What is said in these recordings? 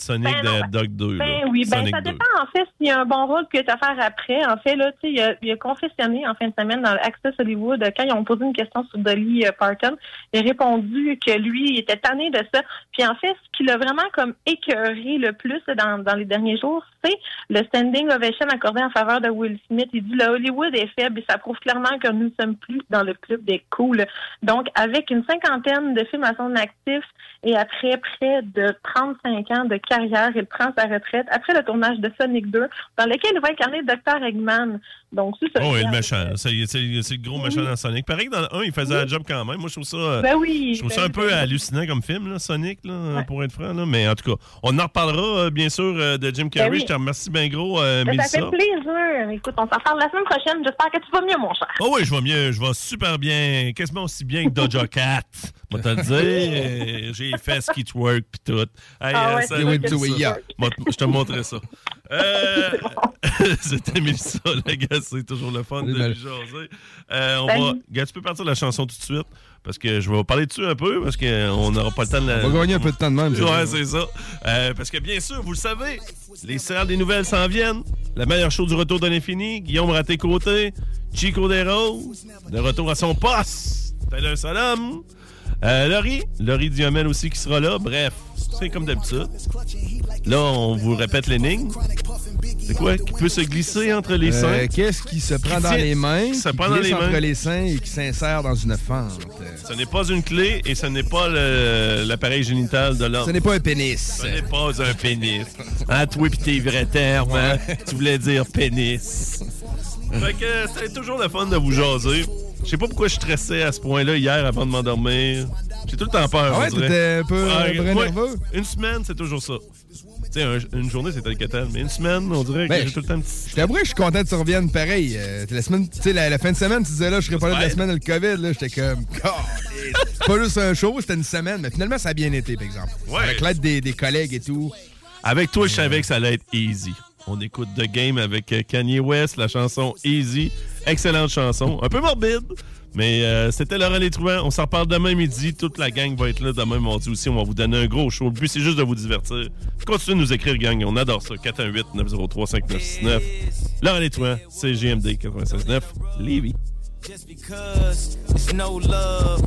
Sonic Ben de Dog 2. Ben là. Oui, ben ça 2. dépend en fait s'il y a un bon rôle que tu as à faire après. En fait, là, tu sais, il a, il a confessionné en fin de semaine dans Access Hollywood euh, quand ils ont posé une question sur Dolly euh, Parton. Il a répondu que lui, il était tanné de ça. Puis en fait, ce qui l'a vraiment comme écœuré le plus dans, dans les derniers jours, c'est le standing ovation accordé en faveur de Will Smith. Il dit le Hollywood est faible et ça prouve clairement que nous ne sommes plus dans le club des cools. Donc, avec une cinquantaine de films à son actif et après près de 35 ans de carrière, il prend sa retraite après le tournage de Sonic 2, dans lequel il va incarner Dr. Eggman. Donc, c'est ça. Oh, et le méchant. C'est le gros méchant dans Sonic. Pareil que dans le 1, il faisait la job quand même. Moi, je trouve ça, euh, Ben oui. je trouve ça ben un peu oui. hallucinant comme film, là, Sonic, là, pour être franc. Là. Mais en tout cas, on en reparlera, euh, bien sûr, euh, de Jim Carrey. Ben oui. Je te remercie bien gros, euh, Ben, Mélissa. ça fait plaisir. Écoute, on s'en parle la semaine prochaine. J'espère que tu vas mieux, mon cher. Oh oui, je vais mieux, je vais super bien, quasiment aussi bien que Doja Cat. Moi te dire, euh, j'ai fait ski twerk pis tout. Hey, Ah ouais, ça que ça. Je te montrerai ça. Euh, C'était Mélissa, les gars, c'est toujours le fun de Salut, lui jaser. Euh, on va, gars, tu peux partir de la chanson tout de suite? Parce que je vais parler dessus un peu parce qu'on n'aura pas le temps de la. On va gagner un peu de temps de même. Ouais, c'est ça. Euh, parce que bien sûr, vous le savez, les salles des nouvelles s'en viennent. La meilleure show du retour de l'infini, Guillaume Raté-Côté, Chico Desroses, de retour à son poste. Tel un seul homme. Euh, Laurie, Laurie Duhamel aussi qui sera là. Bref, c'est comme d'habitude. Là, on vous répète l'énigme. C'est quoi qui peut se glisser entre les Euh, seins? Qu'est-ce qui se prend Qui dans les mains, qui se prend dans les entre mains? les seins et qui s'insère dans une fente? Ce n'est pas une clé et ce n'est pas l'appareil génital de l'homme. Ce n'est pas un pénis. Ce n'est pas un pénis. Hein, toi pis tes vrais termes, hein? Tu voulais dire pénis. Fait que euh, c'était toujours le fun de vous jaser. Je sais pas pourquoi je stressais à ce point-là hier avant de m'endormir. J'ai tout le temps peur. Ah ouais, t'étais un peu, ouais, nerveux? Une semaine, c'est toujours ça. Tu sais, un- une journée, c'est tel que tel, mais une semaine, on dirait que Ben, j'ai tout le temps un petit. Je t'avoue, je suis content que tu reviennes pareil. Euh, la semaine, tu sais, la, la fin de semaine, tu disais là, je serais pas là de la semaine de le COVID. Là, j'étais comme, Caliste. C'est pas juste un show, c'était une semaine, mais finalement, ça a bien été, par exemple. Ouais. Avec l'aide des, des collègues et tout. Avec toi, je savais que ça allait être easy. On écoute The Game avec euh, Kanye West, la chanson Easy. Excellente chanson. Un peu morbide, mais euh, c'était Laurent Les Trouvants. On s'en reparle demain midi. Toute la gang va être là demain mardi aussi. On va vous donner un gros show. Le but, c'est juste de vous divertir. Continuez de nous écrire, gang. On adore ça. 418-903-5969. Laurent Les Trouvants, c'est GMD 96.9. Lévis. Just because it's no love.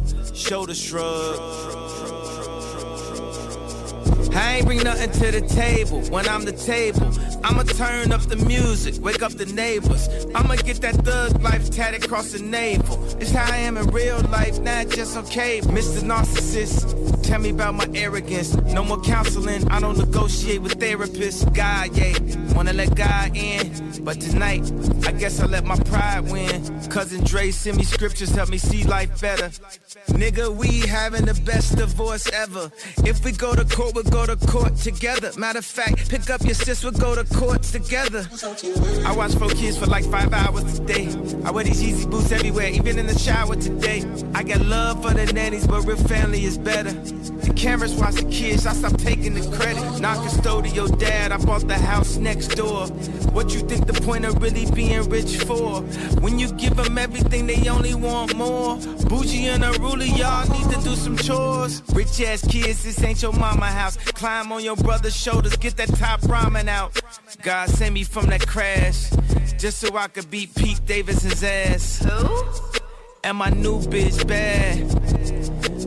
I ain't bring nothing to the table when I'm the table. I'ma turn up the music, wake up the neighbors. I'ma get that thug life tatted across the navel. It's how I am in real life, not just cable. Mr. Narcissist, tell me about my arrogance. No more counseling, I don't negotiate with therapists. God, yeah, wanna let God in. But tonight, I guess I let my pride win. Cousin Dre send me scriptures, help me see life better. Nigga, we having the best divorce ever. If we go to court, we'll go to court together. Matter of fact, pick up your sis, we'll go to court together. I watch four kids for like five hours a day. I wear these Yeezy boots everywhere, even in the shower today. I got love for the nannies, but real family is better. The cameras watch the kids, I stop taking the credit. Not custodial dad, I bought the house next door. What you think the point of really being rich for? When you give them everything, they only want more. Bougie and a ruler, y'all need to do some chores. Rich ass kids, this ain't your mama house. Climb on your brother's shoulders, get that top ramen out. God sent me from that crash, just so I could beat Pete Davidson's ass. Who? And my new bitch bad.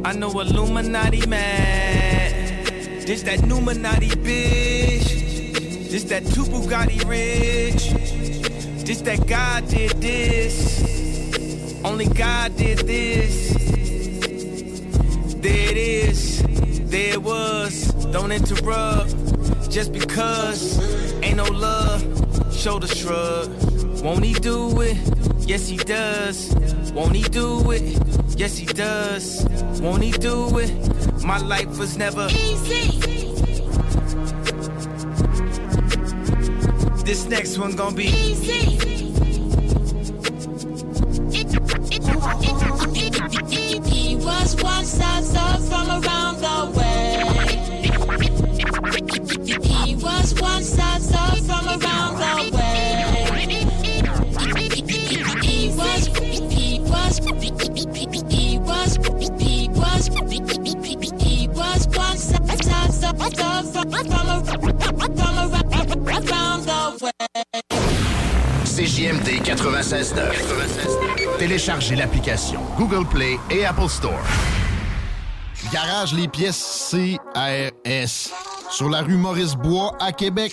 I know Illuminati mad. This that Numinati bitch. This that two Bugatti rich. This that God did this. Only God did this. There it is. There it was. Don't interrupt. Just because ain't no love. Shoulder shrug. Won't he do it? Yes, he does. Won't he do it? Yes, he does. Won't he do it? My life was never easy. This next one gonna be easy. He was one size CJMD 96.9. Téléchargez l'application Google Play et Apple Store. Garage les pièces CRS. Sur la rue Maurice-Bois à Québec.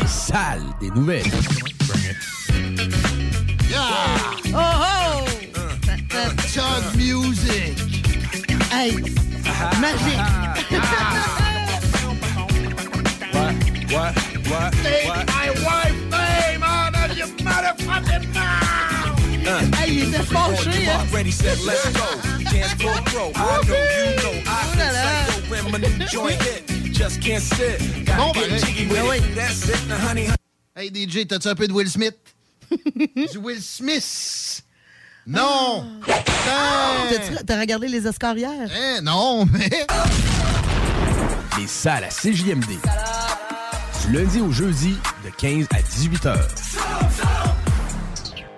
Les salles des nouvelles. Oh oh! Chug music. Hey! Magique! What? What? What? my wife name out of your motherfucking mouth! Hey, il était fâché, hein? Already said let's go. Dance floor pro. I know you know. I là là. feel psycho when my new joint hit. Just can't sit. Gotta Bon, get pareil. jiggy with Ben oui. it. That's it. Now, honey, Hey DJ, t'as-tu un peu de Will Smith? du Will Smith? Non! T'as-tu- T'as regardé les Oscars hier? Hein, non, mais... Les salles à CJMD. Du lundi au jeudi, de 15 à 18 heures.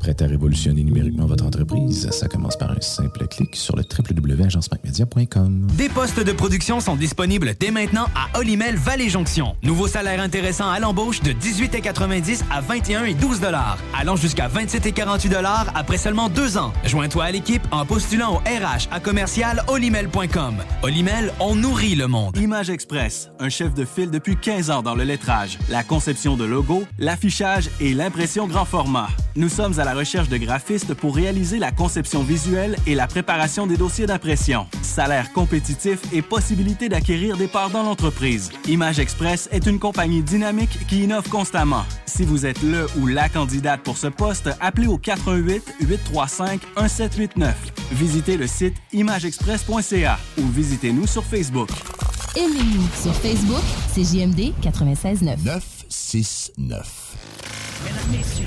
Prêt à révolutionner numériquement votre entreprise? Ça commence par un simple clic sur le www.agencemacmedia.com. Des postes de production sont disponibles dès maintenant à Olimel Valley Jonction. Nouveau salaire intéressant à l'embauche de 18,90 à 21 et 12 dollars, allant jusqu'à 27 et 48 dollars après seulement deux ans. Joins-toi à l'équipe en postulant au RH à commercial olimel.com. Olimel, on nourrit le monde. Image Express, un chef de file depuis 15 ans dans le lettrage, la conception de logos, l'affichage et l'impression grand format. Nous sommes à la recherche de graphistes pour réaliser la conception visuelle et la préparation des dossiers d'impression. Salaire compétitif et possibilité d'acquérir des parts dans l'entreprise. Image Express est une compagnie dynamique qui innove constamment. Si vous êtes le ou la candidate pour ce poste, appelez au 88 835 1789. Visitez le site imageexpress.ca ou visitez-nous sur Facebook. Aimez-nous sur Facebook, c'est JMD 96.9. 969. Mesdames, Messieurs,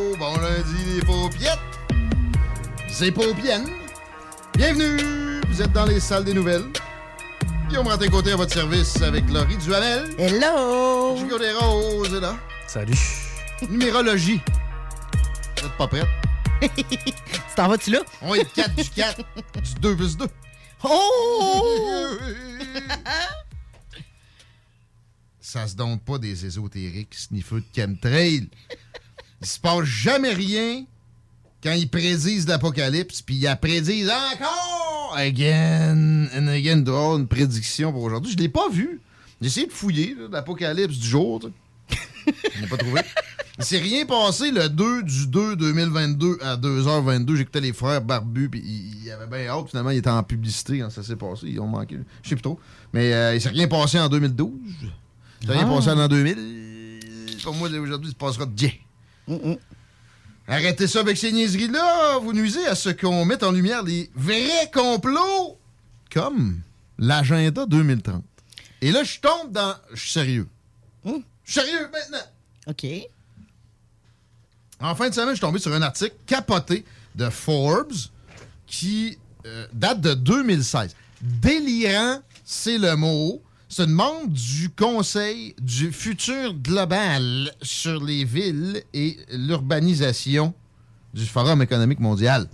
Bon lundi, les paupiettes! C'est paupiennes! Bienvenue! Vous êtes dans les salles des nouvelles. Guillaume Raté-Côté à votre service avec Laurie Duhamel. Hello! Chico des Roses est là. Salut. Numérologie. Vous êtes pas prête? tu t'en vas-tu là? On est 4 du 4, du 2 plus 2. Oh! ça se donne pas des ésotériques sniffeux de chemtrail. Il se passe jamais rien quand ils prédisent l'apocalypse, puis ils prédisent encore again and again. Il y avoir une prédiction pour aujourd'hui. Je l'ai pas vu. J'ai essayé de fouiller l'apocalypse du jour. Je l'ai pas trouvé. Il s'est rien passé le 2 du 2 2022 à 2h22. J'écoutais les frères barbus, puis ils ils avaient bien hâte. Finalement, ils étaient en publicité quand ça s'est passé. Ils ont manqué. Je sais plus trop. Mais euh, il s'est rien passé en 2012. Il s'est rien Ah. passé en l'an 2000. Pour moi, aujourd'hui, il se passera Arrêtez ça avec ces niaiseries-là. Vous nuisez à ce qu'on mette en lumière les vrais complots comme l'agenda 2030. Et là, je tombe dans... Je suis sérieux. Je suis sérieux maintenant. OK. En fin de semaine, je suis tombé sur un article capoté de Forbes qui euh, date de 2016. Délirant, c'est le mot. C'est une membre du Conseil du futur global sur les villes et l'urbanisation du Forum économique mondial.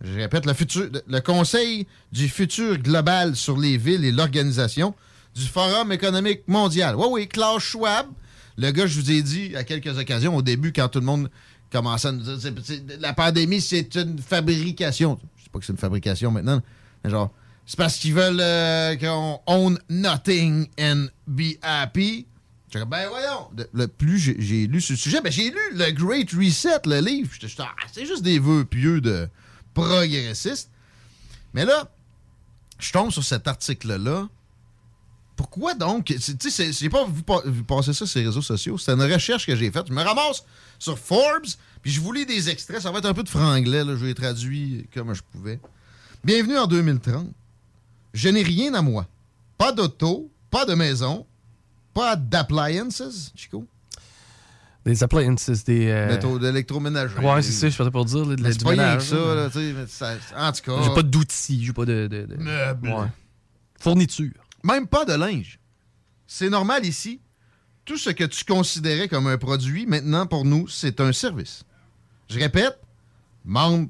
Je répète, le, futur, le Conseil du futur global sur les villes et l'organisation du Forum économique mondial. Oui, oui, Klaus Schwab, le gars, je vous ai dit à quelques occasions au début, quand tout le monde commençait à nous dire la pandémie, c'est une fabrication. Je sais pas que c'est une fabrication maintenant, mais genre, c'est parce qu'ils veulent euh, qu'on own nothing and be happy. Ben voyons, le, plus j'ai- lu ce sujet, ben j'ai lu le Great Reset, le livre. Ah, c'est juste des vœux pieux de progressistes. Mais là, je tombe sur cet article-là. Pourquoi donc? Tu sais, j'ai pas vu, vu passer ça sur les réseaux sociaux. C'est une recherche que j'ai faite. Je me ramasse sur Forbes, puis je vous lis des extraits. Ça va être un peu de franglais, là. Je vais traduit comme je pouvais. Bienvenue en 2030. Je n'ai rien à moi. Pas d'auto, pas de maison, pas d'appliances, Chico. Des appliances, des. euh, d'électroménager. Ouais, c'est ça, je faisais pour dire. là, de- Mais du c'est pas rien que ça, là. mais ça- En tout cas. J'ai pas d'outils, j'ai pas de. de, de- Meubles. Ouais. Fourniture. Même pas de linge. C'est normal ici. Tout ce que tu considérais comme un produit, maintenant pour nous, c'est un service. Je répète, membre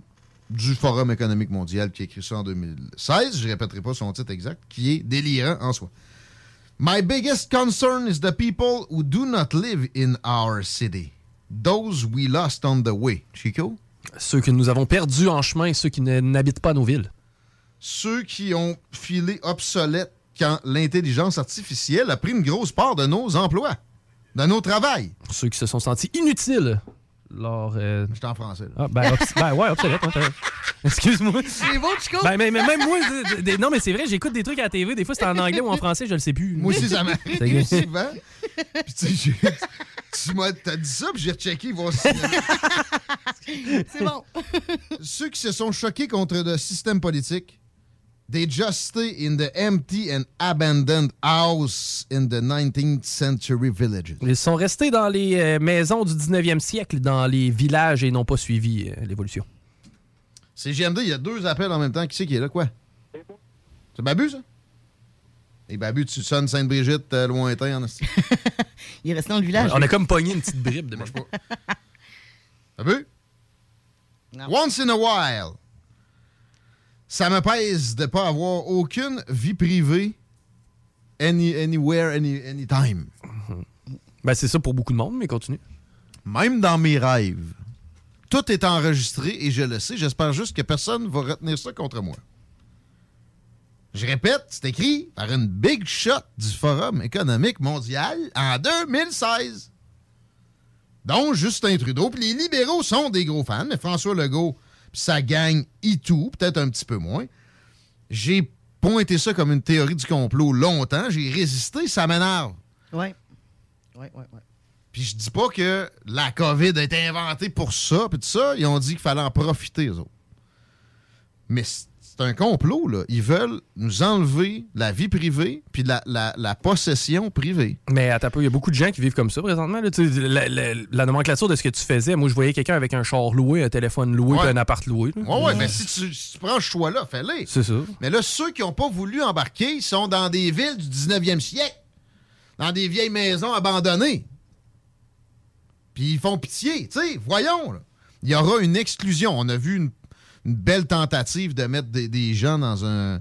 du Forum économique mondial qui a écrit ça en 2016, je répéterai pas son titre exact, qui est délirant en soi. My biggest concern is the people who do not live in our city. Those we lost on the way. Chico? Ceux que nous avons perdus en chemin et ceux qui ne- n'habitent pas nos villes. ceux qui ont filé obsolètes quand l'intelligence artificielle a pris une grosse part de nos emplois, de nos travails. Ceux qui se sont sentis inutiles lors. Euh... J'étais en français. là. Ah, ben, obs- ben ouais, obsolète. hein, Excuse-moi. C'est beau, Chico? Ben, mais, mais même moi, des- non, mais c'est vrai, j'écoute des trucs à la TV, des fois c'est en anglais ou en français, je le sais plus. Moi aussi, ça m'arrive C'est- souvent. Puis tu sais, j'ai- tu m'as t'as dit ça, puis j'ai rechecké voir si... C'est bon. Ceux qui se sont choqués contre le système politique, they just stay in the empty and abandoned house in the 19th century villages. Ils sont restés dans les euh, maisons du 19e siècle, dans les villages et n'ont pas suivi euh, l'évolution. C'est GMD, il y a deux appels en même temps. Qui c'est qui est là, quoi? C'est Babu, ça? Et Babu, tu sonnes Sainte-Brigitte, euh, lointain, en. Il est resté dans le village. On a comme pogné une petite bribe de. Babu? Once in a while, ça me pèse de pas avoir aucune vie privée any, anywhere, any, anytime. Ben, c'est ça pour beaucoup de monde, mais continue. Même dans mes rêves. Tout est enregistré et je le sais. J'espère juste que personne va retenir ça contre moi. Je répète, c'est écrit par une big shot du Forum économique mondial en 2016. dont Justin Trudeau. Puis les libéraux sont des gros fans, mais François Legault, sa gang et tout, peut-être un petit peu moins. J'ai pointé ça comme une théorie du complot longtemps. J'ai résisté, ça m'énerve. Ouais. Ouais, ouais, ouais. Puis je dis pas que la COVID a été inventée pour ça, puis tout ça. Ils ont dit qu'il fallait en profiter, eux autres. Mais c'est un complot, là. Ils veulent nous enlever la vie privée puis la, la- la possession privée. Mais attends il y a beaucoup de gens qui vivent comme ça présentement. là. La, la- la nomenclature de ce que tu faisais, moi je voyais quelqu'un avec un char loué, un téléphone loué, Ouais. puis un appart loué. là. Ouais, ouais, mais si tu, si tu prends ce choix-là, fais-le. C'est ça. Mais là, ceux qui n'ont pas voulu embarquer sont dans des villes du 19e siècle, dans des vieilles maisons abandonnées. Puis ils font pitié, tu sais, voyons. là. Il y aura une exclusion. On a vu une, une belle tentative de mettre des, des gens dans un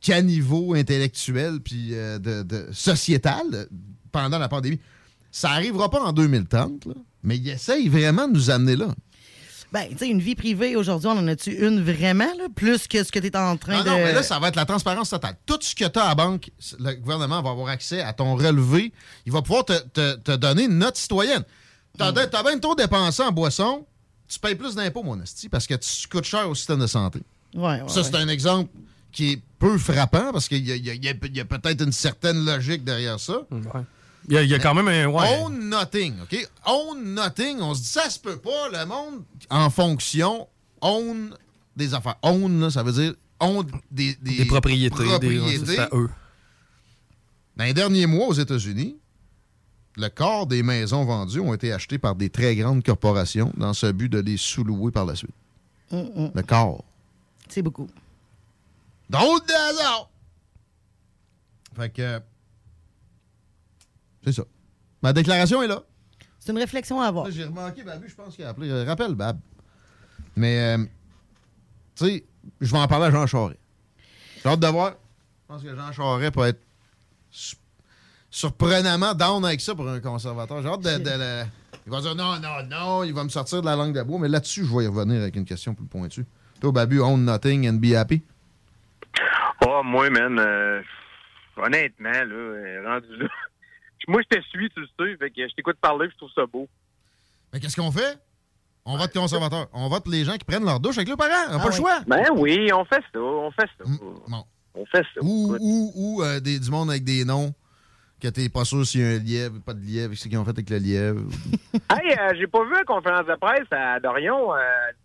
caniveau intellectuel puis euh, de, de sociétal euh, pendant la pandémie. Ça n'arrivera pas en 2030, là, mais il essaye vraiment de nous amener là. Ben, tu sais, une vie privée, aujourd'hui, on en a-tu une vraiment, là, plus que ce que tu es en train Non, de... non, mais là, ça va être la transparence totale. Tout ce que tu as à la banque, le gouvernement va avoir accès à ton relevé. Il va pouvoir te, te- te donner une note citoyenne. Tu as, bien trop dépensé en boisson, tu payes plus d'impôts, mon esti, parce que tu coûtes cher au système de santé. Ouais, ouais, Ça, c'est ouais. un exemple qui est peu frappant, parce qu'il y a, il y a- il y a- il y a peut-être une certaine logique derrière ça. Il y a, il y a quand même un. Ouais. Own nothing, OK? Own nothing, on se dit ça se peut pas, le monde en fonction own des affaires. Own, là, ça veut dire own des, des, Des propriétés, des- propriétés. c'est à eux. Dans les derniers mois aux États-Unis, le quart des maisons vendues ont été achetées par des très grandes corporations dans ce but de les sous-louer par la suite. Hum, hum. Le quart. C'est beaucoup. Drôle de hasard! Fait que. C'est ça. Ma déclaration est là. C'est une réflexion à avoir. J'ai remarqué Babu, je pense qu'il a appelé. Euh, rappelle, Bab. Mais, euh, tu sais, je vais en parler à Jean Charest. J'ai hâte de voir. Je pense que Jean Charest peut être surprenamment down avec ça pour un conservateur. J'ai hâte de, de le- Il va dire non, non, non, il va me sortir de la langue de bois. Mais là-dessus, je vais y revenir avec une question plus pointue. Toi, Babu, own nothing and be happy. Oh, moi, man, euh, honnêtement, là, euh, rendu là. Moi, je te suis, tu le sais, fait que je t'écoute parler, je trouve ça beau. Mais qu'est-ce qu'on fait? On vote conservateur. On vote les gens qui prennent leur douche avec leurs parents. On n'a pas le choix. Ben oui, on fait ça, on fait ça. bon. On fait ça. Ou, ou, ou euh, des, du monde avec des noms que t'es pas sûr s'il y a un lièvre, pas de lièvre, ce qu'ils ont fait avec le lièvre? Hey, euh, j'ai pas vu la conférence de presse à Dorion, euh,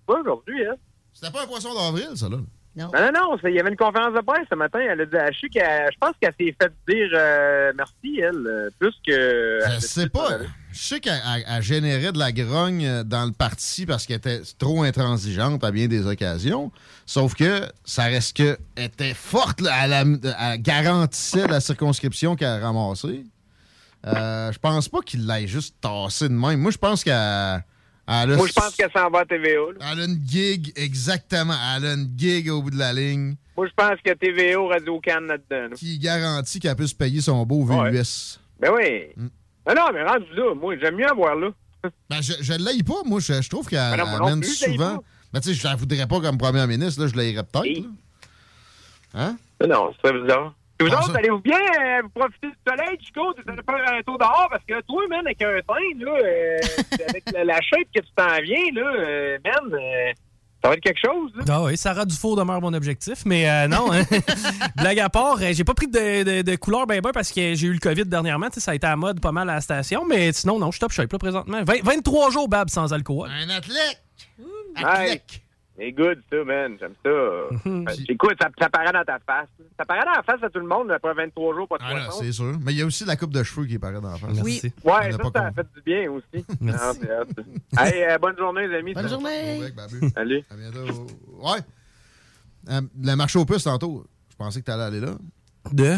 pas aujourd'hui, hein? C'était pas un poisson d'avril, ça, là? Non. Non, non, non, il y avait une conférence de presse ce matin. Elle a dit, je, sais qu'elle- je pense qu'elle s'est fait dire euh, merci, elle, euh, plus que. Je sais pas. Je sais qu'elle elle- elle générait de la grogne euh, dans le parti parce qu'elle était trop intransigeante à bien des occasions. Sauf que ça reste que elle était forte. là. Elle, garantissait la circonscription qu'elle a ramassée. Euh, je pense pas qu'il l'ait juste tassé de même. Moi, je pense qu'elle. Moi, je pense qu'elle s'en va à TVA. là. Elle a une gig, exactement. Elle a une gig au bout de la ligne Moi, je pense que TVA, Radio Can là-dedans. là. qui garantit qu'elle peut se payer son beau VUS. Ben oui. Mm. Non, non, mais rendu là, moi, j'aime mieux avoir là. Ben, je, je l'aille pas, moi. Je, je trouve qu'elle Ben non, moi elle non mène plus, je l'aille souvent. Mais tu sais, je la voudrais pas comme première ministre, là, je l'aillerais peut-être. Hein? Non, c'est bizarre. Puis vous Ah, autres, allez-vous bien euh, vous profiter du soleil, Chico? Tu allez faire un tour dehors? Parce que toi, man, avec un teint, là, euh, avec la, la shape que tu t'en viens, là, euh, man, euh, ça va être quelque chose, là. Ah oui, Sarah Dufour demeure mon objectif, mais euh, non. hein. Blague à part, euh, j'ai pas pris de, de, de couleur ben ben parce que j'ai eu le COVID dernièrement. Ça a été à mode pas mal à la station, mais sinon, non, je suis top shape là présentement. Vingt- 23 jours, Bab, sans alcool. Un athlète! Hey, c'est good, ça, man. J'aime ça. Euh, Écoute, ça, ça paraît dans ta face. Ça paraît dans la face à tout le monde après 23 jours, pas de Ah, poisson. c'est sûr. Mais il y a aussi la coupe de cheveux qui paraît dans la face. Oui. Ouais, ça, ça a fait du bien aussi. Merci. Non, c'est hot. hey, euh, bonne journée, les amis. Bonne journée. Salut. À bientôt. Ouais. Euh, le marché aux puces, tantôt, je pensais que t'allais aller là. De?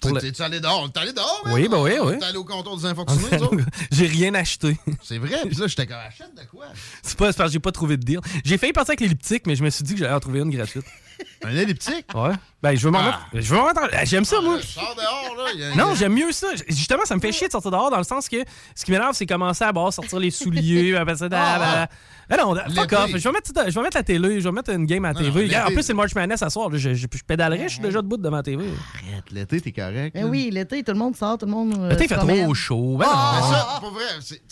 T'es- T'es-tu allé dehors? Est allé dehors? Oui, ben oui, oui. est allé au comptoir des infortunés, j'ai rien acheté. C'est vrai, puis là, j'étais comme, achète de quoi? C'est pas parce que j'ai pas trouvé de deal. J'ai failli partir avec l'elliptique, mais je me suis dit que j'allais en trouver une gratuite. Un elliptique? Ouais. Ben, je veux m'en Ah. mettre. Je veux m'en J'aime ça, moi. Sors dehors, là. a- Non, j'aime mieux ça. Justement, ça me fait chier de sortir dehors dans le sens que ce qui m'énerve, c'est commencer à bah, sortir les souliers. ça, Ah, bah. non, fuck off. Je vais, mettre, je vais mettre la télé, je vais mettre une game à la Non, TV. en plus, c'est le March Madness à soir. Je, je, je pédalerai, je suis déjà debout devant la TV. Arrête, l'été, t'es correct. Ben là. oui, l'été, tout le monde sort, tout le monde. euh, L'été, il fait promène. trop chaud. Ben Mais non. ça, pour vrai, c'est-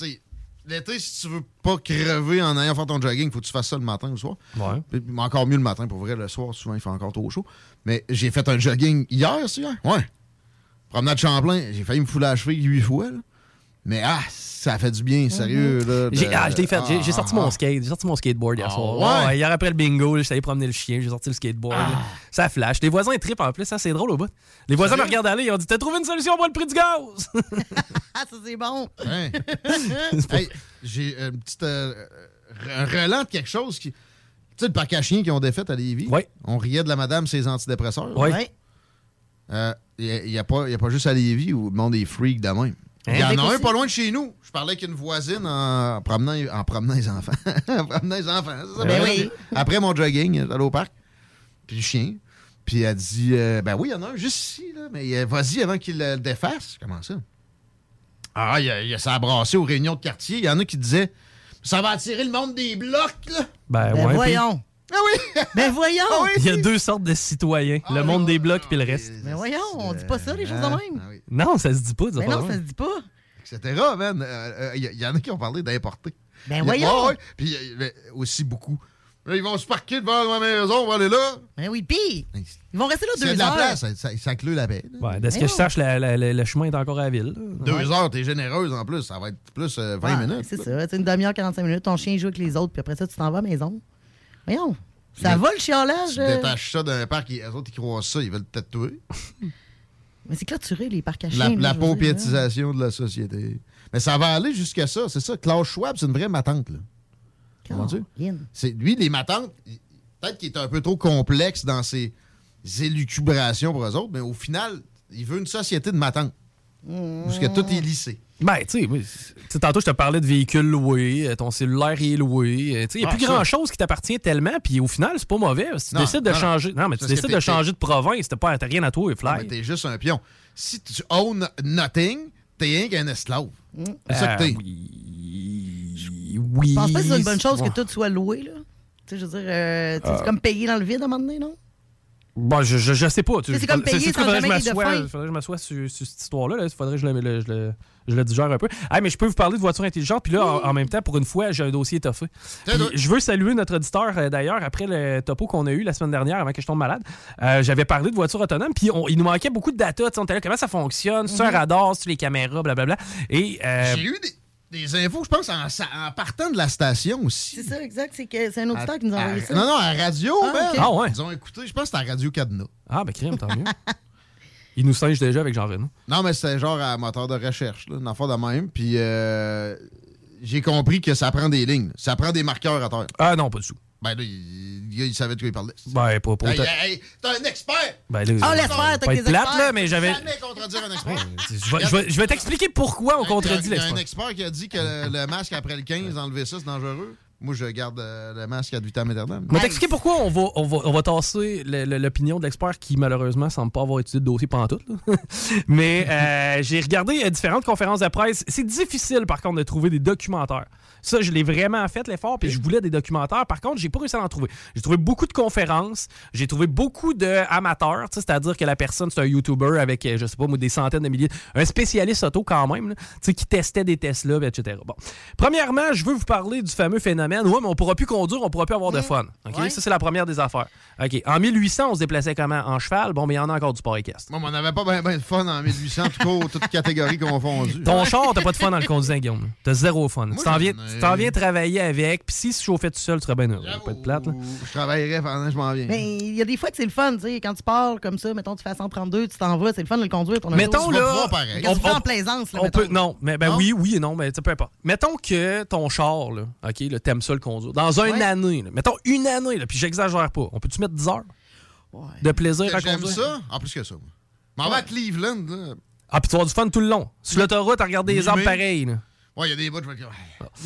l'été, si tu veux pas crever en ayant fait ton jogging, faut que tu fasses ça le matin ou le soir. Ouais. Puis, mais encore mieux le matin, pour vrai, le soir, souvent, il fait encore trop chaud. Mais j'ai fait un jogging hier, c'est hier? Ouais. Promenade Champlain, j'ai failli me fouler la cheville huit fois, là. Mais ah, ça fait du bien, sérieux, là. Mhm. J'ai ah, je l'ai fait. J'ai- J'ai Ah, sorti ah, mon ah. skate. J'ai sorti mon skateboard hier Ah, soir. ouais? hier après le bingo, là, j'étais allé promener le chien. J'ai sorti le skateboard. Ah. là. Ça flash. Les voisins trippent en plus. Ça, c'est drôle au bout. Les voisins me regardent aller. Ils ont dit T'as trouvé une solution pour le prix du gaz? Ah, ça, c'est bon. Hey, j'ai une petite, euh, un relent de quelque chose qui. Tu sais, le parc à chiens qu'ils ont défait à Lévis? Oui. On riait de la madame, ses antidépresseurs. Oui. Ouais. Il n'y a, pas- y a pas juste à Lévis où le monde est freak de même. Il y en a un pas loin de chez nous. Je parlais avec une voisine en promenant, en promenant les enfants. en promenant les enfants. c'est ça, Ben ben, oui. Après mon jogging, j'allais au parc. Puis le chien. Puis elle dit euh, Ben oui, il y en a un juste ici, là, mais euh, vas-y avant qu'il le défasse. Comment ça? Ah, il a, il y a ça a brassé aux réunions de quartier. Il y en a qui disaient Ça va attirer le monde des blocs, là. Ben, Ben ouais, voyons. Ah oui! Ben voyons! puis Il y a deux sortes de citoyens, Ah le monde des blocs puis le reste. Ben voyons, on dit pas ça, les choses de même. Non, ça se dit pas. Ben non, ça se dit pas. Etc., man. Euh, euh, Il y, y en a qui ont parlé d'importer. Ben Il voyons. Puis il y a aussi beaucoup. Là, ils vont se parquer devant ma maison, on va aller là. Ben oui, pis ils vont rester là deux de la heures. place, ça, ça, ça inclut la paix. Ouais, de ce Ben que je sache, la- la- la- le chemin est encore à la ville. là. Deux Ouais. heures, t'es généreuse en plus. Ça va être plus euh, 20 Ouais, minutes. C'est ça, c'est une demi-heure, 45 minutes. Ton chien joue avec les autres, puis après ça, tu t'en vas à la maison. Voyons. Ça va le chiolage? Tu euh? détaches ça d'un parc, les autres, ils croient ça, ils veulent peut-être tuer. Mais c'est clôturé, les parcs à La, chiens. là, la dire, paupiétisation de la société. Mais ça va aller jusqu'à ça, c'est ça. Klaus Schwab, c'est une vraie matante, là. C'est lui, les matantes, peut-être qu'il est un peu trop complexe dans ses élucubrations pour eux autres, mais au final, il veut une société de matantes. Parce que tout est lissé. Ben, tu sais, tantôt, je te parlais de véhicules loués, euh, ton cellulaire il est loué. euh, Tu sais, il n'y a Ah, plus grand-chose qui t'appartient tellement, puis au final, c'est pas mauvais. Si tu Non, décides de non, changer. Non, mais tu décides de changer de province, t'as pas rien à toi, fly. t'es juste un pion. Si tu own nothing, t'es rien qu'un esclave. C'est ça que Euh, t'es. Oui. Je pense pas que c'est une bonne chose Ouais. que tout soit loué, là. Tu sais, je veux dire, euh, Euh. c'est comme payer dans le vide à un moment donné, non? Bon, je, je, je sais pas. tu- C'est comme payer c'est- sans faudrait que je jamais fin. faudrait que je m'assoie sur, sur cette histoire-là. Il faudrait que je le, le- je le- je le digère un peu. Ah, mais je peux vous parler de voitures intelligentes. Puis là, en, en même temps, pour une fois, j'ai un dossier étoffé. Je veux saluer notre auditeur, euh, d'ailleurs, après le topo qu'on a eu la semaine dernière, avant que je tombe malade. Euh, J'avais parlé de voitures autonomes. Puis on- il nous manquait beaucoup de data. On était là, comment ça fonctionne? C'est un Mhm. radar, c'est les caméras, blablabla. Et. euh, J'ai eu des, des infos, je pense, en, partant de la station aussi. C'est ça, exact. C'est que c'est un auditeur qui nous a À- envoyé ça. Non, non, à la radio, Ah, ok. Ah, ouais. Ils ont écouté, je pense que c'était à Radio Cadena. Ah, ben, crime, tant mieux. il nous singe déjà avec Jean-Renaud. Non, mais c'était genre à moteur de recherche, là, une affaire de même. Puis euh, j'ai compris que ça prend des lignes. Ça prend des marqueurs à terre. Ah, non, pas du tout. Ben là, il, il- il savait de quoi il parlait. Ben, pas pour Hey, autant. hey, hey, t'es un expert! Ben, là, Ah, laisse ça faire, va t'as pas que être des plate, experts. là, mais j'avais. Jamais contredire un expert. Je vais, je vais- je vais t'expliquer pourquoi on contredit Il y a un l'expert. expert qui a dit que le, le masque après le 15, enlever ça, c'est dangereux. Moi, je garde euh, le masque ad vitam aeternam. Je vais t'expliquer pourquoi on va, on va, on va tasser le- le- l'opinion de l'expert qui, malheureusement, semble pas avoir étudié de dossier pendant tout. Mais euh, j'ai regardé euh, différentes conférences de presse. C'est difficile, par contre, de trouver des documentaires. Ça, je l'ai vraiment fait, l'effort, puis je voulais des documentaires. Par contre, j'ai pas réussi à en trouver. J'ai trouvé beaucoup de conférences, j'ai trouvé beaucoup d'amateurs, c'est-à-dire que la personne, c'est un YouTuber avec, euh, je sais pas, moi, des centaines de milliers, un spécialiste auto quand même, là, tu sais, qui testait des Tesla, etc. Bon. Premièrement, je veux vous parler du fameux phénomène. Ouais, mais on pourra plus conduire, on pourra plus avoir de fun. OK? Ouais. Ça, c'est la première des affaires. OK. En 1800, on se déplaçait comment? En cheval? Bon, mais il y en a encore du sport équestre. Mais on n'avait pas bien de fun en 1800, en tout cas, toutes catégories confondues. Ton char, t'as pas de fun dans le conduisant, Guillaume. T'as zéro fun. Moi, tu t'en viens, ai- viens travailler avec, puis si tu chauffais tout seul, tu serais bien heureux. Pas de plate, là. Je travaillerais pendant que je m'en viens. Mais il y a des fois que c'est le fun, tu sais, quand tu pars comme ça, mettons, tu fais à 132, tu t'en vas, c'est le fun de le conduire, ton. Mettons, Tu vas là, pareil. On- on- en plaisance, là, On mettons. peut, non, mais ben Non? oui, oui et non, mais ça peu importe. Mettons que ton char, là, OK, là, t'aimes ça le conduire. Dans une Ouais. année, là, mettons une année, là, puis j'exagère pas. On peut-tu mettre 10 heures? De plaisir à J'aime conduire? ça, en plus que ça. moi. M'en vais à Cleveland, là. Ah, puis tu vas avoir du fun tout le long. Sur l'autoroute, à regarder les arbres pareils. là. Ouais, il y a des bouts, je vais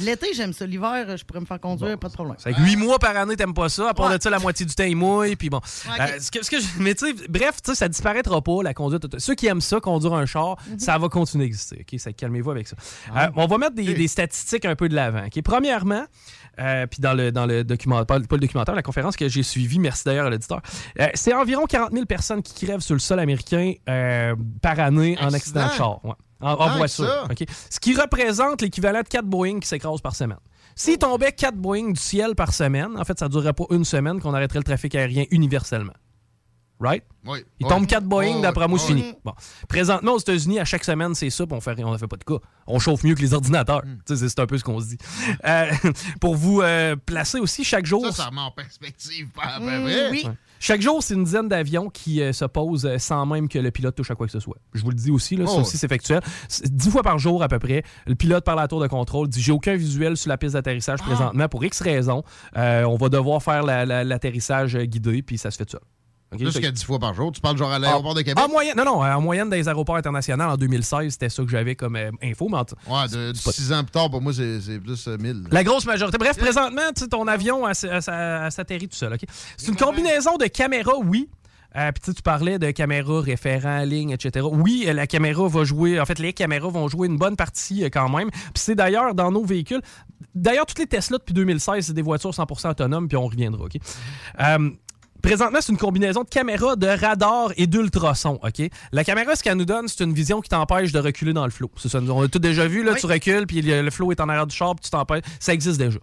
L'été, j'aime ça. L'hiver, je pourrais me faire conduire, pas de problème. C'est que 8 mois par année, t'aimes pas ça. À part Ouais. de ça, la moitié du temps, il mouille. Puis bon. Ok. Euh, ce que, ce que je- mais tu sais, bref, tu sais, ça disparaîtra pas, la conduite. Ceux qui aiment ça, conduire un char, Mhm. ça va continuer d'exister. OK? Ça, calmez-vous avec ça. Ah. Euh, on va mettre des, des statistiques un peu de l'avant. OK? Premièrement, euh, puis dans le, dans le documentaire, pas, le documentaire, la conférence que j'ai suivie, merci d'ailleurs à l'auditeur, euh, c'est environ 40 000 personnes qui crèvent sur le sol américain euh, par année en accident de char. Ouais. En, en que voiture. Ce qui représente l'équivalent de 4 Boeing qui s'écrasent par semaine. S'il tombait 4 Boeing du ciel par semaine, en fait, ça ne durerait pas une semaine qu'on arrêterait le trafic aérien universellement. Right? Oui. Il tombe 4 Boeing, d'après moi, c'est fini. Bon. Présentement, aux États-Unis, à chaque semaine, c'est ça, puis on fait, on ne fait pas de cas. On chauffe mieux que les ordinateurs. Hmm. C'est un peu ce qu'on se dit. Euh, pour vous euh, placer aussi, chaque jour. Ça, ça remet en perspective, pas à peu Mm, près. oui. Ouais. Chaque jour, c'est une dizaine d'avions qui euh, se posent euh, sans même que le pilote touche à quoi que ce soit. Je vous le dis aussi, là, ça Oh. aussi, c'est factuel. Dix fois par jour, à peu près, le pilote par la tour de contrôle dit J'ai aucun visuel sur la piste d'atterrissage Ah. présentement pour X raisons. Euh, on va devoir faire la- la- l'atterrissage guidé, puis ça se fait tout seul. Plus que- qu'à 10 fois par jour. Tu parles genre à l'aéroport de Québec? en moyenne, non, non, en moyenne des aéroports internationaux en 2016, c'était ça que j'avais comme euh, info. Mais Ouais, de, 6 ans plus tard, pour moi, c'est plus euh, 1000. la grosse majorité. Bref, présentement, ton avion s'atterrit tout seul. ok? C'est une combinaison de caméras, oui. Euh, Puis tu parlais de caméra référent, ligne, etc. Oui, euh, la caméra va jouer, en fait, les caméras vont jouer une bonne partie euh, quand même. Puis c'est d'ailleurs dans nos véhicules. D'ailleurs, toutes les Tesla depuis 2016, c'est des voitures 100% autonomes, puis on reviendra, OK? Euh, Présentement, c'est une combinaison de caméra, de radar et d'ultrasons. OK? La caméra, ce qu'elle nous donne, c'est une vision qui t'empêche de reculer dans le flot. C'est ça. On a tout déjà vu. Là, Tu recules, puis le, flot est en arrière du char, puis tu t'empêches. Ça existe déjà.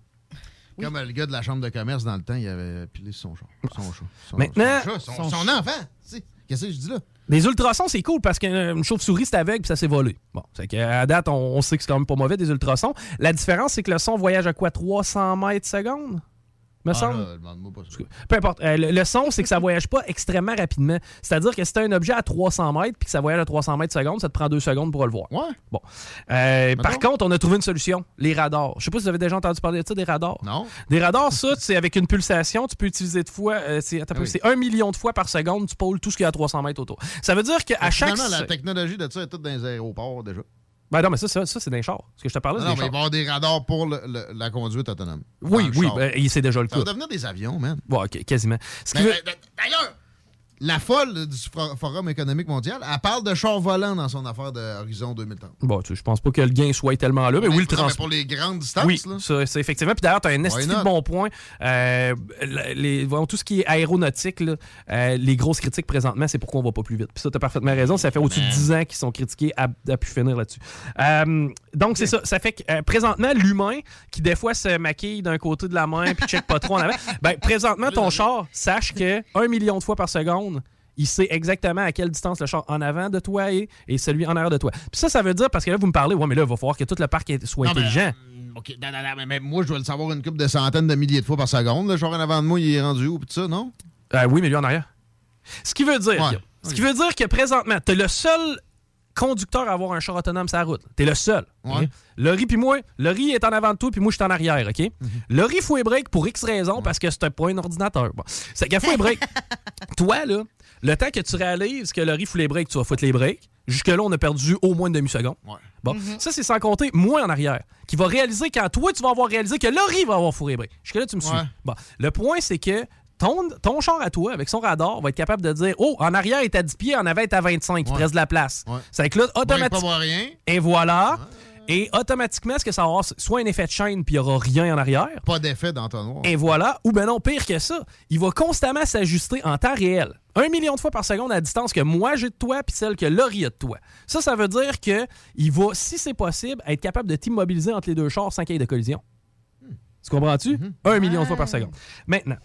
Comme euh, le gars de la chambre de commerce dans le temps, il avait pilé son chat. Son chat. Son, Maintenant- son, chat, son- son enfant. tu sais. Qu'est-ce que je dis là? Les ultrasons, c'est cool parce qu'une chauve-souris, c'est aveugle puis ça s'est volé. Bon, c'est qu'à date, on, on sait que c'est quand même pas mauvais des ultrasons. La différence, c'est que le son voyage à quoi 300 mètres seconde? Me Ah, semble. là, demande-moi pas ça. Peu importe. Euh, le, le son, c'est que ça voyage pas extrêmement rapidement. C'est-à-dire que si tu un objet à 300 mètres puis que ça voyage à 300 mètres seconde, ça te prend deux secondes pour le voir. Ouais. Bon. Euh, par contre, on a trouvé une solution les radars. Je sais pas si vous avez déjà entendu parler de ça, des radars. Non. Des radars, ça, c'est avec une pulsation, tu peux utiliser de fois. euh, Ah oui. c'est un million de fois par seconde, tu pôles tout ce qu'il y a à 300 mètres autour. Ça veut dire qu'à chaque. Finalement, la technologie de ça est toute dans les aéroports déjà. Ben non, mais ça, ça, ça, c'est des chars. Ce que je te parlais, Non, c'est non, des mais il va y avoir des radars pour le- le- la conduite autonome. Oui, oui, char. ben, il- c'est déjà le Ça cas. va devenir des avions, man. Ok, quasiment. Ben, ben, D'ailleurs, la folle du Forum économique mondial, elle parle de chars volants dans son affaire d'Horizon 2030. Bon, tu sais, je pense pas que le gain soit tellement là, mais oui, le mais transport. pour les grandes distances, Oui, c'est effectivement. Puis d'ailleurs, tu as un esti de bon point. Euh, les, voyons, tout ce qui est aéronautique, là, euh, les grosses critiques présentement, c'est pourquoi on va pas plus vite. Puis ça, tu as parfaitement raison. Ça fait au-dessus de 10 ans qu'ils sont critiqués à, à pu finir là-dessus. Euh, donc, c'est ça. Ça fait que présentement, l'humain qui, des fois, se maquille d'un côté de la main puis check pas trop en avant, ben, présentement, ton char, sache que un million de fois par seconde, il sait exactement à quelle distance le char en avant de toi est et celui en arrière de toi. Puis ça, ça veut dire, parce que là, vous me parlez, ouais, mais là, il va falloir que tout le parc soit Non, mais, intelligent. OK, non, non, non, mais, mais moi, je dois le savoir une couple de centaines de milliers de fois par seconde. Le char en avant de moi, il est rendu où, tout ça, non? Euh, oui, mais lui en arrière. Ce qui veut dire, Ouais, ce qui veut dire que présentement, t'es le seul conducteur à avoir un char autonome sur la route. T'es le seul. Ouais. Laurie puis moi, Laurie est en avant de toi puis moi je suis en arrière, OK? Laurie fout les breaks pour X raisons parce que c'est pas un ordinateur. Bon. C'est qu'elle fout les breaks. toi là, le temps que tu réalises que Laurie fout les breaks, tu vas foutre les breaks. Jusque-là, on a perdu au moins une demi-seconde. Bon, ça, c'est sans compter moi en arrière, qui va réaliser quand toi, tu vas avoir réalisé que Laurie va avoir fourré break. Jusque-là, tu me suis. Ouais. Bon, le point, c'est que ton, ton char à toi, avec son radar, va être capable de dire Oh, en arrière est à 10 pieds, en avant est à 25, il te reste de la place. C'est que là, automatiquement. Et voilà. Et automatiquement, ce que ça va avoir, soit un effet de chaîne, puis il n'y aura rien en arrière? Pas d'effet d'entonnoir. Et voilà. Ou ben non, pire que ça, il va constamment s'ajuster en temps réel. Un million de fois par seconde à la distance que moi j'ai de toi, puis celle que Laurie a de toi. Ça, ça veut dire que il va, si c'est possible, être capable de t'immobiliser entre les deux chars sans qu'il y ait de collision. Tu comprends-tu? Un million de fois par seconde. Maintenant.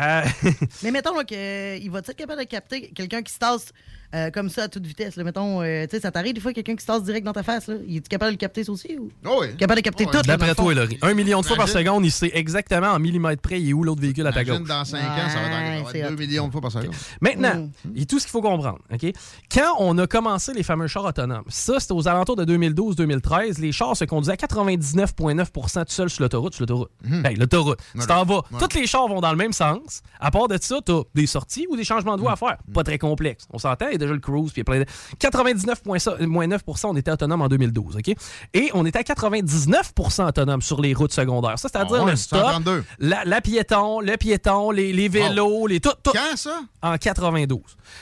euh, Mais mettons là, que, il va être capable de capter quelqu'un qui se tasse euh, comme ça à toute vitesse? Là? Mettons, euh, tu sais, ça t'arrive des fois quelqu'un qui se tasse direct dans ta face. Là. Il est capable de le capter ça aussi? Ou? oui. Capable de capter tout. là, dans D'après toi, Laurie, un million de fois par seconde, il sait exactement en millimètres près il est où l'autre véhicule à ta gauche. dans 5 ans, ça va être, ça va c'est être 2 hot. millions de fois par seconde. Maintenant, il y a tout ce qu'il faut comprendre. OK? Quand on a commencé les fameux chars autonomes, ça, c'était aux alentours de 2012-2013, les chars se conduisaient à 99,9 tout seul sur l'autoroute. Sur l'autoroute. Hey, l'autoroute. Tu t'en vas. Ouais. Tous les chars vont dans le même sens. À part de ça, tu as des sorties ou des changements de voie à faire. Pas très complexe. On s'entend, déjà le cruise, puis il y a plein de... 99,9% on était autonome en 2012. OK? Et on était à 99% autonome sur les routes secondaires. Ça, c'est-à-dire Ah ouais, le stop, 132. la, la piéton, le piéton, les, les vélos, les tout, tout. Quand ça? En 92.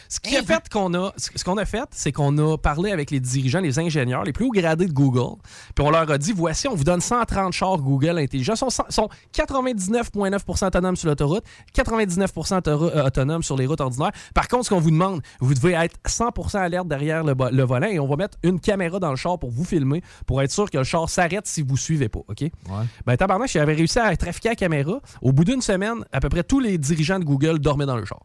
Ce qui a fait qu'on a, ce qu'on a fait, c'est qu'on a parlé avec les dirigeants, les ingénieurs, les plus hauts gradés de Google, puis on leur a dit voici, on vous donne 130 chars Google intelligents, sont, sont 99,9% autonomes sur l'autoroute, 99% auto- euh, autonomes sur les routes ordinaires. Par contre, ce qu'on vous demande, vous devez être 100% alerte derrière le, volant et on va mettre une caméra dans le char pour vous filmer, pour être sûr que le char s'arrête si vous suivez pas, ok? Ben tabarnak, j'avais réussi à trafiquer la caméra. Au bout d'une semaine, à peu près tous les dirigeants de Google dormaient dans le char.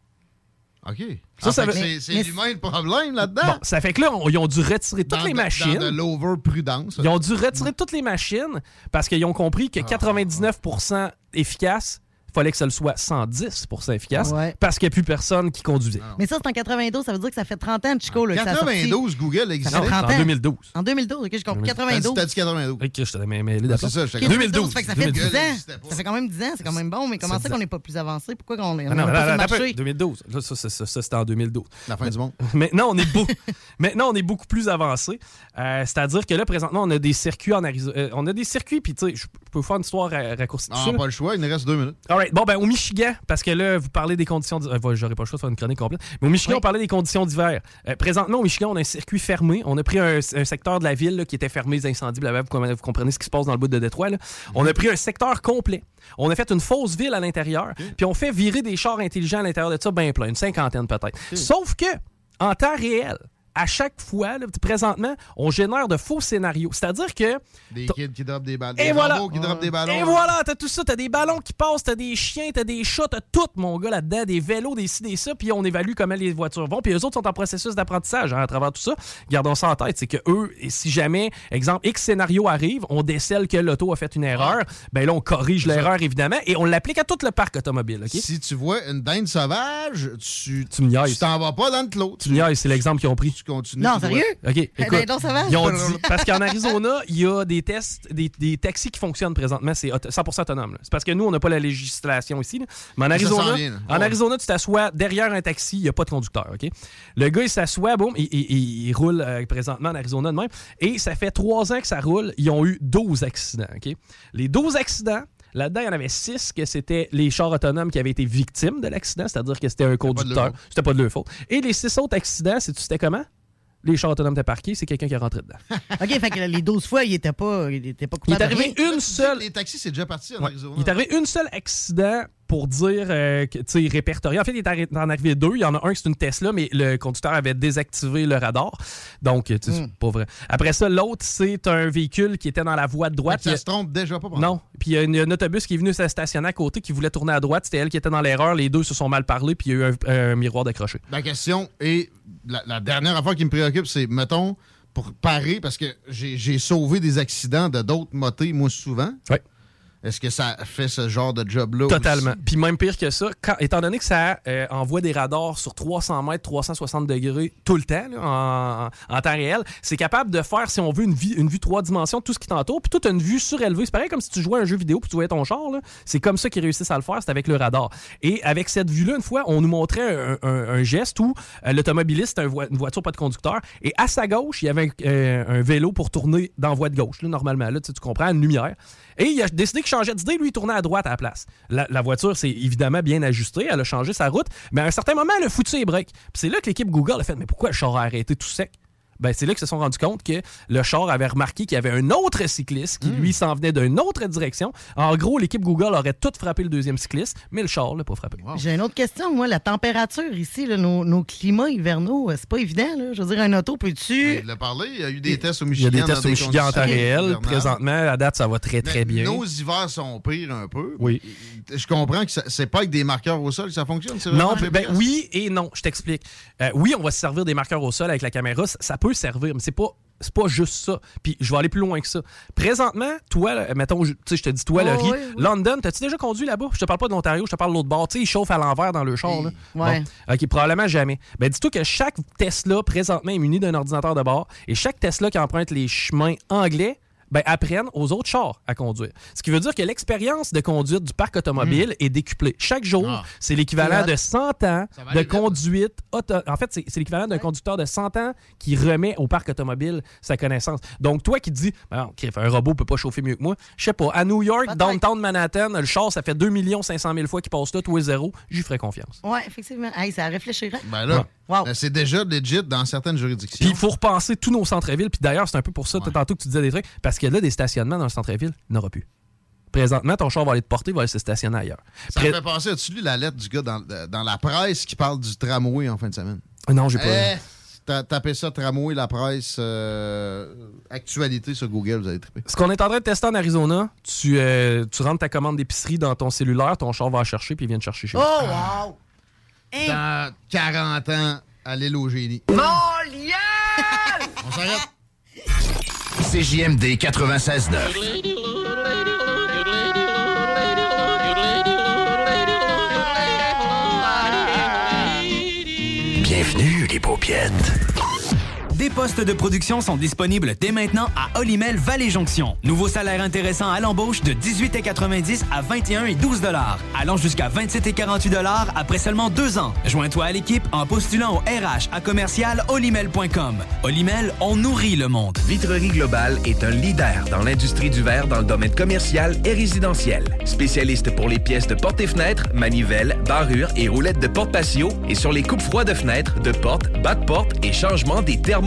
OK. Ça, Ça, veut- c'est l'humain le problème là-dedans. Bon, ça fait que là, on- ils ont dû retirer toutes Dans les de- machines. Dans de l'over-prudence. Ils ont dû retirer toutes les machines parce qu'ils ont compris Ah. que 99% efficace, il fallait que ça le soit 110% efficace Ouais. parce qu'il n'y a plus personne qui conduisait. Mais ça, c'est en 92, ça veut dire que ça fait 30 ans de Chico. Là, que ça a sorti. 92, Google existait. fait 30 en ans. 2012. En 2012, ok, j'ai compris. T'as dit- 92. T'as dit 92. Ok, je t'avais mêlé Ah, d'accord. c'est ça, j'étais Ok, 2012. Ça fait que ça fait 10 Google ans. existait pas. Ça fait quand même 10 ans, c'est quand même bon, mais comment Ça qu'on n'est pas plus avancé? Pourquoi on est on non, mais pas là, là, peu. marché? 2012. Là, ça, ça, ça, ça, c'était en 2012. La fin du monde. Maintenant, on est, beau... Maintenant, on est beaucoup plus avancé. Euh, C'est-à-dire que là, présentement, on a des circuits en Arizona. euh, on a des circuits, puis tu sais, je peux faire une histoire ra- raccourcie Ah, là. pas le choix, il nous reste deux minutes. All right. right. Bon, ben, au Michigan, parce que là, vous parlez des conditions. d'hiver. Euh, J'aurais pas le choix de faire une chronique complète. Mais au Michigan, on parlait des conditions d'hiver. Euh, présentement, au Michigan, on a un circuit fermé. On a pris un, un secteur de la ville là, qui était fermé, des incendies, blablabla. vous, com- vous comprenez ce qui se passe dans le bout de Détroit. là. On a pris un secteur complet. On a fait une fausse ville à l'intérieur. Puis on fait virer des chars intelligents à l'intérieur de ça, bien plein, une cinquantaine peut-être. Sauf que, en temps réel, à chaque fois, là, présentement, on génère de faux scénarios. C'est-à-dire que. Des kids qui dropent des ballons. Et des voilà. qui dropent des ballons. Et voilà, t'as tout ça. T'as des ballons qui passent, t'as des chiens, t'as des chats, t'as tout, mon gars, là-dedans, des vélos, des ci, des ça, puis on évalue comment les voitures vont. Puis eux autres sont en processus d'apprentissage hein, à travers tout ça. Gardons ça en tête, c'est que eux, et si jamais, exemple, X scénario arrive, on décèle que l'auto a fait une erreur, ben là, on corrige l'erreur, évidemment, et on l'applique à tout le parc automobile? Si tu vois une dinde sauvage, tu Tu tu t'en vas pas dans le clos. Tu niaises, c'est l'exemple qu'ils ont pris. Tu continues. Non, sérieux? OK, écoute, ben, non, ça va. ils ont dit, parce qu'en Arizona, il y a des tests, des, des taxis qui fonctionnent présentement, c'est auto- 100% autonome. là. C'est parce que nous, on n'a pas la législation ici. là. Mais en Arizona, vient, en Ouais. Arizona, tu t'assois derrière un taxi, il n'y a pas de conducteur. OK? Le gars, il s'assoit, boum, il, il- il- il roule euh, présentement en Arizona de même. Et ça fait trois ans que ça roule. Ils ont eu 12 accidents. OK? Les 12 accidents, Là-dedans, il y en avait six que c'était les chars autonomes qui avaient été victimes de l'accident, c'est-à-dire que c'était un conducteur. C'était pas de leur faute. Et les six autres accidents, c'est- c'était comment? Les chars autonomes étaient parqués, c'est quelqu'un qui est rentré dedans. OK, fait que les 12 fois, il était pas, il était pas Il coupable est de arrivé une seule. Les taxis, c'est déjà parti en Ouais. Arizona. Il est arrivé une seule accident pour dire euh, que, tu sais, répertorié. En fait, il est en arrivé deux. Il y en a un qui c'est une Tesla, mais le conducteur avait désactivé le radar. Donc, sais, Hmm. c'est pas vrai. Après ça, l'autre, c'est un véhicule qui était dans la voie de droite. Ça a- se trompe déjà pas. non. Puis il y a une- un autobus qui est venu se stationner à côté, qui voulait tourner à droite. C'était elle qui était dans l'erreur. Les deux se sont mal parlé, puis il y a eu un, un miroir décroché. Ma question est la, la dernière affaire qui me préoccupe, c'est mettons pour parer parce que j'ai sauvé des accidents de d'autres motés moi souvent. Ouais. Est-ce que ça fait ce genre de job-là Totalement. Puis même pire que ça, étant donné que ça euh, envoie des radars sur 300 mètres, 360 degrés tout le temps, en, temps réel, c'est capable de faire, si on veut, une, vue trois dimensions de tout ce qui t'entoure, puis toute une vue surélevée. C'est pareil comme si tu jouais à un jeu vidéo puis tu voyais ton char. C'est comme ça qu'ils réussissent à le faire, c'est avec le radar. Et avec cette vue-là, une fois, on nous montrait un, geste où euh, l'automobiliste, un une voiture pas de conducteur, et à sa gauche, il y avait un, euh, vélo pour tourner dans voie de gauche, là, normalement. Là, tu comprends, une lumière. Et il a décidé qu'il changeait d'idée, lui, il tournait à droite à la place. La, voiture s'est évidemment bien ajustée, elle a changé sa route, mais à un certain moment, elle a foutu ses breaks. Puis c'est là que l'équipe Google a fait Mais pourquoi le char a arrêté tout sec ben, c'est là qu'ils se sont rendus compte que le char avait remarqué qu'il y avait un autre cycliste qui, lui, s'en venait d'une autre direction. En gros, l'équipe Google aurait tout frappé le deuxième cycliste, mais le char l'a pas frappé. J'ai une autre question, moi. La température ici, là, nos, nos climats hivernaux, euh, c'est pas évident. Là. Je veux dire, un auto, peux-tu. Il l'a parlé, il y a eu des tests au Il y a Michigan. des tests au Michigan en temps réel. Présentement, à date, ça va très, très Mais bien. Nos hivers sont pires un peu. Oui. Je comprends que c'est pas avec des marqueurs au sol que ça fonctionne. Non, ben oui et non, je t'explique. Euh, oui, on va se servir des marqueurs au sol avec la caméra, ça, ça peut servir, mais c'est pas c'est pas juste ça. Puis je vais aller plus loin que ça. Présentement, toi, mettons, je- tu sais, je te dis toi, Oh, oui, oui. London, t'as-tu déjà conduit là-bas? Je te parle pas de l'Ontario, je te parle de l'autre bord. Tu sais, ils chauffent à l'envers dans le char. là. Ouais. Bon. OK, probablement jamais. Ben, dis-toi que chaque Tesla, présentement, est muni d'un ordinateur de bord et chaque Tesla qui emprunte les chemins anglais, ben, apprennent aux autres chars à conduire. Ce qui veut dire que l'expérience de conduite du parc automobile est décuplée. Chaque jour, Ah. c'est l'équivalent de 100 ans de conduite auto. En fait, c'est l'équivalent d'un conducteur de 100 ans qui remet au parc automobile sa connaissance. Donc, toi qui dis, ben, un robot peut pas chauffer mieux que moi, je sais pas, à New York, downtown Manhattan, le char, ça fait 2 500 000 fois qu'il passe là, tout est zéro, j'y ferais confiance. Ouais, effectivement. Hey, ça réfléchirait. Ben là, Wow. ben c'est déjà legit dans certaines juridictions. Puis il faut repenser tous nos centres-villes. Puis d'ailleurs, c'est un peu pour ça, tantôt que tu disais des trucs, parce que là, des stationnements dans le centre-ville, il n'y aura plus. Présentement, ton char va aller te porter, va aller se stationner ailleurs. Ça Pré- me fait penser, as-tu lu la lettre du gars dans, dans la presse qui parle du tramway en fin de semaine? Non, j'ai pas. Eh, ta- tapez ça, tramway, la presse, euh, actualité sur Google, vous allez triper. Ce qu'on est en train de tester en Arizona, tu, euh, tu rentres ta commande d'épicerie dans ton cellulaire, ton char va la chercher, puis il vient te chercher chez Oh, vous. wow! Hey. Dans 40 ans, à l'île au génie. Mon On s'arrête. CJMD 96.9. Bienvenue, les paupiètes. Des postes de production sont disponibles dès maintenant à Olimel Valley Jonction. Nouveau salaire intéressant à l'embauche de 18,90 à 21 et 12 dollars, allant jusqu'à 27 et 48 dollars après seulement deux ans. Joins-toi à l'équipe en postulant au RH à commercial olimel.com. Olimel, on nourrit le monde. Vitrerie Globale est un leader dans l'industrie du verre dans le domaine commercial et résidentiel. Spécialiste pour les pièces de portes et fenêtres, manivelles, barrures et roulettes de porte patio et sur les coupes froides de fenêtres, de portes, bas de et changement des thermos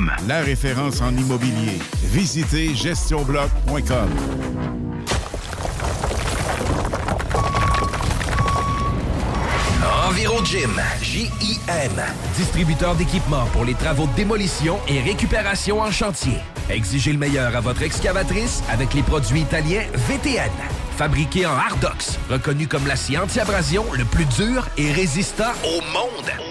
La référence en immobilier. Visitez gestionbloc.com. EnviroGym, J-I-M, distributeur d'équipements pour les travaux de démolition et récupération en chantier. Exigez le meilleur à votre excavatrice avec les produits italiens VTN. Fabriqué en Hardox, reconnu comme l'acier anti-abrasion le plus dur et résistant au monde.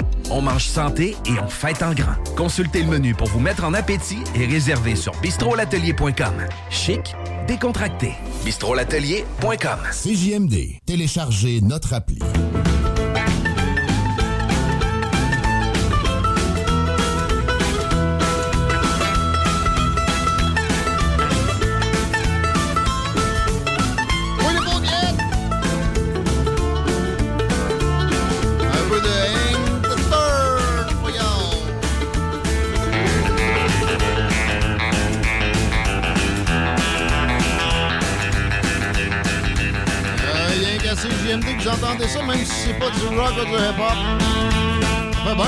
On mange santé et on fête en grand. Consultez le menu pour vous mettre en appétit et réservez sur bistrolatelier.com. Chic, décontracté. bistrolatelier.com. CJMD. Téléchargez notre appli. C'est pas du rock ou du hip-hop. Fait bien.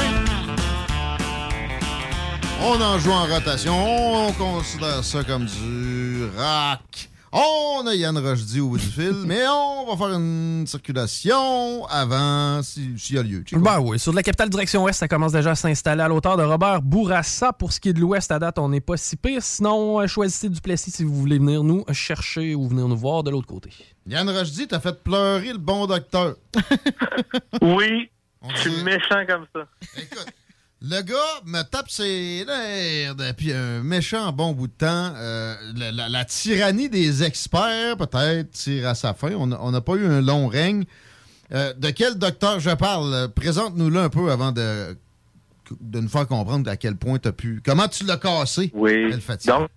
On en joue en rotation. On considère ça comme du rock. On a Yann Rochdy au bout du fil, mais on va faire une circulation avant, si- s'il y a lieu. Ben oui, sur de la capitale direction ouest, ça commence déjà à s'installer à l'auteur de Robert Bourassa. Pour ce qui est de l'ouest, à date, on n'est pas si pire. Sinon, euh, choisissez Duplessis si vous voulez venir nous chercher ou venir nous voir de l'autre côté. Yann Rochdy, t'as fait pleurer le bon docteur. Oui, je suis méchant comme ça. Le gars me tape ses nerfs depuis un méchant bon bout de temps. Euh, la, la- la tyrannie des experts, peut-être, tire à sa fin. On n'a pas eu un long règne. Euh, de quel docteur je parle? Présente-nous-le un peu avant de, de nous faire comprendre à quel point tu as pu. Comment tu l'as cassé? Oui. Donc,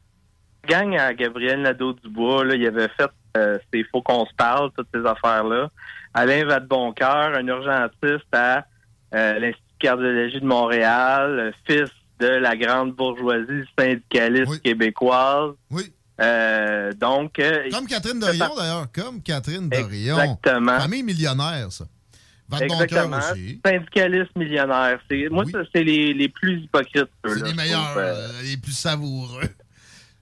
gang à Gabriel Nadeau-Dubois, il avait fait euh, C'est Faut qu'on se parle, toutes ces affaires-là. Alain Vadeboncoeur, un urgentiste à euh, l'Institut cardiologie de Montréal, euh, fils de la grande bourgeoisie syndicaliste québécoise. Oui. Euh, donc... euh, Comme Catherine Dorion, d'ailleurs. Comme Catherine Dorion. Exactement. Famille millionnaire, ça. Vadeboncoeur Exactement. aussi. Syndicaliste millionnaire. Moi, ça, c'est les, les plus hypocrites. C'est les meilleurs, euh, les plus savoureux.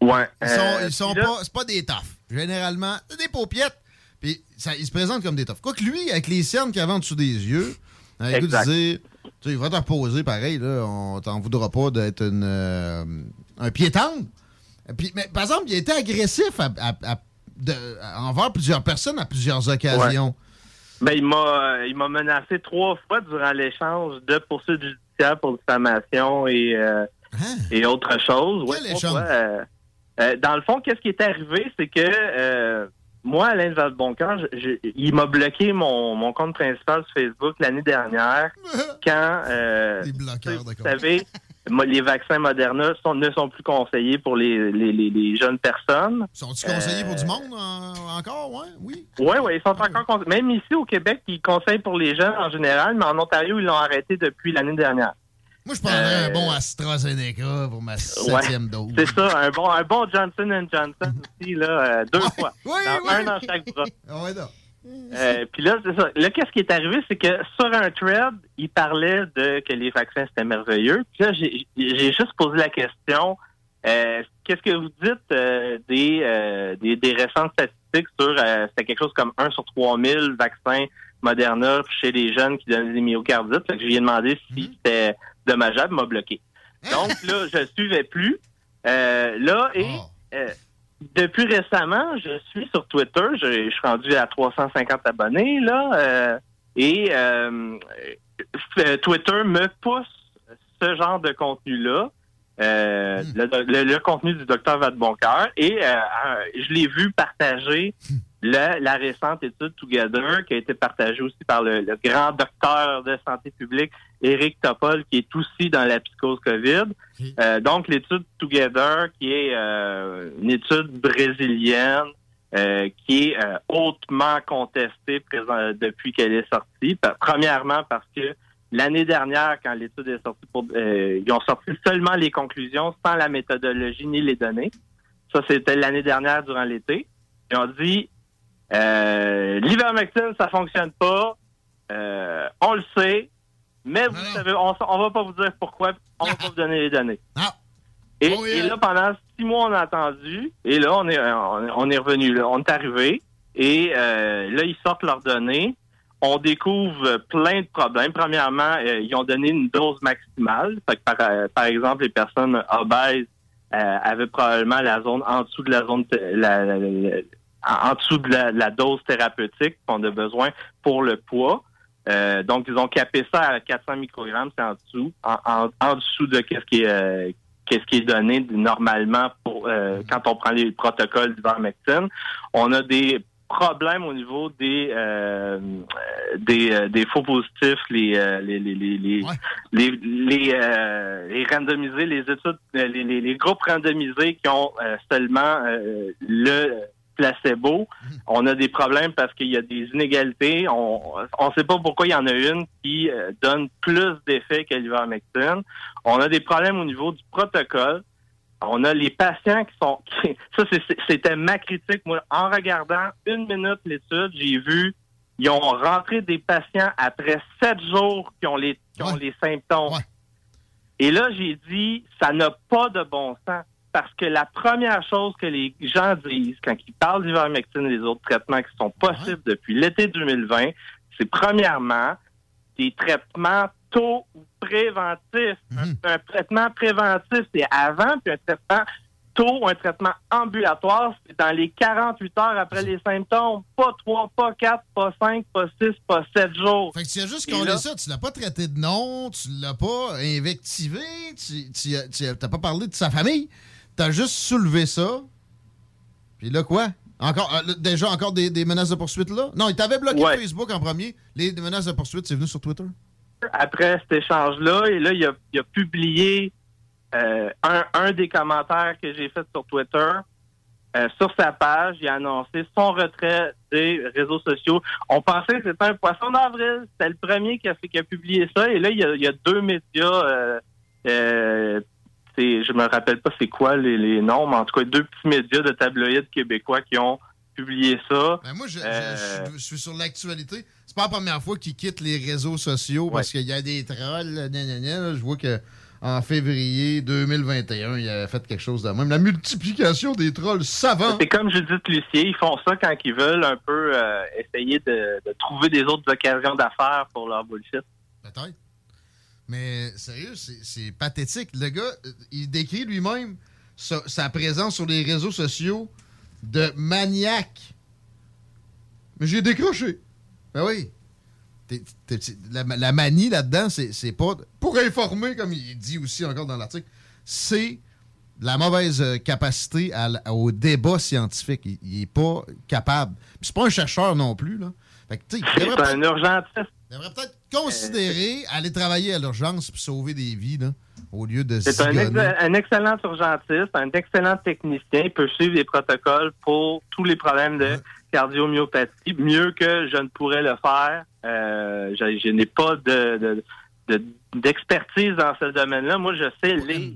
Ouais. Ils sont, Euh, ils sont pas, c'est pas des taffes. Généralement, c'est des paupiettes. Puis ça, ils se présentent comme des taffes. Quoique lui, avec les cernes qu'il avait en dessous des yeux, goût de dire, tu sais, il va te reposer pareil, là, on t'en voudra pas d'être une, euh, un tendre. Puis, mais, par exemple, il a été agressif à- à- à- de- envers plusieurs personnes à plusieurs occasions. Ben, il m'a euh, il m'a menacé trois fois durant l'échange de poursuites judiciaires pour diffamation et, euh, et autre chose. Ouais, Quel trois échange? fois, dans le fond, qu'est-ce qui est arrivé, c'est que moi, Alain Valboncoeur, il m'a bloqué mon, mon compte principal sur Facebook l'année dernière quand, euh, vous savez, les vaccins Moderna sont- ne sont plus conseillés pour les, les, les- les jeunes personnes. Sont-ils conseillés Euh, pour du monde en- encore, ouais? Oui. oui, oui, ils sont encore conseillés. Même ici au Québec, ils conseillent pour les jeunes en général, mais en Ontario, ils l'ont arrêté depuis l'année dernière. Moi, je prendrais Euh, un bon AstraZeneca pour ma Ouais, septième dose. C'est ça, un bon, un bon Johnson Johnson aussi, là, euh, deux fois. oui, Dans- oui. Un dans chaque bras. Ah ouais, non. Euh, Puis là, c'est ça. Là, qu'est-ce qui est arrivé, c'est que sur un thread, il parlait de que les vaccins c'était merveilleux. Puis là, j'ai juste posé la question euh, qu'est-ce que vous dites euh, des, euh, des des récentes statistiques sur euh, c'était quelque chose comme 1 sur 3000 vaccins Moderna chez les jeunes qui donnent des myocardites? Fait que je lui ai demandé si c'était dommageable, m'a bloqué. Donc là, je suivais plus. Euh, là, et euh, depuis récemment, je suis sur Twitter. Je, je suis rendu à 350 abonnés, là. euh, et euh, euh, Twitter me pousse ce genre de contenu-là. euh, le, le- le contenu du docteur Vadeboncoeur. Et euh, euh, je l'ai vu partager la, la récente étude Together qui a été partagée aussi par le grand docteur de santé publique Éric Topol qui est aussi dans la psychose COVID. Euh, donc l'étude Together qui est euh, une étude brésilienne euh, qui est hautement contestée présent- depuis qu'elle est sortie. Premièrement parce que l'année dernière, quand l'étude est sortie, pour, ils ont sorti seulement les conclusions sans la méthodologie ni les données. Ça, c'était l'année dernière durant l'été. Ils ont dit l'ivermectine, ça fonctionne pas. On le sait, mais vous savez, on, on va pas vous dire pourquoi. On va pas vous donner les données. Et, et là, pendant six mois, on a attendu. Et là, on est, on, est revenu. Là, on est arrivé. Et euh, là, ils sortent leurs données. On découvre plein de problèmes. Premièrement, euh, ils ont donné une dose maximale. Fait que par, euh, par exemple, les personnes obèses avaient probablement la zone en dessous de la zone, thé- la- la- la- en dessous de la dose thérapeutique qu'on a besoin pour le poids. Euh, donc, ils ont capé ça à 400 microgrammes, c'est en dessous, en, en, en dessous de qu'est-ce qui est euh, qu'est-ce qui est donné normalement pour euh, quand on prend les protocoles d'ivermectine. On a des problèmes au niveau des euh, des, euh, des faux positifs, les euh, les les les les les, les, euh, les randomisés, les études, les, les, les groupes randomisés qui ont euh, seulement euh, le placebo. On a des problèmes parce qu'il y a des inégalités. On on sait pas pourquoi il y en a une qui euh, donne plus d'effet que l'ivermectine. On a des problèmes au niveau du protocole. On a les patients qui sont... qui- ça, c'était ma critique. Moi, en regardant une minute l'étude, j'ai vu ils ont rentré des patients après sept jours qui ont les, qui ont les symptômes. Et là, j'ai dit, ça n'a pas de bon sens. Parce que la première chose que les gens disent quand ils parlent d'ivermectine et les autres traitements qui sont possibles depuis l'été 2020, c'est premièrement des traitements tôt ou préventifs. Mhm. Un, traitement préventif, c'est avant, puis un traitement tôt ou un traitement ambulatoire, c'est dans les 48 heures après les symptômes. Pas 3, pas 4, pas 5, pas 6, pas 7 jours. Fait que tu as juste collé là- ça, tu l'as pas traité de nom, tu l'as pas invectivé, tu, tu, as- tu as- t'as pas parlé de sa famille, t'as juste soulevé ça. Puis là, quoi? Encore, euh, déjà encore des, des menaces de poursuite là? Non, il t'avait bloqué Ouais. Facebook en premier. Les menaces de poursuite, c'est venu sur Twitter. après cet échange-là. Et là, il a, il a publié euh, un, un des commentaires que j'ai fait sur Twitter. Euh, sur sa page, il a annoncé son retrait des réseaux sociaux. On pensait que c'était un poisson d'avril. C'était le premier qui a, fait, qui a publié ça. Et là, il y a, il y a deux médias. Euh, c'est- je me rappelle pas c'est quoi les, les noms, mais en tout cas, deux petits médias de tabloïds québécois qui ont publié ça. Ben moi, je, Euh, je- je suis sur l'actualité. C'est pas la première fois qu'il quitte les réseaux sociaux parce qu'il y a des trolls. là, nanana, là. je vois que en février 2021, il a fait quelque chose de même. La multiplication des trolls savants. C'est comme Judith Lucier, ils font ça quand ils veulent un peu euh, essayer de, de trouver des autres occasions d'affaires pour leur bullshit. Peut-être. Mais sérieux, c'est pathétique. Le gars, euh, il décrit lui-même sa, sa présence sur les réseaux sociaux de maniaque. Mais j'ai décroché. Ben oui. La, la manie là-dedans, c'est pas. Pour informer, comme il dit aussi encore dans l'article, c'est la mauvaise euh, capacité à au débat scientifique. Il, il est pas capable. C'est pas un chercheur non plus, là. Fait que, tu sais, il devrait C'est un urgentiste. Il devrait peut-être considérer aller travailler à l'urgence puis sauver des vies, là, au lieu de C'est un, ex- un excellent urgentiste, un excellent technicien. Il peut suivre les protocoles pour tous les problèmes de cardiomyopathie mieux que je ne pourrais le faire. Euh, je je n'ai pas de, de- de- d'expertise dans ce domaine-là. Moi, je sais lire.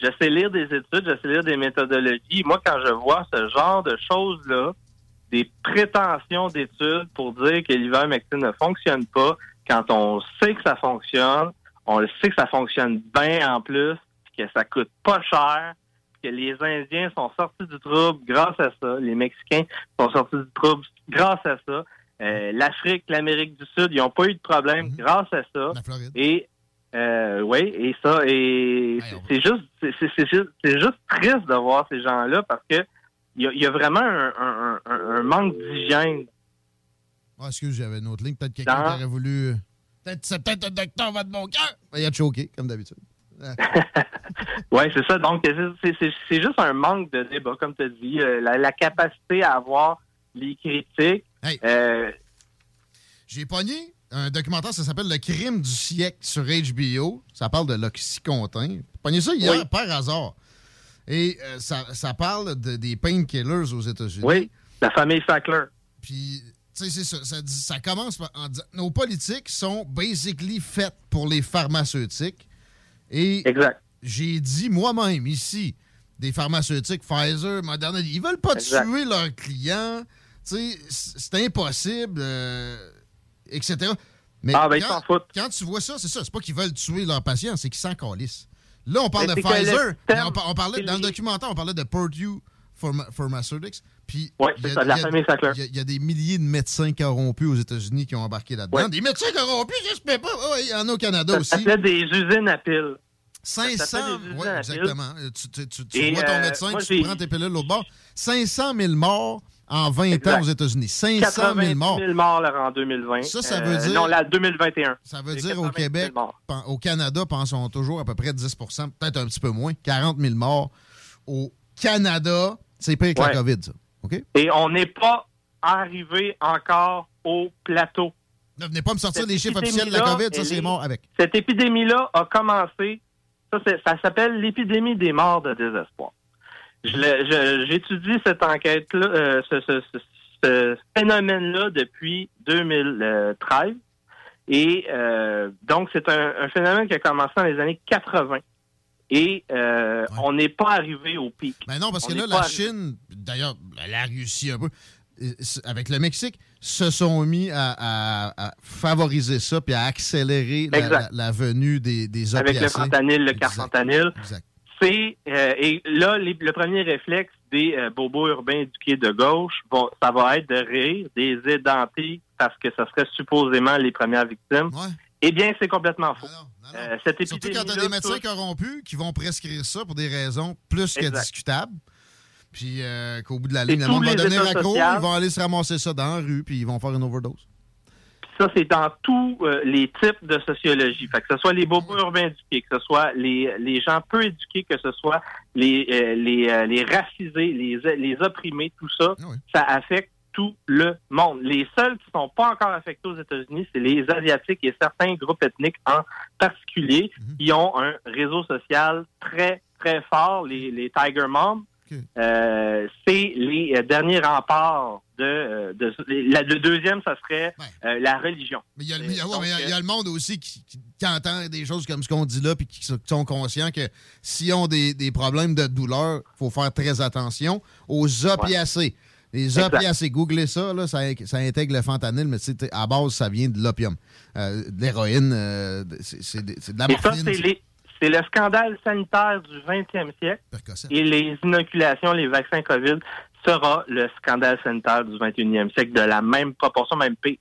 Je sais lire des études, je sais lire des méthodologies. Moi, quand je vois ce genre de choses-là, des prétentions d'études pour dire que l'ivermectine ne fonctionne pas, quand on sait que ça fonctionne, on le sait que ça fonctionne bien en plus, que ça coûte pas cher, que les Indiens sont sortis du trouble grâce à ça, les Mexicains sont sortis du trouble grâce à ça, Euh, l'Afrique, l'Amérique du Sud, ils n'ont pas eu de problème grâce à ça. Et euh, oui, et ça, et c'est juste, c'est juste, c'est juste triste de voir ces gens-là parce que il y a, il y a vraiment un, un- un- un manque d'hygiène. Ah, excuse, j'avais une autre ligne. Peut-être quelqu'un qui aurait voulu. Peut-être, c'est peut-être un docteur va de mon cœur. Il a choqué, comme d'habitude. Oui, c'est ça. Donc, c'est- c'est c'est- c'est juste un manque de débat, comme tu as dit. Euh, la, la capacité à avoir les critiques. Euh, J'ai pogné un documentaire, ça s'appelle Le crime du siècle sur HBO. Ça parle de l'Oxycontin. J'ai pogné ça hier, Oui. par hasard. Et euh, ça, ça parle de- des painkillers aux États-Unis. oui, la famille Sackler. Puis, tu sais, c'est ça. Ça, ça commence par- en disant nos politiques sont basically faites pour les pharmaceutiques. Et j'ai dit moi-même ici, des pharmaceutiques, Pfizer, Moderna, ils veulent pas Exact. tuer leurs clients. Tu sais, c- c'est impossible, euh, etc. Mais Ah, ben, ils quand, s'en foutent. quand tu vois ça, c'est ça. C'est pas qu'ils veulent tuer leurs patients, c'est qu'ils s'en calissent. Là, on parle de Pfizer. on, par- on parlait, dans le documentaire, on parlait de Purdue Pharma- Pharmaceutics. Puis, c'est ça, de la famille Sackler. il y a- Il y, a des milliers de médecins corrompus aux États-Unis qui ont embarqué là-dedans. Ouais. Des médecins corrompus, j'espère pas. Ouais, il y en a au Canada Ça aussi. s'appelait des usines à piles. Ça 500, s'appelle des usines oui, à piles. exactement. Euh, Tu, tu- tu- vois ton euh, médecin, moi, tu prends tes pilules l'autre bord. 500 000 morts en 20 Exact. ans aux États-Unis. 500 80 000 morts. 000 morts là, en 2020. Ça, ça Euh, veut dire- Non, là, 2021. Ça veut dire 80 au 000 Québec, au Canada, pensons toujours à peu près 10% peut-être un petit peu moins, 40 000 morts. Au Canada, c'est pire que Ouais. la COVID, ça. OK? Et on n'est pas arrivé encore au plateau. Ne venez pas me sortir Cette les chiffres officiels de la COVID, ça, c'est est- mort avec. Cette épidémie-là a commencé, ça, ça s'appelle l'épidémie des morts de désespoir. J'étudie cette enquête-là, euh, ce, ce- ce- ce phénomène-là depuis 2013. Et euh, donc, c'est un, un phénomène qui a commencé dans les années 80. Et euh, on n'est pas arrivé au pic. Ben non, parce On que là, la arrivé- Chine, d'ailleurs, la Russie un peu, avec le Mexique, se sont mis à, à- à favoriser ça puis à accélérer la, Exact. la- la venue des, des avec le fentanyl, le Exact. carfentanyl. C'est euh, et là, les- le premier réflexe des euh, bobos urbains éduqués de gauche, vont- ça va être de rire des édentés parce que ce serait supposément les premières victimes. Eh bien, c'est complètement faux. Euh, cette Surtout quand tu as des médecins corrompus qui vont prescrire ça pour des raisons plus que discutables. Puis euh, qu'au bout de la ligne, le monde va accro, sociaux- ils vont aller se ramasser ça dans la rue, puis ils vont faire une overdose. Ça, c'est dans tous euh, les types de sociologie. Fait que ce soit les bobos urbains éduqués, que ce soit les, les gens peu éduqués, que ce soit les, euh, les, euh, les racisés, les, les opprimés, tout ça, ça affecte tout le monde. Les seuls qui sont pas encore affectés aux États-Unis, c'est les Asiatiques et certains groupes ethniques en particulier qui ont un réseau social très, très fort, les, les Tiger Moms. Euh, c'est les euh, derniers remparts de, euh, de la, le deuxième, ça serait euh, la religion. Mais il y, a le- ouais, y y a monde aussi qui, qui- qui entend des choses comme ce qu'on dit là, puis qui sont- qui sont conscients que s'ils ont des, des problèmes de douleur, il faut faire très attention aux opiacés. Les opiacés, googlez ça, là, ça, ça intègre le fentanyl, mais à base, ça vient de l'opium. De l'héroïne, c'est de, la morphine. C'est le scandale sanitaire du 20e siècle. Et les inoculations, les vaccins COVID sera le scandale sanitaire du 21e siècle de la même proportion, même pire.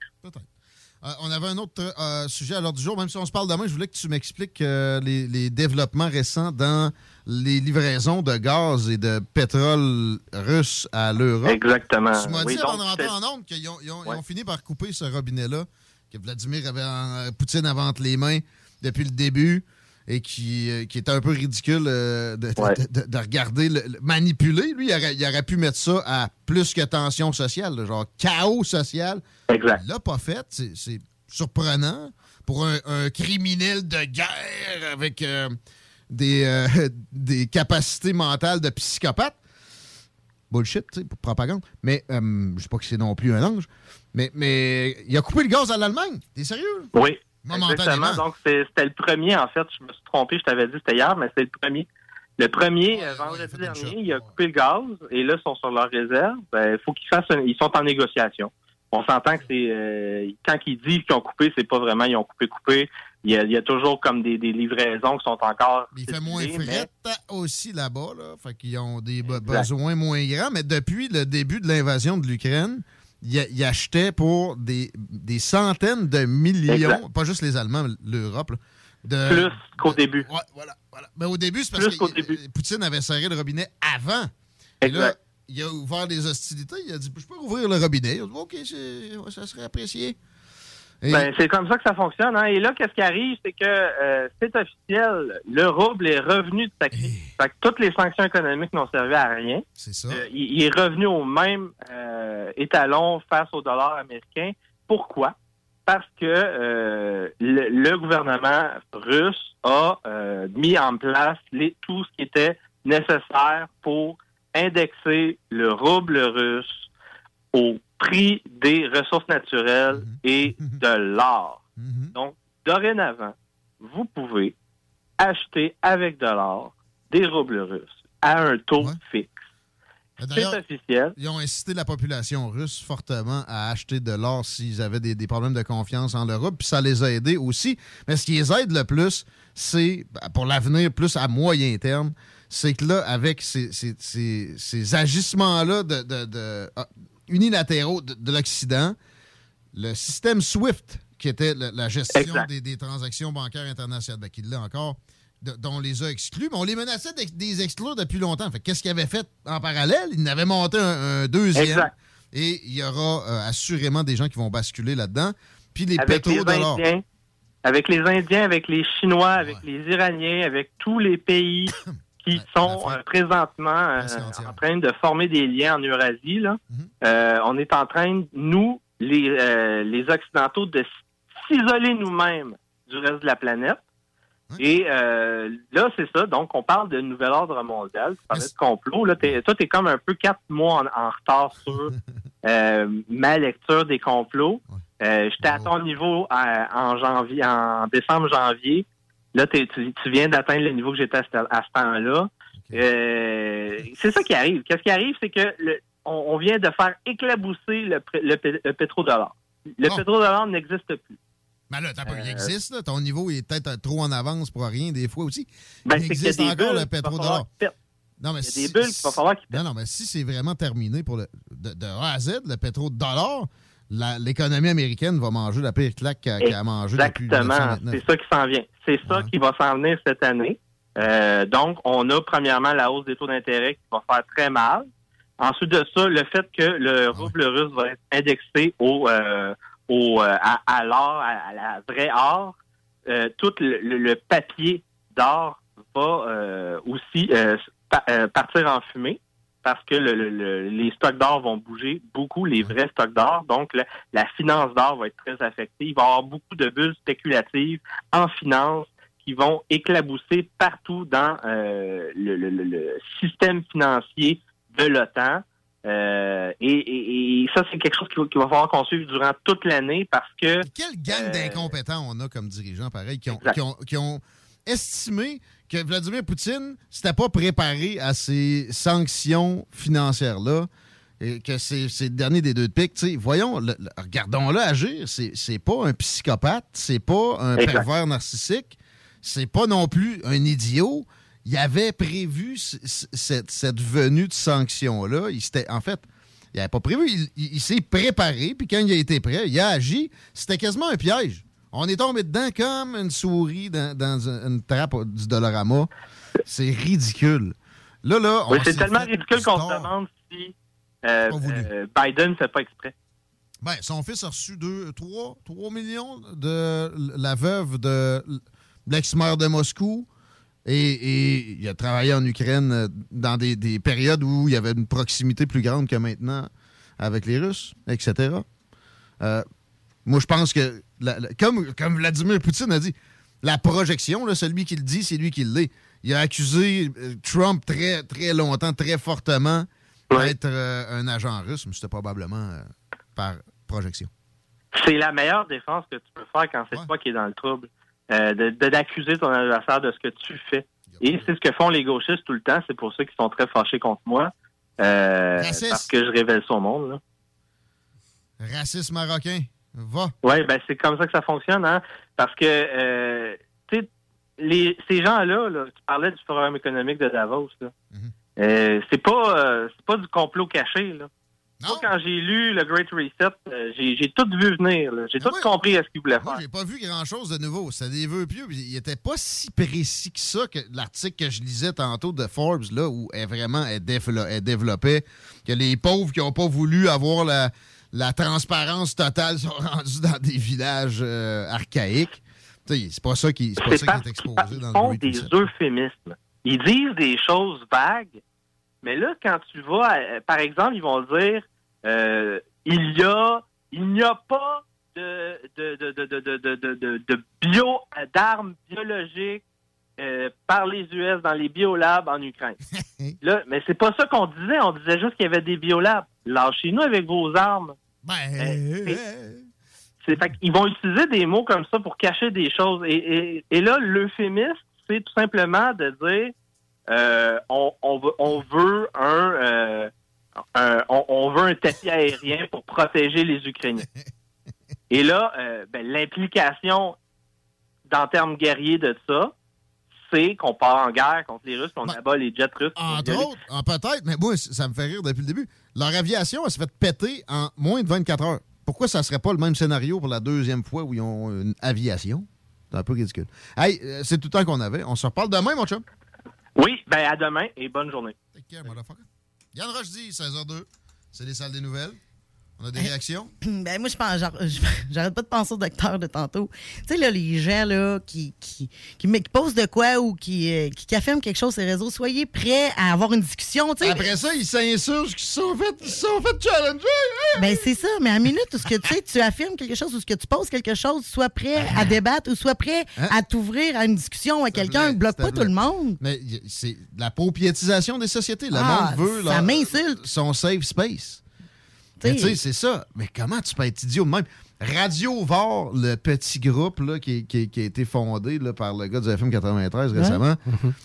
Euh, on avait un autre euh, sujet à l'ordre du jour. Même si on se parle demain, je voulais que tu m'expliques euh, les, les développements récents dans les livraisons de gaz et de pétrole russe à l'Europe. Exactement. Tu m'as Oui, dit avant de en onde qu'ils ont, ils ont- fini par couper ce robinet-là, que Vladimir avait en- Poutine avait entre les mains depuis le début et qui, euh, qui était un peu ridicule euh, de, de- Ouais. de- de regarder, le- le- manipuler. Lui, il aurait, il aurait pu mettre ça à plus que tension sociale, là, genre chaos social. Exact. Il l'a pas fait. C'est surprenant pour un, un criminel de guerre avec euh, des, euh, des capacités mentales de psychopathe. Bullshit, tu sais, pour propagande. Mais je sais pas que c'est non plus un ange. Mais, mais il a coupé le gaz à l'Allemagne. T'es sérieux? Oui. Exactement. Donc, c'est- c'était le premier, en fait. Je me suis trompé, je t'avais dit c'était hier, mais c'est le premier. Le premier, vendredi dernier, il a coupé le gaz et là, ils sont sur leur réserve. Ben, Il faut qu'ils fassent un- Ils sont en négociation. On s'entend que c'est. euh, quand ils disent qu'ils ont coupé, c'est pas vraiment ils ont coupé, coupé. Il y a, il y a toujours comme des, des livraisons qui sont encore. Il fait moins mais- fret aussi là-bas. Là. Fait qu'ils ont des Exact. besoins moins grands. Mais depuis le début de l'invasion de l'Ukraine, ils achetaient pour des, des centaines de millions, Exact. pas juste les Allemands, l'Europe. de- Plus qu'au début. Ouais, voilà, voilà. Mais au début, c'est parce Plus que Poutine avait serré le robinet avant. Et là, Exact. il a ouvert des hostilités. Il a dit Je peux ouvrir le robinet. Il a dit OK, ça serait apprécié. Et- Ben, c'est comme ça que ça fonctionne. hein. Et là, qu'est-ce qui arrive, c'est que euh, c'est officiel. Le rouble est revenu de sa crise. Fait que toutes les sanctions économiques n'ont servi à rien. C'est ça. Euh, il, est revenu au même euh, étalon face au dollar américain. Pourquoi? Parce que le, le gouvernement russe a mis en place les, tout ce qui était nécessaire pour indexer le rouble russe au prix des ressources naturelles et de l'or. Donc, dorénavant, vous pouvez acheter avec de l'or des roubles russes à un taux fixe. C'est D'ailleurs, officiel. Ils ont incité la population russe fortement à acheter de l'or s'ils avaient des, des problèmes de confiance en l'Europe, puis ça les a aidés aussi. Mais ce qui les aide le plus, c'est, ben, pour l'avenir, plus à moyen terme, c'est que là, avec ces, ces- ces- ces agissements-là de, de- de- ah, unilatéraux de, de l'Occident, le système SWIFT, qui était la, la gestion des, des transactions bancaires internationales, ben, qui l'est encore, de- dont on les a exclus, mais on les menaçait d'ex- des exclure depuis longtemps. Fait qu'est-ce qu'ils avaient fait en parallèle? Ils en avaient monté un, un deuxième. Exact. Et il y aura euh, assurément des gens qui vont basculer là-dedans. Puis les avec les. Indiens, avec les Indiens, avec les Chinois, avec les Iraniens, avec tous les pays qui sont euh, présentement euh, en train de former des liens en Eurasie. Là. Euh, on est en train, nous, les, les Occidentaux, de s'isoler nous-mêmes du reste de la planète. Et euh, là, c'est ça. Donc, on parle de nouvel ordre mondial. Tu parlais de complot. Là, t'es- toi, tu es comme un peu quatre mois en, en retard sur euh, ma lecture des complots. Euh, J'étais à ton niveau en janvier, en décembre-janvier. Là, tu, tu viens d'atteindre le niveau que j'étais à ce, à ce temps-là. Euh, c'est ça qui arrive. Qu'est-ce qui arrive, c'est que le- on, on vient de faire éclabousser le, le, le pétrodollar. Le pétrodollar n'existe plus. Mais là, il Euh, existe, là. Ton niveau est peut-être trop en avance pour rien, des fois aussi. Ben, il y a existe des encore bulles le pétrodollar. Non, mais Il y a si- des bulles qu'il va falloir qu'il Non, non, mais si c'est vraiment terminé pour le, de, de A à Z, le pétrodollar, la- l'économie américaine va manger la pire claque qu'elle a mangé depuis Exactement. 1929. C'est ça qui s'en vient. C'est ça qui va s'en venir cette année. Euh, donc, on a premièrement la hausse des taux d'intérêt qui va faire très mal. Ensuite de ça, le fait que le rouble russe va être indexé au, euh, au euh, à, à l'or, à, à la vraie or, euh, tout le, le- papier d'or va euh, aussi pa- partir en fumée parce que le- le- le- les stocks d'or vont bouger beaucoup, les vrais stocks d'or. Donc, la, la finance d'or va être très affectée. Il va y avoir beaucoup de bulles spéculatives en finance qui vont éclabousser partout dans euh, le, système financier de l'OTAN. Euh, et, et- et ça, c'est quelque chose qu'il va, falloir qu'on suive durant toute l'année parce que... Quelle gang euh, d'incompétents on a comme dirigeants, pareil, qui ont, Exact. qui ont- qui ont estimé que Vladimir Poutine s'était pas préparé à ces sanctions financières-là, et que c'est le dernier des deux de pique. Voyons, le- le- regardons-le agir. C'est pas un psychopathe, c'est pas un Exact. pervers narcissique, c'est pas non plus un idiot. Il avait prévu cette, cette venue de sanctions-là. Il s'était, en fait, il n'avait pas prévu. Il, il- il s'est préparé, puis quand il a été prêt, il a agi. C'était quasiment un piège. On est tombé dedans comme une souris dans, dans un- une trappe du Dollarama. C'est ridicule. Là, là, Oui, c'est tellement ridicule qu'on se demande si euh, euh, Biden ne fait pas exprès. Ben, son fils a reçu 3, millions de la veuve de l'ex-maire de Moscou. Et, et il a travaillé en Ukraine euh, dans des, des périodes où il y avait une proximité plus grande que maintenant avec les Russes, etc. Euh, moi, je pense que, la- la- comme, comme Vladimir Poutine a dit, la projection, là, celui qui le dit, c'est lui qui l'est. Il a accusé euh, Trump très, très longtemps, très fortement d'être euh, un agent russe, mais c'était probablement euh, par projection. C'est la meilleure défense que tu peux faire quand c'est toi qui es dans le trouble. Euh, de- de- d'accuser ton adversaire de ce que tu fais. Et c'est ce que font les gauchistes tout le temps. C'est pour ça qu'ils sont très fâchés contre moi. Raciste. parce que je révèle son monde. Là. Racisme marocain, va. Oui, ben c'est comme ça que ça fonctionne, hein? Parce que euh, les ces gens-là, là, tu parlais du forum économique de Davos, là. euh, c'est pas euh, c'est pas du complot caché, là. Moi, quand j'ai lu le Great Reset, euh, j'ai j'ai tout vu venir, là. J'ai tout compris à ce qu'ils voulaient Moi, faire. j'ai pas vu grand-chose de nouveau. C'était des vœux pieux. Il était pas si précis que ça que l'article que je lisais tantôt de Forbes, là, où elle vraiment elle développait que les pauvres qui ont pas voulu avoir la, la transparence totale sont rendus dans des villages euh, archaïques. C'est pas ça qui, c'est pas ça parce qui est exposé dans font le Great des Reset. euphémismes. Ils disent des choses vagues, mais là, quand tu vas, euh, par exemple, ils vont dire euh, il y a, il n'y a pas de de de de de de de, de, de- de bio d'armes biologiques euh, par les US dans les biolabs en Ukraine. là, mais c'est pas ça qu'on disait. On disait juste qu'il y avait des biolabs. Lâchez-nous avec vos armes. Ben, Euh, c'est- c'est fait qu'ils vont utiliser des mots comme ça pour cacher des choses. Et, et, et là, l'euphémisme, c'est tout simplement de dire euh, on, on veut, on veut un, euh, un- on, on veut un tapis aérien pour protéger les Ukrainiens. Et là, euh, ben, l'implication dans termes guerriers de ça, c'est qu'on part en guerre contre les Russes, qu'on abat les jets russes. Entre autres, ah, peut-être, mais moi, ça me fait rire depuis le début. Leur aviation, elle s'est fait péter en moins de 24 heures. Pourquoi ça serait pas le même scénario pour la deuxième fois où ils ont une aviation? C'est un peu ridicule. Hey, euh, c'est tout le temps qu'on avait. On se reparle demain, mon chum. Oui, ben à demain et bonne journée. Take care, motherfucker. Yann Rochdy, 16h02. C'est les salles des nouvelles. On a des réactions? Ben, moi, je pense, j'ar- j'arrête pas de penser au docteur de tantôt. Tu sais, là, les gens, là, qui, qui, qui, qui posent de quoi ou qui, euh, qui, qui affirment quelque chose sur les réseaux, soyez prêts à avoir une discussion. Après ça, ils s'insurgent qu'ils se sont fait, ils sont fait challenger. hein? Ben, c'est ça. Mais à minute où ce que tu sais, tu affirmes quelque chose ou ce que tu poses quelque chose, sois prêt à débattre ou sois prêt Hein? à t'ouvrir à une discussion avec quelqu'un. Bloque pas tout le monde. Mais c'est la paupiétisation des sociétés. Le Ah, monde veut ça leur- m'insulte. son safe space. Mais Tu sais, c'est ça. Mais comment tu peux être idiot même? Radio VAR, le petit groupe là, qui, qui- qui a été fondé là, par le gars du FM 93 récemment.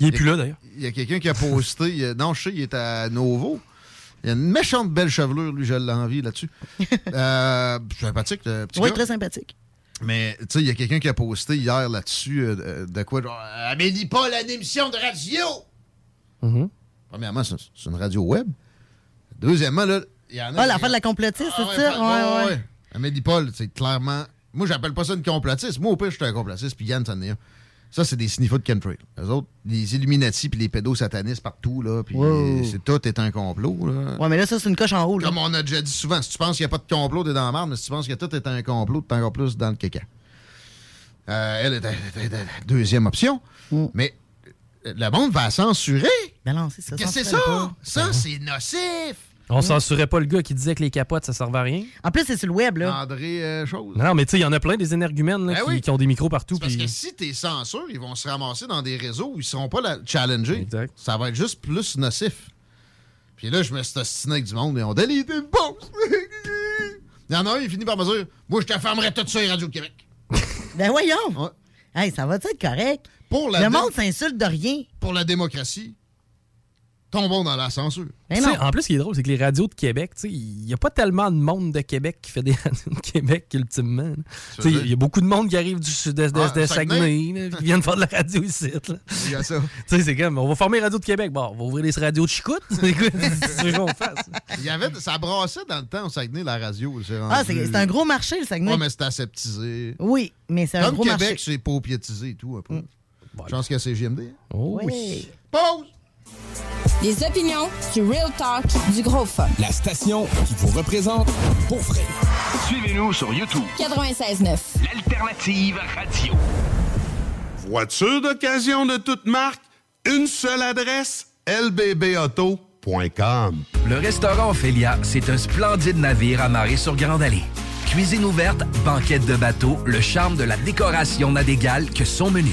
Il est plus là, d'ailleurs. Il y a quelqu'un qui a posté. a- non, je sais, il est à Novo. Il a une méchante belle chevelure, lui, je l'envie là-dessus. euh, sympathique, le petit Oui, gars. très sympathique. Mais, tu sais, il y a quelqu'un qui a posté hier là-dessus euh, de- quoi? genre, Amélie Paul, une émission de radio! Mhm. Premièrement, c'est une radio web. Deuxièmement, là, y en a. Ah, l'affaire de la complotiste, Ah, c'est ça? Ouais, ouais. Amélie Paul, c'est clairement. Moi, j'appelle pas ça une complotiste. Moi, au pire, je suis un complotiste, puis Yann, c'en est un. Ça, c'est des sniffos de Kentrail. Les autres, les Illuminati puis les pédosatanistes partout, là, puis Wow. c'est tout est un complot, là. Ouais, mais là, ça, c'est une coche en haut. Là. Comme on a déjà dit souvent, si tu penses qu'il n'y a pas de complot, t'es dans la merde, mais si tu penses que tout est un complot, t'es encore plus dans le caca. Euh, elle est deuxième option. Mais euh, le monde va censurer. Ben non, c'est ça. Qu'est-ce que c'est ça? Ça, c'est nocif. On censurait pas le gars qui disait que les capotes, ça servait à rien. En plus, c'est sur le web, là. André euh, Chose. Non, mais tu sais, il y en a plein des énergumènes là, Ben qui, oui. qui ont des micros partout. Parce que si t'es censure, ils vont se ramasser dans des réseaux où ils seront pas la- challengés. Ça va être juste plus nocif. Puis là, je me suis ostiné avec du monde et on délite une pause. Il y en a un, il finit par me dire Moi, je te fermerai tout ça à Radio-Québec. Ben voyons. Hey, ça va être correct? Pour la le dé- monde s'insulte de rien. Pour la démocratie, tombons dans la censure. Ben en plus, ce qui est drôle, c'est que les radios de Québec, tu sais, il n'y a pas tellement de monde de Québec qui fait des radios de Québec, ultimement. là. Tu sais, Il y a beaucoup de monde qui arrive du sud-est de, Ah, de Saguenay. Là, qui viennent faire de la radio ici. là. Il y a ça. Tu sais, c'est comme, on va former Radio de Québec. Bon, on va ouvrir des radios de Chicoute. C'est quoi, c'est ce qu'on fasse. Il y avait, ça brassait dans le temps au Saguenay, la radio. Ah, c'est un gros marché, le Saguenay. Ouais, mais c'est aseptisé. Oui, mais c'est un Comme gros Québec, marché. Mm. c'est paupiétisé et tout, un peu. Je pense que c'est GMD. Oh oui. Pause! Les opinions, du real talk, du gros fun. La station qui vous représente pour vrai. Suivez-nous sur YouTube. 96.9. L'alternative radio. Voiture d'occasion de toute marque, une seule adresse, lbbauto.com. Le restaurant Ophélia, c'est un splendide navire amarré sur Grande Allée. Cuisine ouverte, banquette de bateau, le charme de la décoration n'a d'égal que son menu.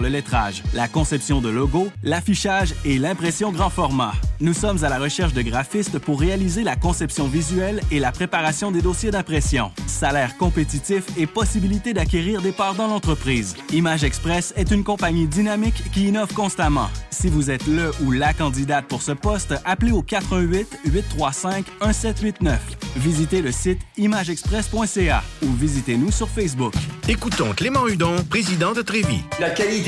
le lettrage, la conception de logos, l'affichage et l'impression grand format. Nous sommes à la recherche de graphistes pour réaliser la conception visuelle et la préparation des dossiers d'impression. Salaire compétitif et possibilité d'acquérir des parts dans l'entreprise. Image Express est une compagnie dynamique qui innove constamment. Si vous êtes le ou la candidate pour ce poste, appelez au 88 835 1789. Visitez le site imageexpress.ca ou visitez-nous sur Facebook. Écoutons Clément Hudon, président de Trévis. La qualité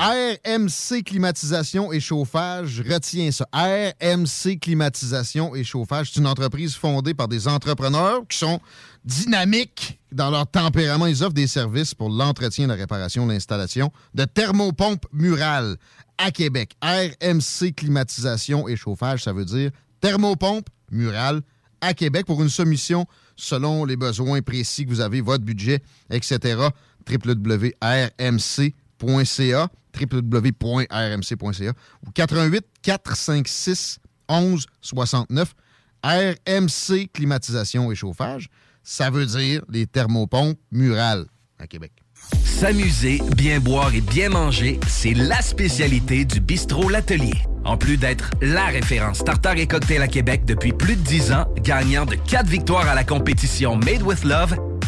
RMC Climatisation et Chauffage, retiens ça. RMC Climatisation et Chauffage, c'est une entreprise fondée par des entrepreneurs qui sont dynamiques dans leur tempérament. Ils offrent des services pour l'entretien, la réparation, l'installation de thermopompes murales à Québec. RMC Climatisation et Chauffage, ça veut dire thermopompe murale à Québec pour une soumission selon les besoins précis que vous avez, votre budget, etc. www.rmc.ca www.rmc.ca ou 88 456 11 69 RMC climatisation et chauffage, ça veut dire les thermopompes murales à Québec. S'amuser, bien boire et bien manger, c'est la spécialité du bistrot L'Atelier. En plus d'être la référence tartare et cocktail à Québec depuis plus de 10 ans, gagnant de 4 victoires à la compétition Made with Love,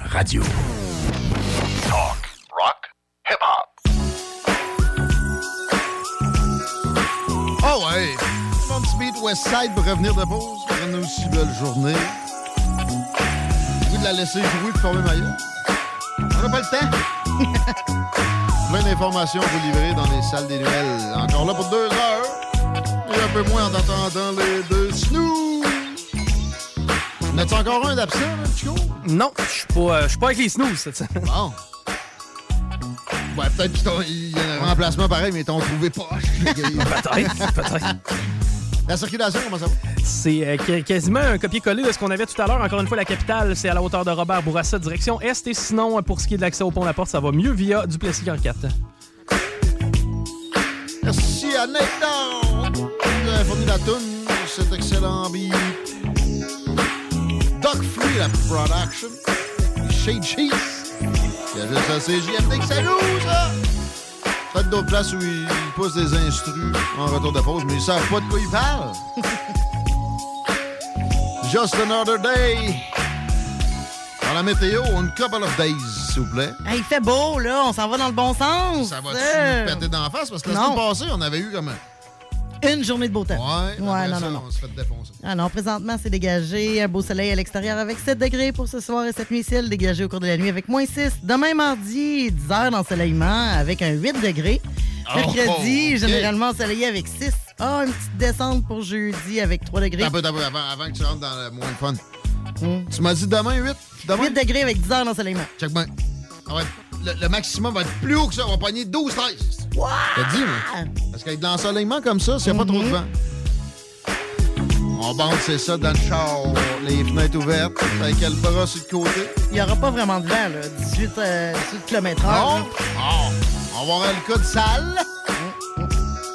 radio. Talk, rock, hip-hop. Oh ouais! Mon petit beat Westside pour revenir de pause pour une aussi belle journée. Vous de la laisser jouer pour former maillot. On n'a pas le temps. Plein d'informations à vous livrer dans les salles des nouvelles. Encore là pour deux heures. Et un peu moins en attendant les deux snooze. N'as-tu encore un d'absent, là, Chico? Non, je suis pas, euh, pas avec les snooze cette semaine. Bon. Ouais, peut-être qu'il y a un remplacement pareil, mais ils t'ont trouvé poche. peut-être, peut-être. La circulation, comment ça va? C'est euh, qu- quasiment un copier-coller de ce qu'on avait tout à l'heure. Encore une fois, la capitale, c'est à la hauteur de Robert Bourassa, direction Est. Et sinon, pour ce qui est de l'accès au pont La Porte, ça va mieux via Duplessis en 4. Merci à Nathan qui a fourni la toune cet excellent beat. Doc Free, la production. Shade Cheese. Il y a juste à CJMD que ça joue, ça. Peut-être d'autres places où ils poussent des instrus en retour de pause, mais ils savent pas de quoi ils parlent. Just another day. Dans la météo, une couple of days, s'il vous plaît. Hey, il fait beau, là. On s'en va dans le bon sens. Ça va-tu Euh, péter d'en face? Parce que la semaine passée, on avait eu comme un... Une journée de beau temps. Ouais, Ouais, non, ça, non, non. on se fait défoncer. Ah non, présentement, c'est dégagé. Un beau soleil à l'extérieur avec 7 degrés pour ce soir et cette nuit. Ciel dégagé au cours de la nuit avec moins 6. Demain, mardi, 10 heures d'ensoleillement avec un 8 degrés. Oh, Mercredi, ok. généralement ensoleillé avec 6. Ah, une petite descente pour jeudi avec 3 degrés. Un peu, attends un peu, avant, avant que tu rentres dans le moins fun. Tu m'as dit demain 8? Demain? 8 degrés avec 10 heures d'ensoleillement. Check bien. Ah ouais, le, le maximum va être plus haut que ça. On va pogner 12, 13. Wow! T'as dit, moi. Parce qu'avec de l'ensoleillement comme ça, s'il n'y a pas trop de vent. On bande, c'est ça, dans le char. Les fenêtres ouvertes, avec le bras sur le côté. Il n'y aura pas vraiment de vent, là. 18, euh, 18 km/h. Non? Ah, on va avoir le cas de sale.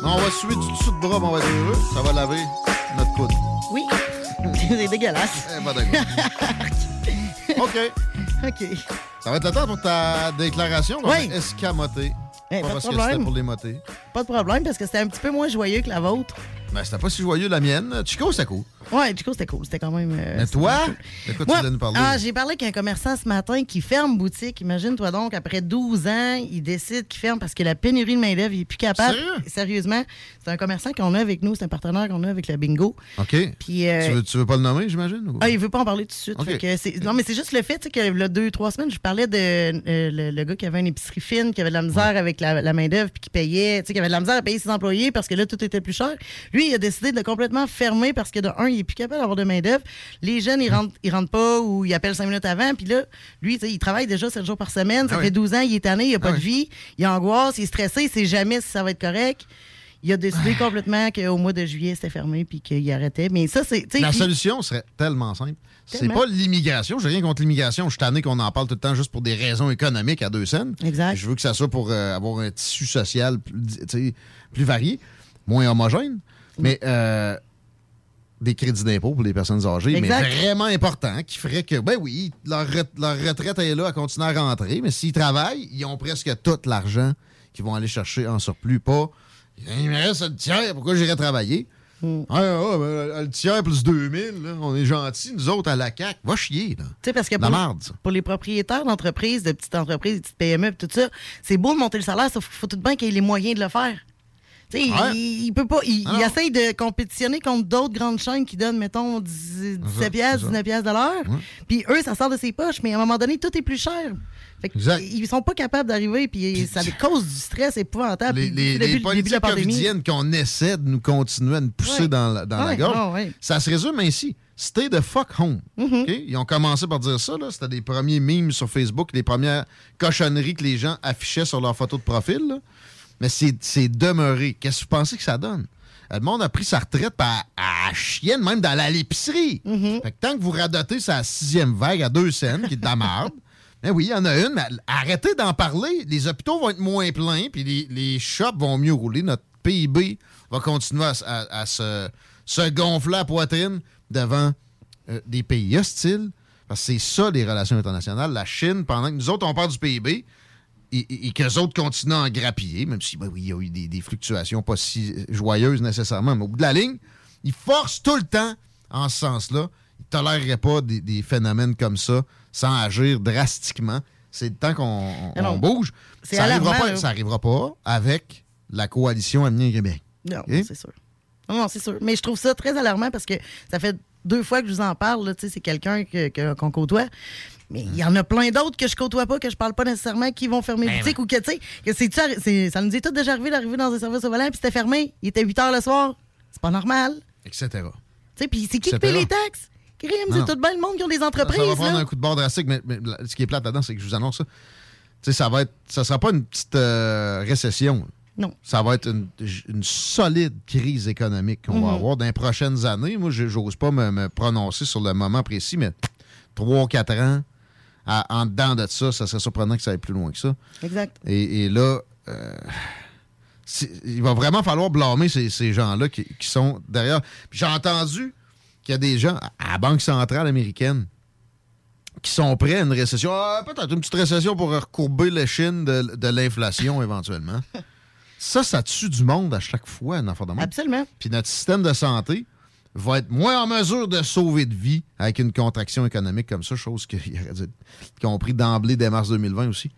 Mais on va suer du dessous de bras, mais on va être heureux. Ça va laver notre coude. Oui. c'est dégueulasse. Eh, pas d'accord. OK. OK. Ça va être le temps pour ta déclaration. qu'on Oui. Eh, pas de parce que c'était problème. pour les motés. Pas de problème parce que c'était un petit peu moins joyeux que la vôtre. Mais c'était pas si joyeux la mienne. Chico, c'était cool. Ouais, du coup, c'était cool. C'était quand même. euh, Mais toi, de quoi tu voulais nous parler? ah, j'ai parlé avec un commerçant ce matin qui ferme boutique. Imagine-toi donc, après 12 ans, il décide qu'il ferme parce que la pénurie de main-d'œuvre, il est plus capable. Sérieux? Sérieusement, c'est un commerçant qu'on a avec nous, c'est un partenaire qu'on a avec le bingo. OK. Puis, euh, tu, veux, tu veux pas le nommer, j'imagine? ou- Ah, il veut pas en parler tout de suite. Fait que non, mais c'est juste le fait que là, deux, trois semaines, je parlais de euh, le, le gars qui avait une épicerie fine, qui avait de la misère avec la, la main-d'œuvre, puis qui payait, tu sais, qui avait de la misère à payer ses employés parce que là, tout était plus cher. Lui, il a décidé de complètement fermer parce que, de un, il est plus capable d'avoir de main-d'œuvre. Les jeunes, ils rentrent, ils rentrent pas ou ils appellent cinq minutes avant. Puis là, lui, il travaille déjà sept jours par semaine. Ça Ah fait oui. 12 ans, il est tanné, il a pas Ah de oui. vie, il angoisse, il est stressé, il sait jamais si ça va être correct. Il a décidé complètement qu'au mois de juillet, c'était fermé puis qu'il arrêtait. Mais ça, c'est. La solution serait tellement simple. C'est pas l'immigration. J'ai rien contre l'immigration. Je suis tanné qu'on en parle tout le temps juste pour des raisons économiques à deux scènes. Exact. Je veux que ça soit pour euh, avoir un tissu social plus, plus varié, moins homogène. Mais euh, des crédits d'impôt pour les personnes âgées, Exact. mais vraiment important, qui ferait que, ben oui, leur, re- leur retraite est là, à continuer à rentrer, mais s'ils travaillent, ils ont presque tout l'argent qu'ils vont aller chercher en surplus. Pas, il me reste le tiers, pourquoi j'irais travailler? Ah, ah, ben, le tiers plus 2000, là, on est gentils, nous autres, à la CAQ. Va chier, là. Tu sais, parce que La pour, merde, ça. pour les propriétaires d'entreprises, de petites entreprises, de petites PME, tout ça, c'est beau de monter le salaire, sauf qu'il faut tout de même qu'il ait les moyens de le faire. Ouais. il, il peut pas. Il, il non. essaye de compétitionner contre d'autres grandes chaînes qui donnent, mettons, 10 17 ça, piastres, c'est ça. 19 piastres de l'heure. Puis eux, ça sort de ses poches, mais à un moment donné, tout est plus cher. Fait ils sont pas capables d'arriver, puis ça les cause du stress épouvantable. Les, les- depuis les le politiques pandémie. covidiennes qu'on essaie de nous continuer à nous pousser Ouais. dans, la, dans la gorge, ouais, ça se résume ainsi. Stay the fuck home. Mm-hmm. Ils ont commencé par dire ça. là. C'était des premiers memes sur Facebook, les premières cochonneries que les gens affichaient sur leur photo de profil. là. Mais c'est demeuré. Qu'est-ce que vous pensez que ça donne? Le monde a pris sa retraite à, à chienne, même dans la- l'épicerie. Mm-hmm. Fait que tant que vous radotez sa sixième vague à deux scènes, qui est de la merde, ben oui, il y en a une, mais arrêtez d'en parler. Les hôpitaux vont être moins pleins, puis les, les shops vont mieux rouler. Notre PIB va continuer à, à- à se, se gonfler la poitrine devant euh, des pays hostiles. Parce que c'est ça, les relations internationales. La Chine, pendant que nous autres, on perd du PIB, et, et, et qu'eux autres continuent à en grappiller, même si, ben oui, il y a eu des, des fluctuations pas si joyeuses nécessairement, mais au bout de la ligne, ils forcent tout le temps en ce sens-là. Ils ne toléreraient pas des, des phénomènes comme ça sans agir drastiquement. C'est le temps qu'on bouge. Ça n'arrivera pas, ça arrivera pas avec la coalition Avenir Québec. Non, c'est sûr. Non, c'est sûr. Mais je trouve ça très alarmant parce que ça fait deux fois que je vous en parle. là, tu sais, C'est quelqu'un que- que- qu'on côtoie. Mais il y en a plein d'autres que je côtoie pas, que je parle pas nécessairement, qui vont fermer Ben boutique ou que, tu sais, que c'est- ça nous est tout déjà arrivé d'arriver dans un service au volant puis c'était fermé. Il était 8 heures le soir. C'est pas normal. Etc. Tu sais, Puis c'est qui qui paye les taxes? Crime, c'est tout bien le monde qui ont des entreprises. Ça va prendre là. un coup de bord drastique, mais, mais ce qui est plate là-dedans, c'est que je vous annonce ça. Tu sais, ça va être. Ça sera pas une petite euh, récession. Non. Ça va être une, une solide crise économique qu'on va Mhm. avoir dans les prochaines années. Moi, je- j'ose pas me, me prononcer sur le moment précis, mais 3-4 ans, à- en dedans de ça, ça serait surprenant que ça aille plus loin que ça. Exact. Et, et là, euh, il va vraiment falloir blâmer ces, ces gens-là qui, qui sont derrière. Puis J'ai entendu qu'il y a des gens à la Banque centrale américaine qui sont prêts à une récession. Ah, Peut-être une petite récession pour recourber l'échine de, de l'inflation éventuellement. Ça, ça tue du monde à chaque fois, un enfant de même. Absolument. Puis notre système de santé va être moins en mesure de sauver de vie avec une contraction économique comme ça, chose qu'il aurait dû être compris d'emblée dès mars 2020 aussi.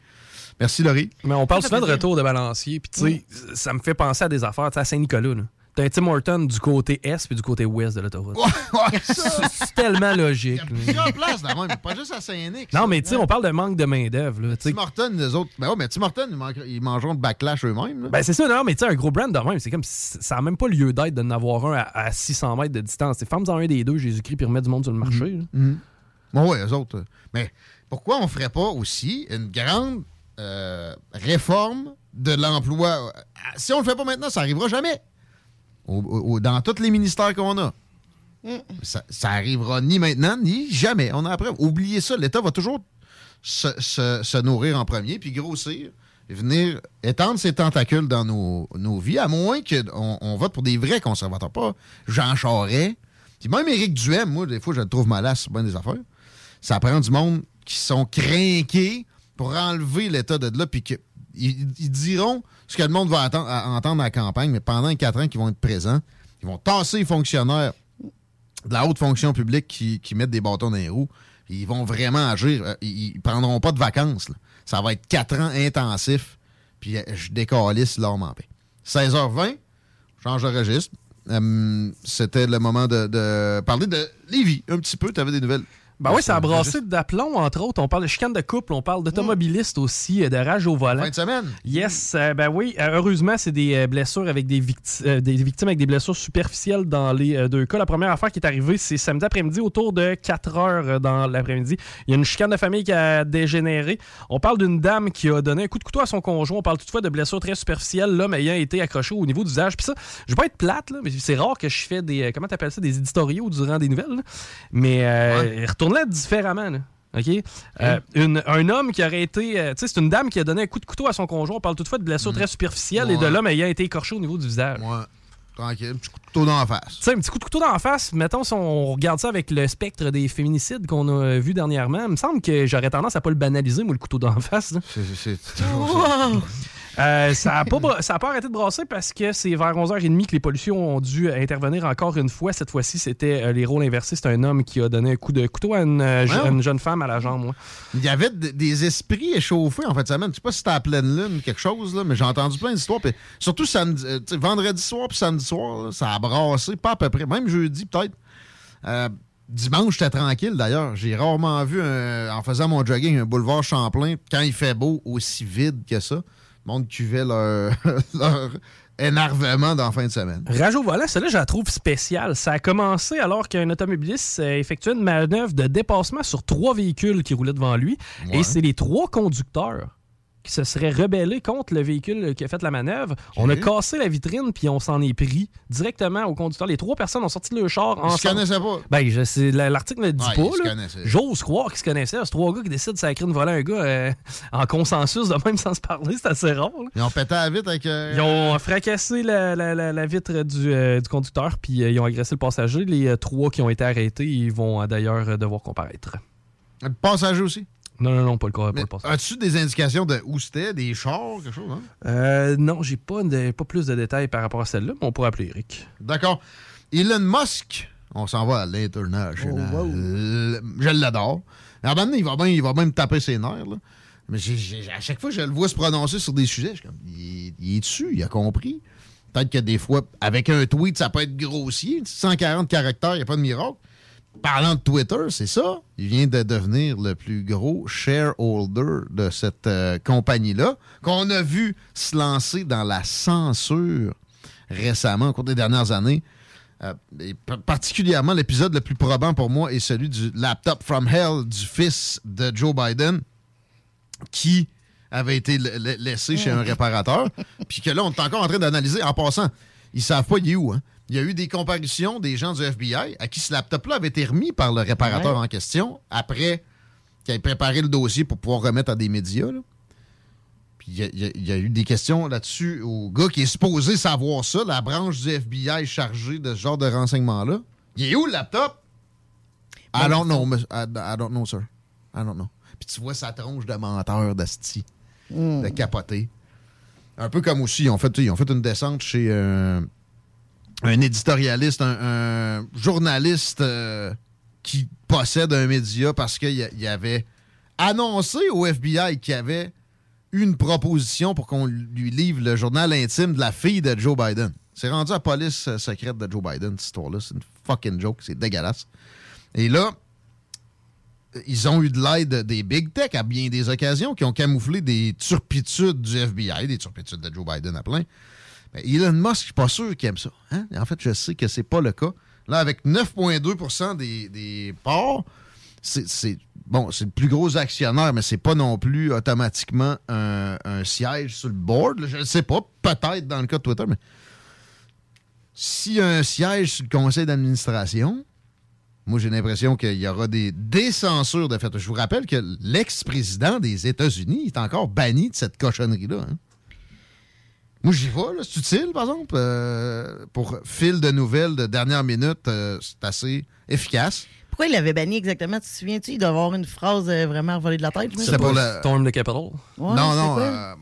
Merci, Laurie. Mais on parle souvent de retour de balancier. Puis, tu sais, ça me fait penser à des affaires. Tu sais, à Saint-Nicolas, là. T'as un Tim Horton du côté est puis du côté ouest de l'autoroute. C'est tellement logique. là. Plusieurs places, là, même. Pas juste à Saint-Nic. Non, ça. mais tu sais, on parle de manque de main-d'œuvre. Tim Hortons, les autres. Ben ouais, mais Tim Hortons, ils, mangeront de backlash eux-mêmes. Ben, c'est ça, non, mais tu sais, un gros brand de même, c'est comme si ça n'a même pas lieu d'être d'en avoir un à, à 600 mètres de distance. C'est femmes en un des deux, Jésus-Christ, puis remettre du monde sur le marché. là. Mhm. Bon, ouais, eux autres. euh, Mais pourquoi on ferait pas aussi une grande euh, réforme de l'emploi? Euh, Si on le fait pas maintenant, ça arrivera jamais. Dans tous les ministères qu'on a. Ça, ça arrivera ni maintenant, ni jamais. On a après. Oubliez ça. L'État va toujours se, nourrir en premier, puis grossir, et venir étendre ses tentacules dans nos, nos vies, à moins qu'on on vote pour des vrais conservateurs, pas Jean Charest. Puis même Éric Duhem, moi, des fois, je le trouve malasse sur bien des affaires. Ça prend du monde qui sont craqués pour enlever l'État de là, puis qu'ils ils diront ce que le monde va entendre à la campagne, mais pendant quatre ans qu'ils vont être présents, ils vont tasser les fonctionnaires de la haute fonction publique qui, mettent des bâtons dans les roues. Ils vont vraiment agir. Euh, Ils, ils prendront pas de vacances. Ça va être quatre ans intensifs. Puis euh, je décalisse l'homme en paix. 16h20, change de registre. Euh, C'était le moment de, de parler de Lévi un petit peu. Tu avais des nouvelles? Ben oui, ça a brassé d'aplomb, entre autres. On parle de chicane de couple, on parle d'automobilistes aussi, euh, de rage au volant. Fin de semaine. Yes, euh, ben oui. euh, heureusement, c'est des blessures avec des, victi- euh, des victimes avec des blessures superficielles dans les deux cas. La première affaire qui est arrivée, c'est samedi après-midi, autour de 4 heures dans l'après-midi. Il y a une chicane de famille qui a dégénéré. On parle d'une dame qui a donné un coup de couteau à son conjoint. On parle toutefois de blessures très superficielles, l'homme ayant été accroché au niveau du visage. Puis ça, je vais pas être plate, là, mais c'est rare que je fais des. Comment t'appelles ça Des éditoriaux durant des nouvelles. là. Mais euh, retourne-la différemment. là. OK? Euh, une- un homme qui aurait été. euh, tu sais, c'est une dame qui a donné un coup de couteau à son conjoint. On parle toutefois de blessures très superficielles et de Ouais. l'homme ayant été écorché au niveau du visage. Tranquille, un petit coup de couteau dans la face. Tu sais, un petit coup de couteau dans la face, mettons, si on regarde ça avec le spectre des féminicides qu'on a euh, vu dernièrement, il me semble que j'aurais tendance à pas le banaliser, moi, le couteau dans la face. là. Euh, ça n'a pas, bra- ça a pas arrêté de brasser parce que c'est vers 11h30 que les pollutions ont dû intervenir encore une fois. Cette fois-ci, c'était euh, les rôles inversés. C'est un homme qui a donné un coup de couteau à une, euh, Ouais. une jeune femme à la jambe. Il y avait des esprits échauffés en fait de semaine. Je sais pas si c'était à pleine lune quelque chose, là, mais j'ai entendu plein d'histoires. Surtout samedi, vendredi soir puis samedi soir, là, ça a brassé, pas à peu près. Même jeudi, peut-être. Euh, dimanche, j'étais tranquille d'ailleurs. J'ai rarement vu, un- en faisant mon jogging, un boulevard Champlain, quand il fait beau, aussi vide que ça. Monde cuvait leur, leur énervement dans la fin de semaine. Rage au volant, celle-là, je la trouve spéciale. Ça a commencé alors qu'un automobiliste euh, effectuait une manœuvre de dépassement sur trois véhicules qui roulaient devant lui. Ouais. Et c'est les trois conducteurs qui se seraient rebellés contre le véhicule qui a fait la manœuvre. On a cassé la vitrine puis on s'en est pris directement au conducteur. Les trois personnes ont sorti leur char Ils se ensemble. connaissaient pas. Ben, l'article ne le dit Ouais, pas. J'ose croire qu'ils se connaissaient. C'est trois gars qui décident de sacrer une volée à un gars euh, en consensus, de même sans se parler. C'est assez rare. là. Ils ont pété la vitre avec. euh, Ils ont fracassé la, la- la- la vitre du, euh, du conducteur, puis ils ont agressé le passager. Les trois qui ont été arrêtés, ils vont d'ailleurs devoir comparaître. Le passager aussi. Non, non, non, pas le, pas le. As-tu des indications de où c'était, des chars, quelque chose, hein? Euh, non, j'ai pas, de- pas plus de détails par rapport à celle-là, mais on pourrait appeler Eric. D'accord. Elon Musk, on s'en va à l'international. Oh, Je l'adore. À un moment donné, il va bien, il va bien me taper ses nerfs. là. Mais à chaque fois que je le vois se prononcer sur des sujets, je suis comme, il, il est dessus, il a compris. Peut-être que des fois, avec un tweet, ça peut être grossier. 140 caractères, il n'y a pas de miracle. Parlant de Twitter, c'est ça. Il vient de devenir le plus gros shareholder de cette euh, compagnie-là, qu'on a vu se lancer dans la censure récemment, au cours des dernières années. Euh, et particulièrement, l'épisode le plus probant pour moi est celui du laptop from hell du fils de Joe Biden qui avait été la- la- laissé chez un réparateur. Puis que là, on est encore en train d'analyser. En passant, ils savent pas il est où. hein. Il y a eu des comparutions des gens du FBI à qui ce laptop-là avait été remis par le réparateur Ouais. en question après qu'il ait préparé le dossier pour pouvoir remettre à des médias. là. Puis il y, a- y y eu des questions là-dessus au gars qui est supposé savoir ça, la branche du FBI chargée de ce genre de renseignements-là. Il est où le laptop? I don't know, I, I don't know, sir. I don't know. Puis tu vois sa tronche de menteur, d'asti, de capoté. Un peu comme aussi, ils ont fait, ils ont fait une descente chez euh, un éditorialiste, un, journaliste euh, qui possède un média parce qu'il avait annoncé au FBI qu'il y avait une proposition pour qu'on lui livre le journal intime de la fille de Joe Biden. C'est rendu à la police euh, secrète de Joe Biden, cette histoire-là. C'est une fucking joke. C'est dégueulasse. Et là, ils ont eu de l'aide des big tech à bien des occasions qui ont camouflé des turpitudes du FBI, des turpitudes de Joe Biden à plein. Mais Elon Musk, je suis pas sûr qu'il aime ça. hein? En fait, je sais que c'est pas le cas. Là, avec 9,2 des, des parts, c'est bon, c'est le plus gros actionnaire, mais c'est pas non plus automatiquement un, siège sur le board. Je ne sais pas, peut-être dans le cas de Twitter, mais s'il y a un siège sur le conseil d'administration, moi j'ai l'impression qu'il y aura des, des censures de fait. Je vous rappelle que l'ex-président des États-Unis est encore banni de cette cochonnerie-là. hein? Moi, j'y vais, là. C'est utile, par exemple. euh, pour fil de nouvelles de dernière minute, euh, c'est assez efficace. Pourquoi il l'avait banni exactement? Tu te souviens-tu? Il doit avoir une phrase euh, vraiment volée de la tête. C'est pour le- Storm the Capitol. Ouais, non, non. euh,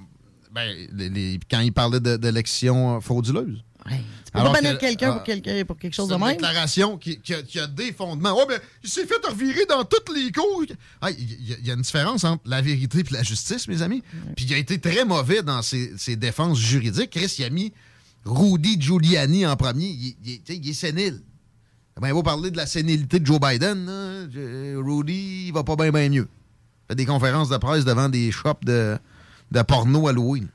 ben, les- les- quand il parlait de- d'élections frauduleuses. Tu peux pas bannir quelqu'un pour, quelque- pour quelque chose C'est de une même? déclaration qui, qui a, qui a des fondements. Ouais, mais il s'est fait revirer dans toutes les cours. Ah, Il y, a- il y a une différence entre la vérité et la justice, mes amis. Puis il a été très mauvais dans ses, ses défenses juridiques. Chris, il a mis Rudy Giuliani en premier. Il, il est- il sénile. Ben, il va parler de la sénilité de Joe Biden. là. Rudy, il va pas bien, bien mieux. Il fait des conférences de presse devant des shops de, de porno Halloween.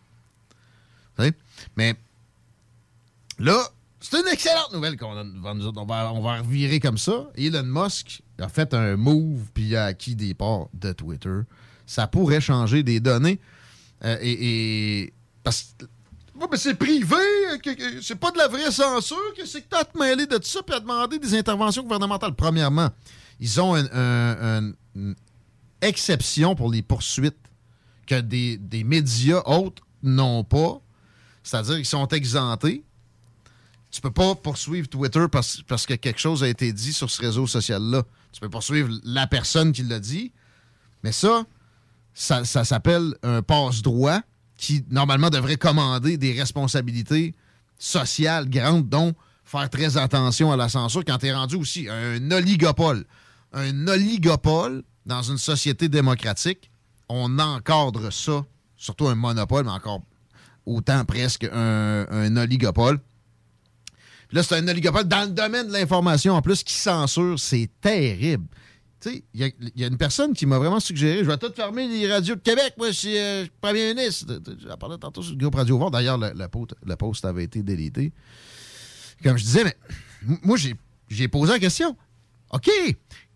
Tu sais? Mais Là, c'est une excellente nouvelle qu'on a devant nous. On va, on va revirer comme ça. Elon Musk a fait un move puis a acquis des parts de Twitter. Ça pourrait changer des données. Euh, et, Parce que. C'est privé, c'est pas de la vraie censure. que c'est que t'as à te mêler de ça puis à demander des interventions gouvernementales? Premièrement, ils ont un- un- un- une exception pour les poursuites que des, des médias autres n'ont pas. C'est-à-dire qu'ils sont exemptés tu peux pas poursuivre Twitter parce, parce que quelque chose a été dit sur ce réseau social-là. Tu peux poursuivre la personne qui l'a dit, mais ça, ça, s'appelle un passe-droit qui, normalement, devrait commander des responsabilités sociales grandes, dont faire très attention à la censure quand tu es rendu aussi un oligopole. Un oligopole dans une société démocratique, on encadre ça, surtout un monopole, mais encore autant presque un oligopole. Là, c'est un oligopole dans le domaine de l'information en plus qui censure. C'est terrible. Tu sais, il y, a- il y a une personne qui m'a vraiment suggéré je vais tout fermer les radios de Québec, moi, je suis euh, premier ministre. J'en parlais tantôt sur le groupe Radio Voir. D'ailleurs, le, le post, le post avait été délité. Comme je disais, mais moi, j'ai posé la question. OK,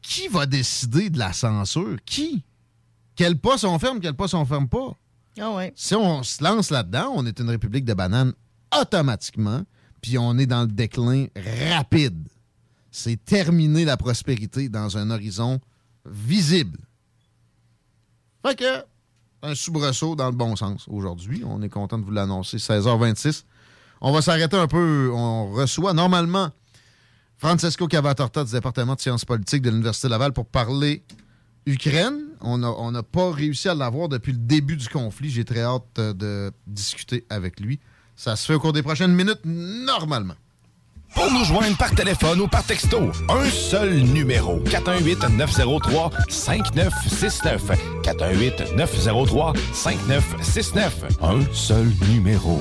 qui va décider de la censure? Qui? Quel poste on ferme, quel poste on ferme pas? Ah ouais. Si on se lance là-dedans, on est une république de bananes automatiquement, puis on est dans le déclin rapide. C'est terminer la prospérité dans un horizon visible. Fait que, un soubresaut dans le bon sens aujourd'hui. On est content de vous l'annoncer. 16h26. On va s'arrêter un peu. On reçoit normalement Francesco Cavatorta du département de sciences politiques de l'Université Laval pour parler Ukraine. On n'a pas réussi à l'avoir depuis le début du conflit. J'ai très hâte euh, de discuter avec lui. Ça se fait au cours des prochaines minutes, normalement. Pour nous joindre par téléphone ou par texto, un seul numéro. 418-903-5969. 418-903-5969. Un seul numéro.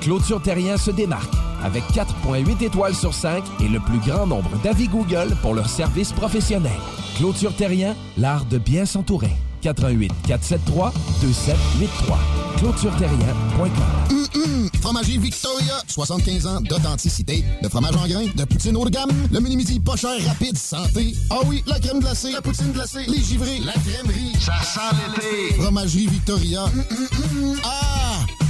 Clôture Terrien se démarque avec 4.8 étoiles sur 5 et le plus grand nombre d'avis Google pour leur service professionnel. Clôture Terrien, l'art de bien s'entourer. 88 473 2783. ClôtureTerrien.com. Hum, hum, Fromagerie Victoria, 75 ans d'authenticité. De fromage en grains, de poutine haut de gamme, le mini-midi pas cher, rapide, santé. Ah oui, la crème glacée, la poutine glacée, les givrés, la crèmerie. Ça sent l'été. Fromagerie Victoria. Hum, hum, hum. Ah!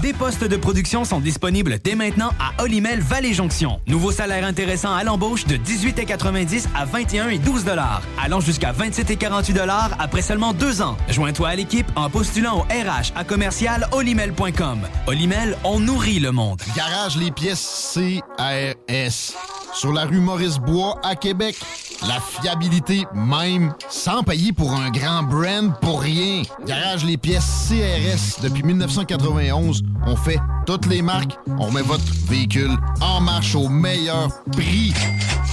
Des postes de production sont disponibles dès maintenant à Olimel Valley Jonction. Nouveau salaire intéressant à l'embauche de 18,90 à 21 et 12 dollars, allant jusqu'à 27 et 48 dollars après seulement deux ans. Joins-toi à l'équipe en postulant au RH à commercial olimel.com. Olimel, on nourrit le monde. Garage les pièces CRS. Sur la rue Maurice-Bois à Québec. La fiabilité même, sans payer pour un grand brand pour rien. Garage les pièces CRS. Depuis 1991, on fait toutes les marques. On met votre véhicule en marche au meilleur prix.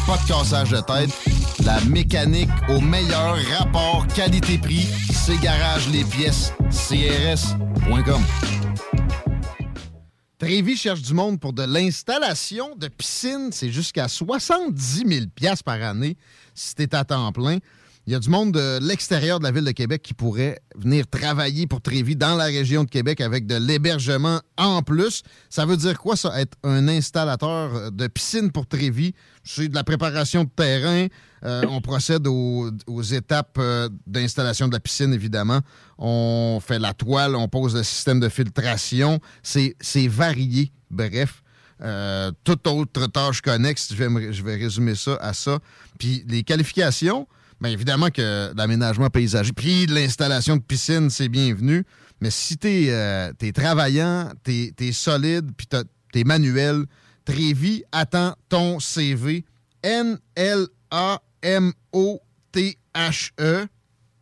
Pas de cassage de tête. La mécanique au meilleur rapport qualité-prix. C'est Garage les pièces CRS.com. Trévi cherche du monde pour de l'installation de piscine. C'est jusqu'à 70 000 par année si tu à temps plein. Il y a du monde de l'extérieur de la ville de Québec qui pourrait venir travailler pour Trévi dans la région de Québec avec de l'hébergement en plus. Ça veut dire quoi, ça, être un installateur de piscine pour Trévi? C'est de la préparation de terrain. Euh, on procède aux, étapes euh, d'installation de la piscine, évidemment. On fait la toile, on pose le système de filtration. C'est varié. Bref. euh, toute autre tâche connexe. Je vais, je vais résumer ça à ça. Puis les qualifications, bien évidemment que l'aménagement paysager, puis l'installation de piscine, c'est bienvenu. Mais si t'es euh, t'es travaillant, t'es es solide, puis t'es manuel, Trévi attend ton CV. N-L-A-M-O-T-H-E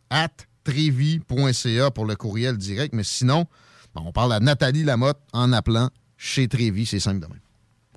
at trévi.ca pour le courriel direct. Mais sinon, ben, on parle à Nathalie Lamotte en appelant chez Trévi. C'est simple de même.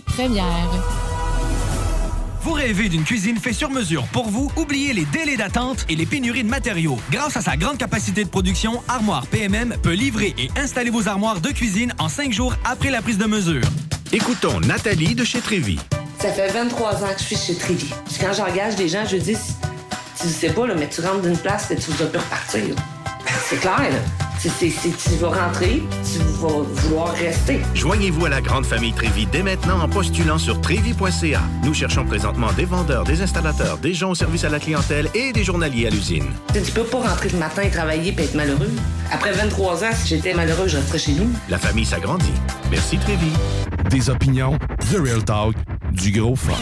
première. Vous rêvez d'une cuisine faite sur mesure pour vous? Oubliez les délais d'attente et les pénuries de matériaux. Grâce à sa grande capacité de production, Armoire PMM peut livrer et installer vos armoires de cuisine en cinq jours après la prise de mesure. Écoutons Nathalie de chez Trévi. Ça fait 23 ans que je suis chez Trévi. Puis quand j'engage des gens, je dis, tu sais pas, là, mais tu rentres d'une place et tu vas plus repartir. C'est clair, là. C'est- tu vas rentrer, tu vas vouloir rester. Joignez-vous à la grande famille Trévi dès maintenant en postulant sur trévi.ca. Nous cherchons présentement des vendeurs, des installateurs, des gens au service à la clientèle et des journaliers à l'usine. Tu peux pas rentrer le matin et travailler et être malheureux. Après 23 ans, si j'étais malheureux, je resterais chez nous. La famille s'agrandit. Merci Trévi. Des opinions, The Real Talk, du gros fun.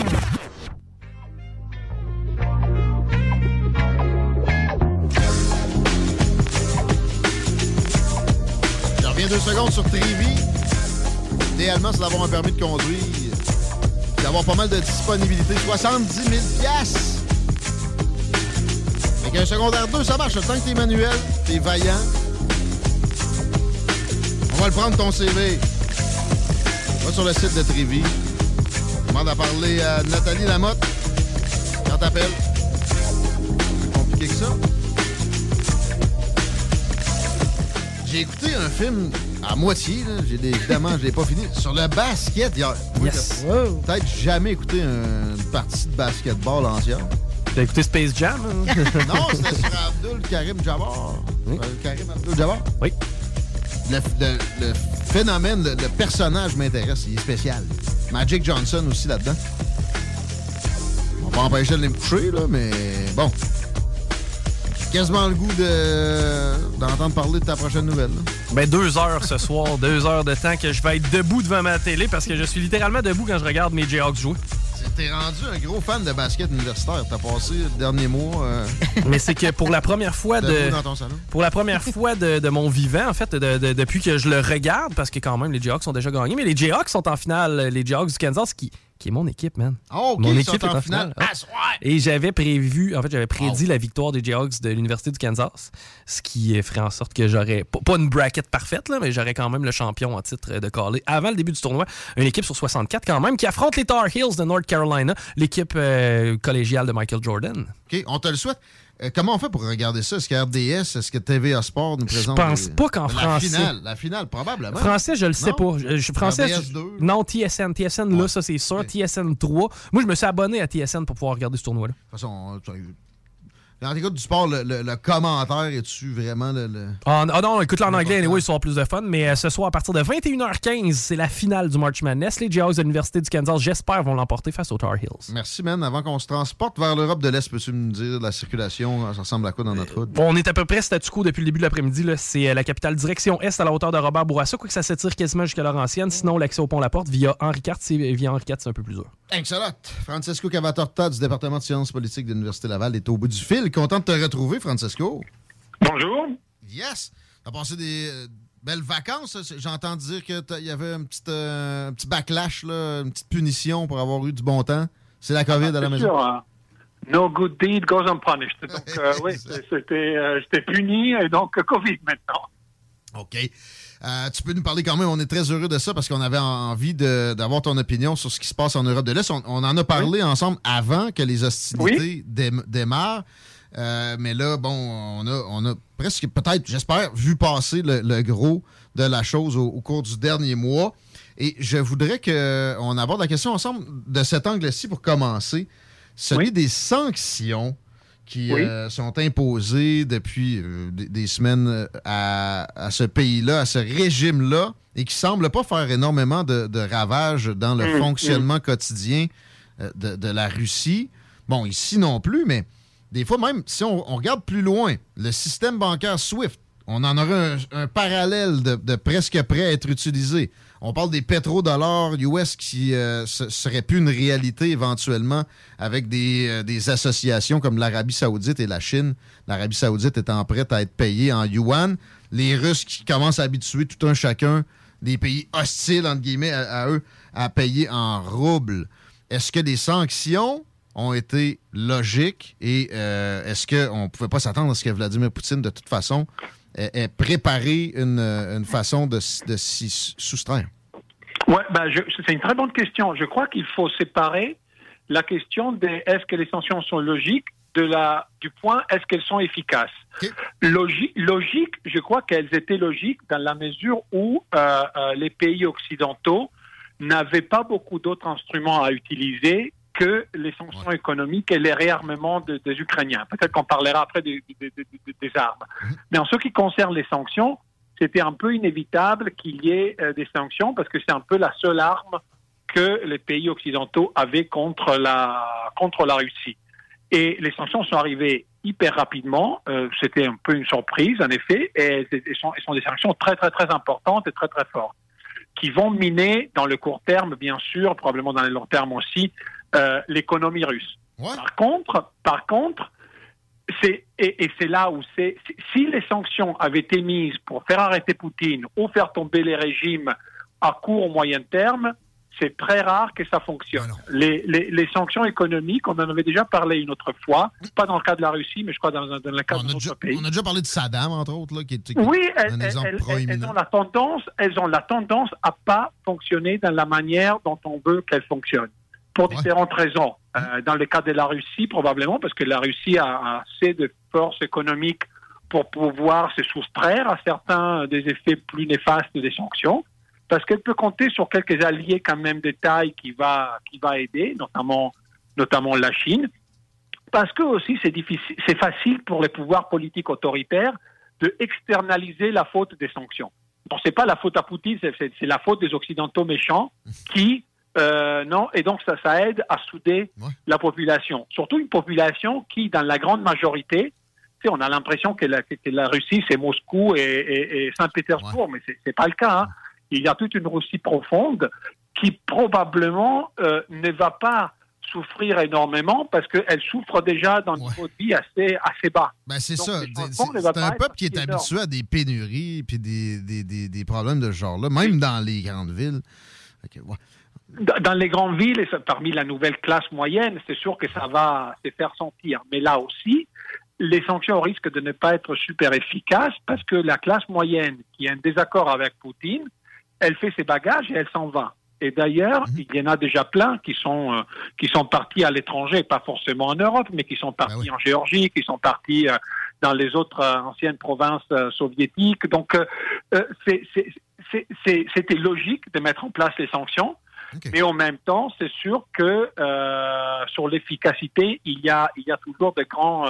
Deux secondes sur Trévi. Idéalement, c'est d'avoir un permis de conduire. D'avoir pas mal de disponibilité. 70 000 piastres. Avec un secondaire 2, ça marche. Le temps que t'es manuel, t'es vaillant. On va le prendre ton CV. Va sur le site de Trévi. Demande à parler à Nathalie Lamotte. Quand t'appelles. Compliqué que ça. J'ai écouté un film à moitié, là. J'ai des- évidemment, je l'ai pas fini. Sur le basket hier. Yes. Peut-être jamais écouté un- une partie de basketball entière. T'as écouté Space Jam? hein? non, c'était sur Abdul Karim Jabbar. Euh, Karim Abdul Jabbar? Oui. Le, le- le phénomène, le, le personnage m'intéresse. Il est spécial. Magic Johnson aussi là-dedans. On va pas empêcher de me coucher, là, mais bon. Quasiment le goût de- d'entendre parler de ta prochaine nouvelle. là. Ben, deux heures ce soir, deux heures de temps que je vais être debout devant ma télé parce que je suis littéralement debout quand je regarde mes Jayhawks jouer. T'es rendu un gros fan de basket universitaire. T'as passé le dernier mois. euh, Mais c'est que pour la première fois de. Debout dans ton salon. Pour la première fois de, de mon vivant, en fait, de- de- depuis que je le regarde, parce que quand même, les Jayhawks ont déjà gagné, mais les Jayhawks sont en finale, les Jayhawks du Kansas, qui, qui est mon équipe, man. Oh, mon équipe est en finale. Ah! Et j'avais prévu, en fait, j'avais prédit la victoire des Jayhawks de l'Université du Kansas, ce qui ferait en sorte que j'aurais, pas- une bracket parfaite, là, mais j'aurais quand même le champion en titre de Calais avant le début du tournoi. Une équipe sur 64 quand même, qui affronte les Tar Heels de North Carolina, l'équipe euh, collégiale de Michael Jordan. OK, on te le souhaite. Euh, comment on fait pour regarder ça? Est-ce que RDS, est-ce que TVA Sport nous présente? pense des- pas qu'en la français. Finale, la finale, probablement. Français, je le sais Non? pas. Je, je- français, RDS je- 2. non, TSN. TSN, là, ça, c'est sûr. TSN 3. Moi, je me suis abonné à TSN pour pouvoir regarder ce tournoi-là. De toute façon, quand t'écoutes du sport, le, le- le commentaire, es-tu vraiment le... le- Ah ah non, écoute-le en anglais, anyway, ils sont plus de fun. Mais euh, ce soir, à partir de 21h15, c'est la finale du March Madness. Les Jayhawks de l'Université du Kansas, j'espère, vont l'emporter face aux Tar Heels. Merci, man. Avant qu'on se transporte vers l'Europe de l'Est, peux-tu me dire la circulation, ça ressemble à quoi dans notre route? Bon, on est à peu près statu quo depuis le début de l'après-midi. C'est euh, la capitale direction est à la hauteur de Robert Bourassa, quoique ça s'étire quasiment jusqu'à Laurentienne. Sinon, l'accès au pont La Porte via Henri IV, c'est via Henri IV, c'est un peu plus dur. Excellent. Francesco Cavatorta du département de sciences politiques de l'Université Laval est au bout du fil. Content de te retrouver, Francesco. Bonjour. Yes. T'as passé des euh, belles vacances. J'entends dire qu'il y avait un petit, euh, un petit backlash, là, une petite punition pour avoir eu du bon temps. C'est la COVID à la C'est maison. sûr, hein. No good deed goes unpunished. Donc, euh, oui, c'était, euh, j'étais puni et donc COVID maintenant. OK. Euh, tu peux nous parler quand même, on est très heureux de ça parce qu'on avait envie d'avoir ton opinion sur ce qui se passe en Europe de l'Est. On, on en a parlé ensemble avant que les hostilités dém- démarrent. Euh, mais là, bon, on a, on a presque, peut-être, j'espère, vu passer le, le gros de la chose au, au cours du dernier mois. Et je voudrais qu'on aborde la question ensemble de cet angle-ci pour commencer. Celui des sanctions qui Oui. euh, sont imposées depuis euh, des, des semaines euh, à, à ce pays-là, à ce régime-là, et qui semblent pas faire énormément de, de ravages dans le Mm, fonctionnement quotidien euh, de, de la Russie. Bon, ici non plus, mais des fois même, si on, regarde plus loin, le système bancaire SWIFT, on en aurait un, parallèle de, presque prêt à être utilisé. On parle des pétrodollars US qui euh, se- seraient plus une réalité éventuellement avec des, euh, des associations comme l'Arabie Saoudite et la Chine. L'Arabie Saoudite étant prête à être payée en yuan. Les Russes qui commencent à habituer tout un chacun des pays hostiles, entre guillemets, à, à eux, à payer en roubles. Est-ce que les sanctions ont été logiques et euh, est-ce qu'on ne pouvait pas s'attendre à ce que Vladimir Poutine, de toute façon, ait, ait préparé une, une façon de, de s'y soustraire? Ouais, ben, c'est une très bonne question. Je crois qu'il faut séparer la question de est-ce que les sanctions sont logiques de la, du point est-ce qu'elles sont efficaces. Logi- logique, je crois qu'elles étaient logiques dans la mesure où euh, euh, les pays occidentaux n'avaient pas beaucoup d'autres instruments à utiliser que les sanctions économiques et les réarmements de- des Ukrainiens. Peut-être qu'on parlera après des, des- des- des- des armes. Mais en ce qui concerne les sanctions, c'était un peu inévitable qu'il y ait euh, des sanctions parce que c'est un peu la seule arme que les pays occidentaux avaient contre la, contre la Russie. Et les sanctions sont arrivées hyper rapidement. Euh, C'était un peu une surprise, en effet, et elles sont, sont des sanctions très, très, très importantes et très, très fortes, qui vont miner dans le court terme, bien sûr, probablement dans le long terme aussi, euh, l'économie russe. Par contre, par contre, c'est et, et c'est là où c'est si- les sanctions avaient été mises pour faire arrêter Poutine ou faire tomber les régimes à court ou moyen terme, c'est très rare que ça fonctionne. Les, les, les sanctions économiques, on en avait déjà parlé une autre fois, pas dans le cas de la Russie, mais je crois dans, dans le cas d'autres pays. On a déjà parlé de Saddam, entre autres, là, qui est, qui est Oui, un elles, exemple elles- elles ont la tendance, elles ont la tendance à pas fonctionner dans la manière dont on veut qu'elles fonctionnent, pour différentes raisons. Euh, dans le cas de la Russie, probablement parce que la Russie a, assez de force économique pour pouvoir se soustraire à certains des effets plus néfastes des sanctions, parce qu'elle peut compter sur quelques alliés quand même de taille qui va qui va aider, notamment notamment la Chine parce que aussi c'est difficile, c'est facile pour les pouvoirs politiques autoritaires de externaliser la faute des sanctions. Bon, c'est pas la faute à Poutine, c'est- c'est c'est la faute des occidentaux méchants qui euh, non, et donc ça, ça aide à souder la population. Surtout une population qui, dans la grande majorité, tu sais, on a l'impression que la, que la Russie c'est Moscou et, et- et Saint-Pétersbourg, mais c'est pas le cas. hein. Il y a toute une Russie profonde qui probablement euh, ne va pas souffrir énormément parce qu'elle souffre déjà d'un niveau de vie assez, assez bas. Ben, c'est ça. C'est un peuple qui est énorme. habitué à des pénuries puis des, des, des, des problèmes de ce genre-là, même dans les grandes villes. Ouais. Dans les grandes villes, et parmi la nouvelle classe moyenne, c'est sûr que ça va se faire sentir. Mais là aussi, les sanctions risquent de ne pas être super efficaces parce que la classe moyenne qui a un désaccord avec Poutine, elle fait ses bagages et elle s'en va. Et d'ailleurs, il y en a déjà plein qui sont euh, qui sont partis à l'étranger, pas forcément en Europe, mais qui sont partis en Géorgie, qui sont partis euh, dans les autres euh, anciennes provinces soviétiques. Donc, c'était logique de mettre en place les sanctions. Mais en même temps, c'est sûr que euh, sur l'efficacité, il y a, il y a toujours de grands,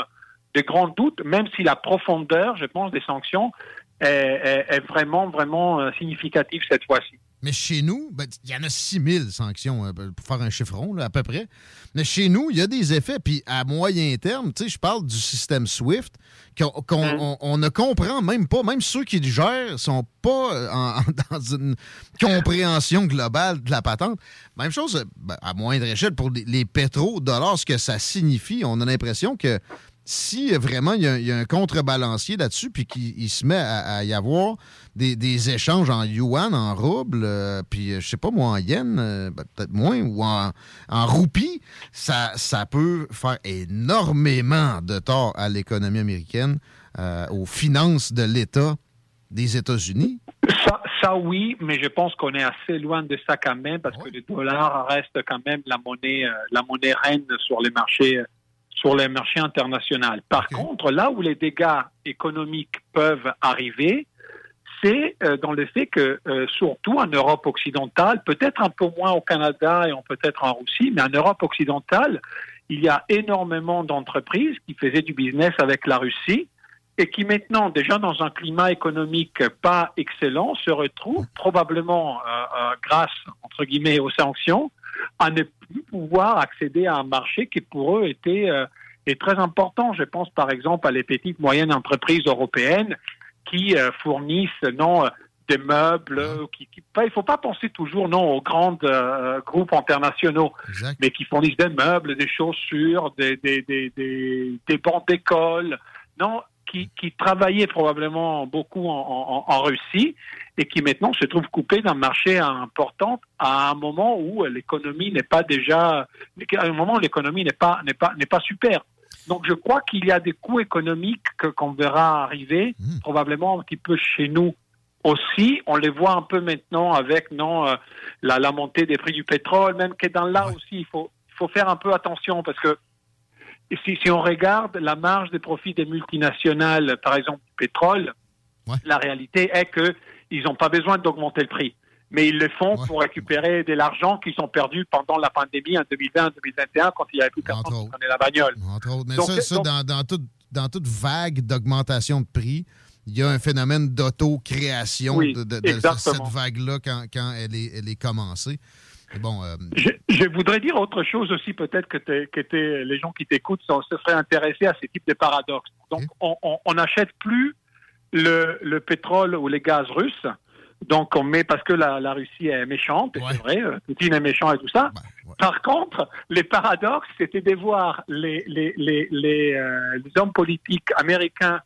de grands doutes, même si la profondeur, je pense, des sanctions est, est- est vraiment, vraiment euh, significative cette fois-ci. Mais chez nous, ben, il y en a 6000 sanctions, euh, pour faire un chiffron, là, à peu près. Mais chez nous, il y a des effets. Puis à moyen terme, tu sais, je parle du système SWIFT, qu'on Hein? on, on ne comprend même pas, même ceux qui le gèrent sont pas euh, en- dans une compréhension globale de la patente. Même chose, euh, ben, à moindre échelle, pour les, les pétrodollars, ce que ça signifie, on a l'impression que si vraiment il y, a un- il y a un contrebalancier là-dessus, puis qu'il il se met à, à y avoir des, des échanges en yuan, en rouble, euh, puis euh, je sais pas moi, en yen, euh, ben, peut-être moins, ou en, en roupie, ça, ça peut faire énormément de tort à l'économie américaine, euh, aux finances de l'État des États-Unis. Ça, ça oui, mais je pense qu'on est assez loin de ça quand même parce que le dollar reste quand même la monnaie, la monnaie reine sur les marchés, sur les marchés internationaux. Par contre, là où les dégâts économiques peuvent arriver, c'est euh, dans le fait que, euh, surtout en Europe occidentale, peut-être un peu moins au Canada et peut-être en Russie, mais en Europe occidentale, il y a énormément d'entreprises qui faisaient du business avec la Russie et qui maintenant, déjà dans un climat économique pas excellent, se retrouvent probablement, euh, euh, grâce, entre guillemets, aux sanctions, à ne plus pouvoir accéder à un marché qui pour eux était euh, est très important. Je pense par exemple à les petites moyennes entreprises européennes qui euh, fournissent non euh, des meubles, euh, qui, qui- pas- il faut pas penser toujours non aux grands euh, groupes internationaux, mais qui fournissent des meubles, des chaussures, des des des des, des bancs d'école, non, qui qui travaillaient probablement beaucoup en, en- en Russie et qui maintenant se trouvent coupés d'un marché important à un moment où l'économie n'est pas déjà, à un moment où l'économie n'est pas n'est pas n'est pas super. Donc je crois qu'il y a des coûts économiques que- qu'on verra arriver, probablement un petit peu chez nous aussi. On les voit un peu maintenant avec non euh, la, la montée des prix du pétrole, même que dans là aussi il faut il faut faire un peu attention parce que si, si on regarde la marge des profits des multinationales, par exemple du pétrole, la réalité est que ils n'ont pas besoin d'augmenter le prix. Mais ils le font pour récupérer de l'argent qu'ils ont perdu pendant la pandémie en 2020-2021 quand il n'y avait plus personne qui prenait la bagnole. Entre autres. Mais Donc, ça, ça, donc- dans, dans toute, dans toute vague d'augmentation de prix, il y a un phénomène d'auto-création Oui, de, de- de exactement. cette vague-là quand, quand elle, est, elle est commencée. Bon, euh, Je, je voudrais dire autre chose aussi, peut-être que, les gens qui t'écoutent se seraient intéressés à ces types de paradoxes. Donc, on- n'achète plus le, le pétrole ou les gaz russes. Donc, on met parce que la, la Russie est méchante, c'est vrai, euh, Poutine est méchant et tout ça. Par contre, les paradoxes, c'était de voir les, les, les, les, euh, hommes politiques américains,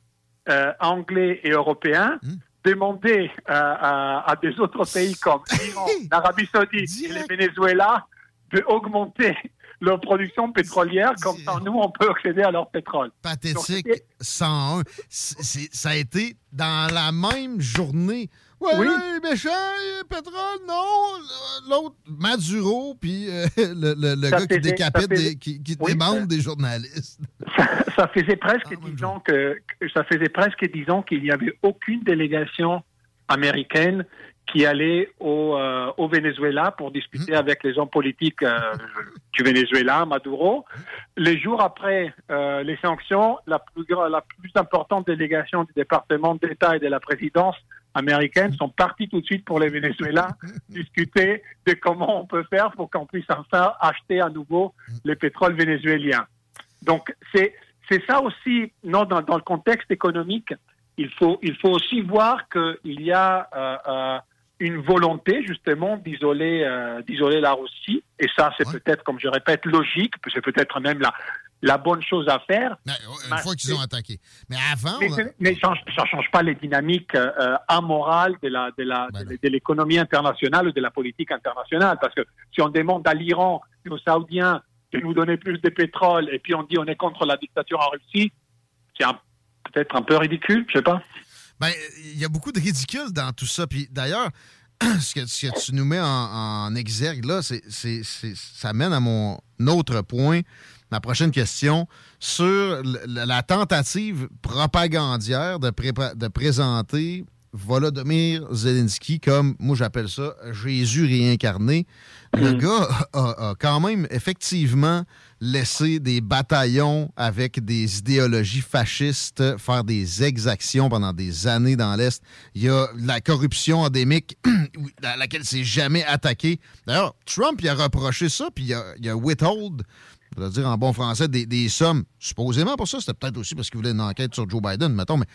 euh, anglais et européens demander euh, à, à des autres pays comme l'Iran, l'Arabie Saoudite et le Venezuela d'augmenter leur production pétrolière, comme ça nous, on peut accéder à leur pétrole. pathétique 101. C'est- c'est- ça a été dans la même journée. Ouais, Oui. méchant, euh, pétrole, non. L'autre, Maduro, puis euh, le, le- le gars qui décapite, ça faisait- des, qui, qui Oui, des journalistes. ça faisait presque dix ans que ça faisait presque dix ans qu'il n'y avait aucune délégation américaine qui allait au, euh, au Venezuela pour discuter avec les hommes politiques euh, du Venezuela, Maduro. Les jours après les sanctions, la plus, la plus importante délégation du département d'État et de la présidence américaine sont partis tout de suite pour le Venezuela discuter de comment on peut faire pour qu'on puisse enfin acheter à nouveau les pétroles vénézuéliens. Donc c'est c'est ça aussi, non, dans, dans le contexte économique, il faut il faut aussi voir qu'il y a euh, euh, une volonté justement d'isoler euh, d'isoler la Russie, et ça c'est peut-être, comme je répète, logique, c'est peut-être même la la bonne chose à faire. Une fois qu'ils ont attaqué. Mais avant, Mais, on a- mais ça ne change pas les dynamiques euh, amorales de la de la Ben de, l'économie internationale ou de la politique internationale, parce que si on demande à l'Iran et aux Saoudiens de nous donner plus de pétrole, et puis on dit on est contre la dictature en Russie, c'est peut-être un peu ridicule, je sais pas. Ben, il y a beaucoup de ridicule dans tout ça. Puis d'ailleurs, ce que, ce que tu nous mets en, en exergue là, c'est- ça mène à mon autre point, ma prochaine question, sur la tentative propagandière de, présenter Volodymyr Zelensky comme, moi j'appelle ça, Jésus réincarné. Le gars a, a quand même effectivement laissé des bataillons avec des idéologies fascistes faire des exactions pendant des années dans l'Est. Il y a la corruption endémique à laquelle c'est jamais attaqué. D'ailleurs, Trump il a reproché ça, puis il a, il a withhold, on va dire en bon français, des, sommes, supposément pour ça. C'était peut-être aussi parce qu'il voulait une enquête sur Joe Biden, mettons, mais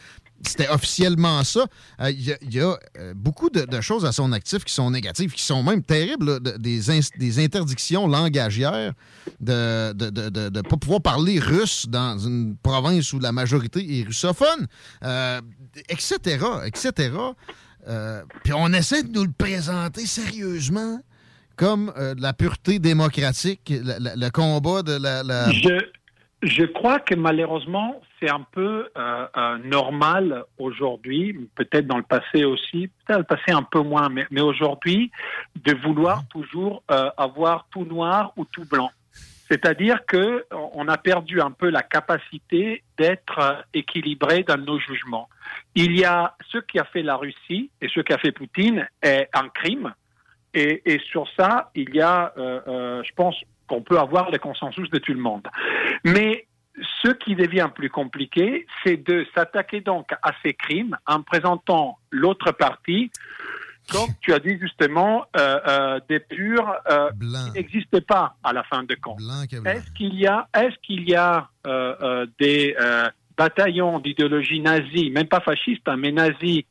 c'était officiellement ça. Euh, Il y a, il y a, euh, beaucoup de, choses à son actif qui sont négatives, qui sont même terribles, des, des interdictions langagières de ne de, pas pouvoir parler russe dans une province où la majorité est russophone, euh, etc., etc. Euh, Puis on essaie de nous le présenter sérieusement comme euh, la pureté démocratique, le, combat de la... Je, je crois que malheureusement, c'est un peu euh, euh, normal aujourd'hui, peut-être dans le passé aussi, peut-être le passé un peu moins, mais, aujourd'hui, de vouloir toujours avoir tout noir ou tout blanc. C'est-à-dire que on a perdu un peu la capacité d'être équilibré dans nos jugements. Il y a ce qui a fait la Russie et ce qu'a fait Poutine est un crime. Et, et sur ça, il y a, euh, euh, je pense qu'on peut avoir le consensus de tout le monde. Mais ce qui devient plus compliqué, c'est de s'attaquer donc à ces crimes en présentant l'autre partie comme tu as dit justement, euh, euh, des purs euh, qui n'existent pas à la fin de compte. Est-ce qu'il y a, est-ce qu'il y a des bataillons d'idéologie nazie, même pas fasciste, hein, mais nazie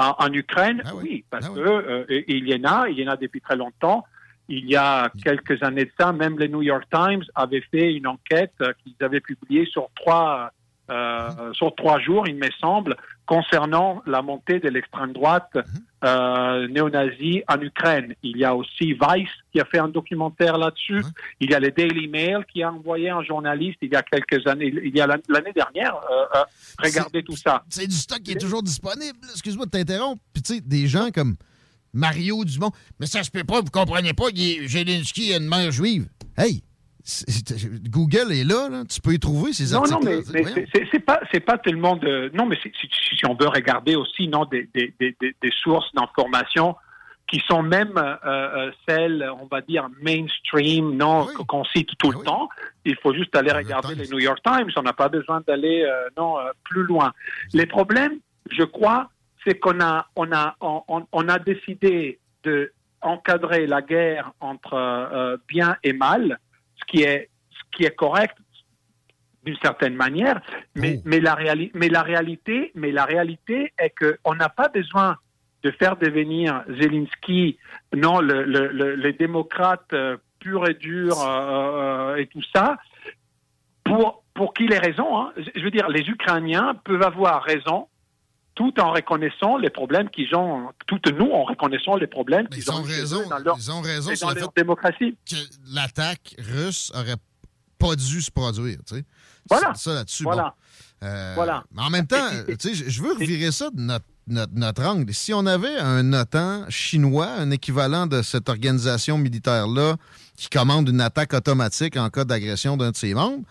en, en Ukraine Oui, parce que euh, il y en a, il y en a depuis très longtemps. Il y a quelques années de ça, même le New York Times avait fait une enquête euh, qu'ils avaient publiée sur trois euh, sur trois jours, il me semble, concernant la montée de l'extrême droite euh, néo-nazie en Ukraine. Il y a aussi Vice qui a fait un documentaire là-dessus. Il y a le Daily Mail qui a envoyé un journaliste il y a quelques années, il y a l'an- l'année dernière. euh, euh, regardez tout ça. C'est du stock qui est toujours disponible. Excuse-moi de t'interrompre. Puis, tu sais, des gens comme Mario Dumont. Mais ça se peut pas, vous comprenez pas. Zelensky a une mère juive. Hey, Google est là, là. Tu peux y trouver ces Non, non, articles. mais, mais c'est- pas, pas tellement de. Non, mais si, on veut regarder aussi, non, des, des, des, des- sources d'information qui sont même euh, euh, celles, on va dire mainstream, non, qu'on cite tout le temps. Il faut juste aller regarder les New York Times. On n'a pas besoin d'aller, euh, non, euh, plus loin. Les problèmes, je crois, c'est qu'on a, on a, on, a décidé de encadrer la guerre entre bien et mal, qui est, ce qui est correct d'une certaine manière, mais, mais, la mais la réalité, mais la réalité est que on n'a pas besoin de faire devenir Zelensky, non, le, le, le- les démocrates euh, purs et durs euh, euh, et tout ça, pour, pour qu'il ait raison. hein. Je veux dire, les Ukrainiens peuvent avoir raison tout en reconnaissant les problèmes qu'ils ont, toutes nous en reconnaissant les problèmes qu'ils ont, eux dans leur, Ils ont raison dans le leur démocratie. que l'attaque russe aurait pas dû se produire. Tu sais. Voilà. Ça là-dessus. Voilà. bon. Euh, Voilà. Mais en même temps, tu sais, je- je veux revirer ça de notre, notre, notre angle. Si on avait un OTAN chinois, un équivalent de cette organisation militaire-là qui commande une attaque automatique en cas d'agression d'un de ses membres,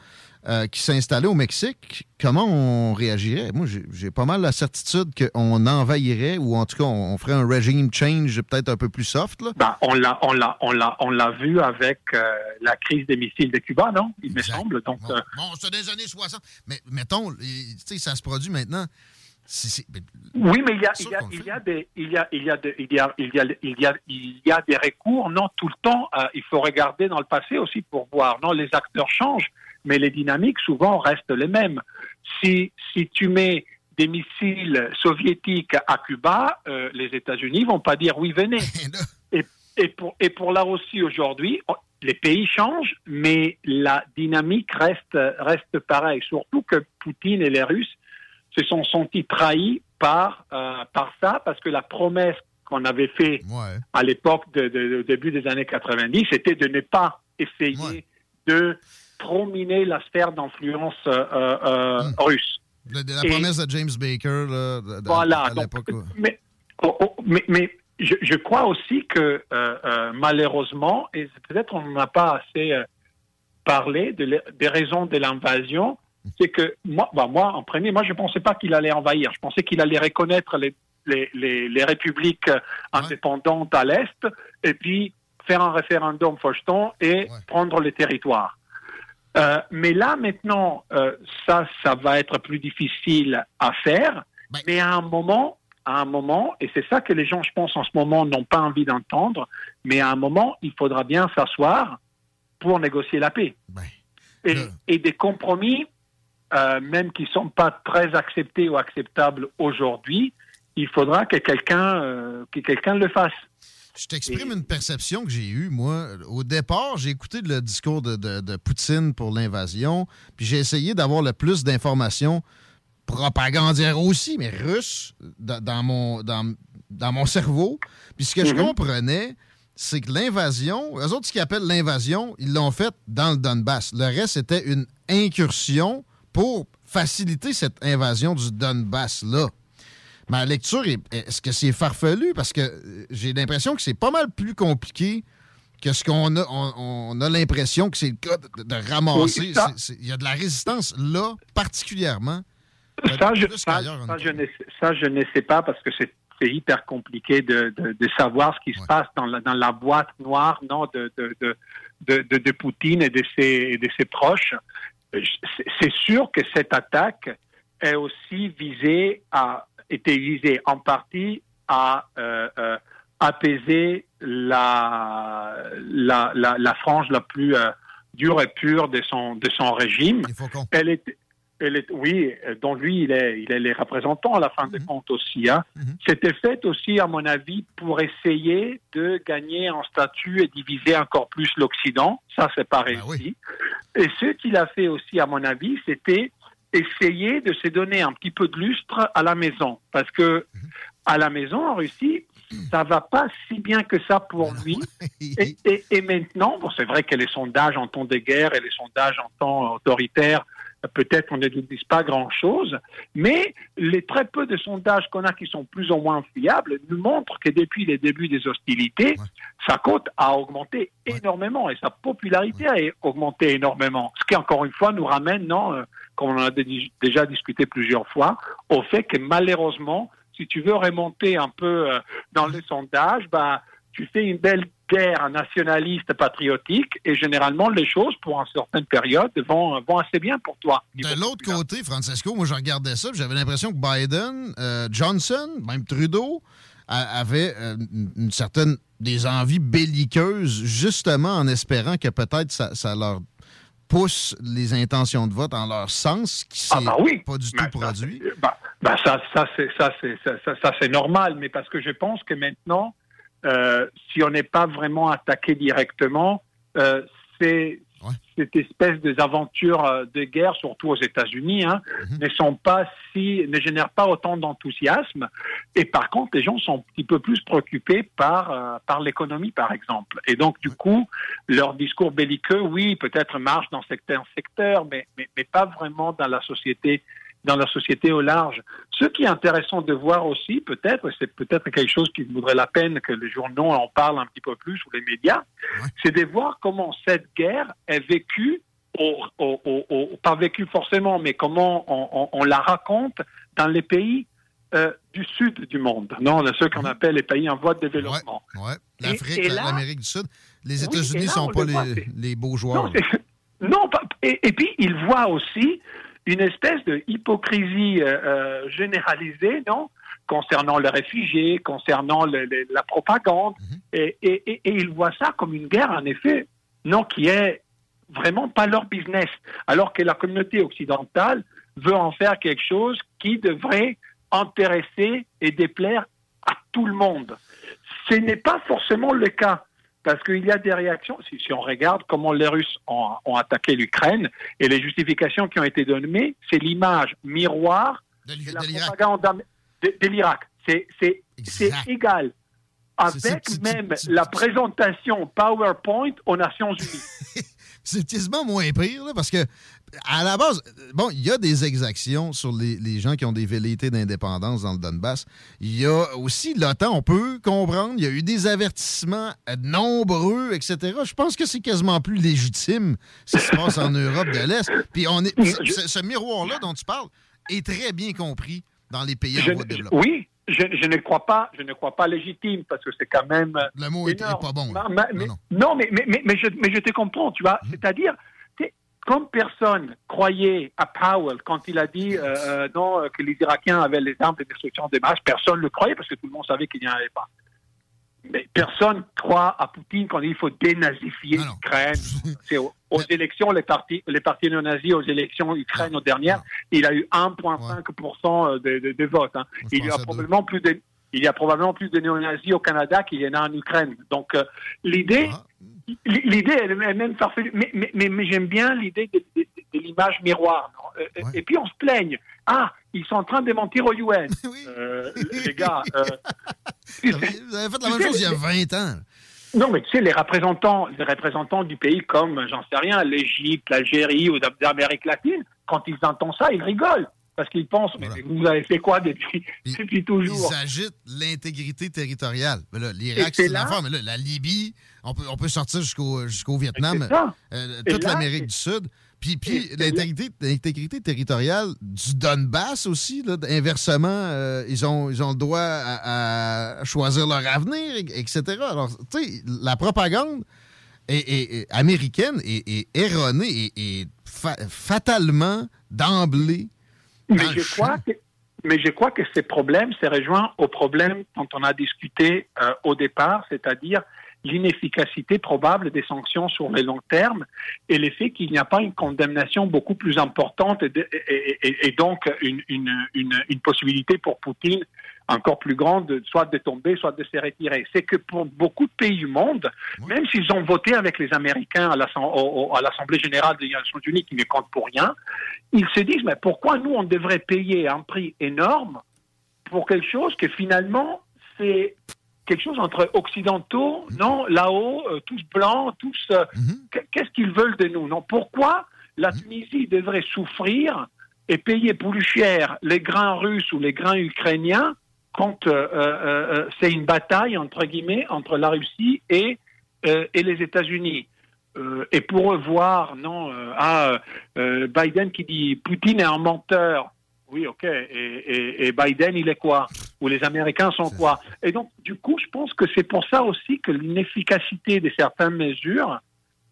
euh, qui s'installait au Mexique, comment on réagirait? Moi, j'ai- pas mal la certitude qu'on envahirait ou en tout cas, on, on ferait un regime change peut-être un peu plus soft. Là. Ben, on l'a, on l'a, on l'a, on l'a vu avec euh, la crise des missiles de Cuba, non? Il me semble. Donc, euh, Bon, c'est des années 60. Mais mettons, ça se produit maintenant. Mais- oui, mais il y a, il y a, qu'on le il y a des, il y a, il y a, de- il y a, il y a, il y a, il y a des recours. Non, tout le temps. euh, il faut regarder dans le passé aussi pour voir. Non, les acteurs changent, mais les dynamiques souvent restent les mêmes. Si, si tu mets des missiles soviétiques à Cuba, euh, les États-Unis vont pas dire oui, venez. Et, et pour, et pour la Russie aujourd'hui, les pays changent, mais la dynamique reste, reste pareille. Surtout que Poutine et les Russes se sont sentis trahis par, euh, par ça, parce que la promesse qu'on avait fait à l'époque de, de- de début des années 90, c'était de ne pas essayer de trop miner la sphère d'influence euh, euh, russe. La, la Et- promesse de James Baker là, de- Voilà, à l'époque. mais, oh, oh, mais, mais je, je crois aussi que euh, euh, malheureusement, et peut-être on n'a pas assez euh, parlé de les- des raisons de l'invasion, c'est que moi, bah, moi, en premier, moi je ne pensais pas qu'il allait envahir. Je pensais qu'il allait reconnaître les, les, les, républiques euh, indépendantes à l'Est et puis faire un référendum faucheton et prendre les territoires. Euh, mais là, maintenant, euh, ça, ça va être plus difficile à faire. Mais à un moment, à un moment, et c'est ça que les gens, je pense, en ce moment, n'ont pas envie d'entendre, mais à un moment, il faudra bien s'asseoir pour négocier la paix. et, et des compromis, euh, même qui ne sont pas très acceptés ou acceptables aujourd'hui, il faudra que quelqu'un euh, que quelqu'un le fasse. Je t'exprime une perception que j'ai eue, moi. Au départ, j'ai écouté le discours de, de- de Poutine pour l'invasion, puis j'ai essayé d'avoir le plus d'informations propagandières aussi, mais russes, dans, dans mon, dans, dans mon cerveau. Puis ce que je Mhm. comprenais, c'est que l'invasion, eux autres, ce qu'ils appellent l'invasion, ils l'ont faite dans le Donbass. Le reste, c'était une incursion pour faciliter cette invasion du Donbass-là. Ma lecture, est, est-ce que c'est farfelu? Parce que euh, j'ai l'impression que c'est pas mal plus compliqué Qu'est-ce qu'on a? On, on a l'impression que c'est le cas de, de ramasser. Il y a de la résistance là, particulièrement. Ça, je, ça, je ne, ça, je ne sais pas parce que c'est c'est hyper compliqué de, de, de savoir ce qui se passe dans la, dans la boîte noire non, de, de, Poutine et de ses, et de ses proches. Euh, c'est sûr que cette attaque est aussi visée à, était visée en partie à euh, euh, apaiser la, la, la, la frange la plus euh, dure et pure de son, de son régime. Elle est, elle est, oui, dont lui, il est, il est les représentants à la fin des comptes aussi. Hein. C'était fait aussi, à mon avis, pour essayer de gagner en statut et diviser encore plus l'Occident. Ça, c'est pas réussi. Et ce qu'il a fait aussi, à mon avis, c'était essayer de se donner un petit peu de lustre à la maison. Parce que à la maison, en Russie, ça va pas si bien que ça pour lui. Et, et- et maintenant, bon, c'est vrai que les sondages en temps de guerre et les sondages en temps autoritaire, peut-être on ne nous disent pas grand-chose, mais les très peu de sondages qu'on a qui sont plus ou moins fiables nous montrent que depuis les débuts des hostilités, sa cote a augmenté énormément et sa popularité a augmenté énormément. Ce qui, encore une fois, nous ramène, non, euh, comme on en a dé- déjà discuté plusieurs fois, au fait que malheureusement, si tu veux remonter un peu euh, dans les sondages, bah, tu fais une belle guerre nationaliste patriotique et généralement les choses pour une certaine période vont, vont assez bien pour toi. De l'autre côté, Francesco, moi, je regardais ça, j'avais l'impression que Biden, euh, Johnson, même Trudeau, avait euh, une certaine des envies belliqueuses, justement en espérant que peut-être ça, ça leur pousse les intentions de vote en leur sens, qui s'est Ah oui. pas du tout produit. Bah, bah ça, ça c'est ça, c'est ça, normal, mais parce que je pense que maintenant, euh, si on n'est pas vraiment attaqué directement, euh, c'est cette espèce des aventures euh, de guerre, surtout aux États-Unis, hein, ne sont pas si, ne génèrent pas autant d'enthousiasme. Et par contre, les gens sont un petit peu plus préoccupés par euh, par l'économie, par exemple. Et donc, du coup, leur discours belliqueux, oui, peut-être marche dans certains secteurs, mais, mais mais pas vraiment dans la société dans la société au large. Ce qui est intéressant de voir aussi, peut-être, c'est peut-être quelque chose qui vaudrait la peine que les journaux en parlent un petit peu plus ou les médias, c'est de voir comment cette guerre est vécue, au, au- au- au- pas vécue forcément, mais comment on, on- on la raconte dans les pays euh, du sud du monde, non, ceux qu'on appelle les pays en voie de développement. Ouais. Et- L'Afrique, l'Amérique du Sud. Les Oui, États-Unis et là, sont on pas les, les beaux joueurs. Non, et, et puis il voit aussi une espèce de hypocrisie euh, euh, généralisée, non, concernant les réfugiés, concernant le- le- la propagande, et, et- et- et il voit ça comme une guerre, en effet, non, qui est vraiment pas leur business, alors que la communauté occidentale veut en faire quelque chose qui devrait intéresser et déplaire à tout le monde. Ce n'est pas forcément le cas. Parce qu'il y a des réactions, si, si on regarde comment les Russes ont, ont attaqué l'Ukraine et les justifications qui ont été données, c'est l'image miroir de, la propagande de, de l'Irak. C'est égal. Avec même la présentation PowerPoint aux Nations Unies. c'est quasiment moins pire, là, parce que, à la base, bon, il y a des exactions sur les, les gens qui ont des velléités d'indépendance dans le Donbass. Il y a aussi l'OTAN, on peut comprendre. Il y a eu des avertissements euh, nombreux, etc. Je pense que c'est quasiment plus légitime ce qui se passe en Europe de l'Est. Puis on est, ce, ce- miroir-là dont tu parles est très bien compris dans les pays Je- en voie de développement. oui, je, je ne crois pas, je ne crois pas légitime parce que c'est quand même. Le mot est, est pas bon. là. Ma- mais- non, mais, mais, mais, mais je, mais je te comprends, tu vois. C'est-à-dire, tu sais, comme personne croyait à Powell quand il a dit euh, euh, non, euh, que les Irakiens avaient les armes de destruction des masses, personne ne le croyait parce que tout le monde savait qu'il n'y en avait pas. Mais personne croit à Poutine quand il faut dénazifier l'Ukraine. Aux, élections, les partis, les partis néo-nazis aux élections Ukraine aux dernières, il a eu 1,5% de, de, de vote. hein. Il y a probablement plus de il y a probablement plus de néo-nazis au Canada qu'il y en a en Ukraine. Donc euh, l'idée, l- l'idée elle est même farfelue. Mais, mais, mais, mais j'aime bien l'idée de, de- de l'image miroir. Euh, Et puis on se plaigne. Ah, ils sont en train de mentir aux UN. Euh, les gars. euh, Vous avez fait la même chose il y a 20 ans. Non, mais tu sais, les représentants, les représentants du pays comme, j'en sais rien, l'Égypte, l'Algérie ou d'Amérique latine, quand ils entendent ça, ils rigolent. parce qu'ils pensent, mais vous avez fait quoi depuis, depuis toujours? Ils agitent l'intégrité territoriale. Mais là, L'Irak, c'est c'est une là- affaire, mais là, la Libye, on peut, on peut sortir jusqu'au jusqu'au Vietnam, euh, toute l'Amérique du Sud. Puis, l'intégrité l'intégrité territoriale du Donbass aussi, là, inversement, euh, ils, ont, ils ont le droit à, à choisir leur avenir, et- etc. Alors, tu sais, la propagande est- est- est américaine est, erronée et, fa- fatalement, d'emblée, Mais je, crois que, mais je crois que ces problèmes se rejoignent au problème dont on a discuté euh, au départ, c'est-à-dire l'inefficacité probable des sanctions sur le long terme et l'effet qu'il n'y a pas une condamnation beaucoup plus importante et, de- et- et- et donc une, une, une, une possibilité pour Poutine encore plus grande, de- soit de tomber, soit de se retirer. C'est que pour beaucoup de pays du monde, même s'ils ont voté avec les Américains à l'Assemblée générale des Nations unies, qui ne compte pour rien, ils se disent, mais pourquoi nous, on devrait payer un prix énorme pour quelque chose que finalement, c'est quelque chose entre occidentaux, non, là-haut, euh, tous blancs, tous... euh, qu- Qu'est-ce qu'ils veulent de nous Non, pourquoi la Tunisie devrait souffrir et payer plus cher les grains russes ou les grains ukrainiens quand euh, c'est une bataille, entre guillemets, entre la Russie et, et les États-Unis? Et pour eux voir, non, euh, ah, Biden qui dit Poutine est un menteur. Oui, ok. Et, et- et Biden, il est quoi? Ou les Américains sont quoi? Et donc, du coup, je pense que c'est pour ça aussi que l'inefficacité de certaines mesures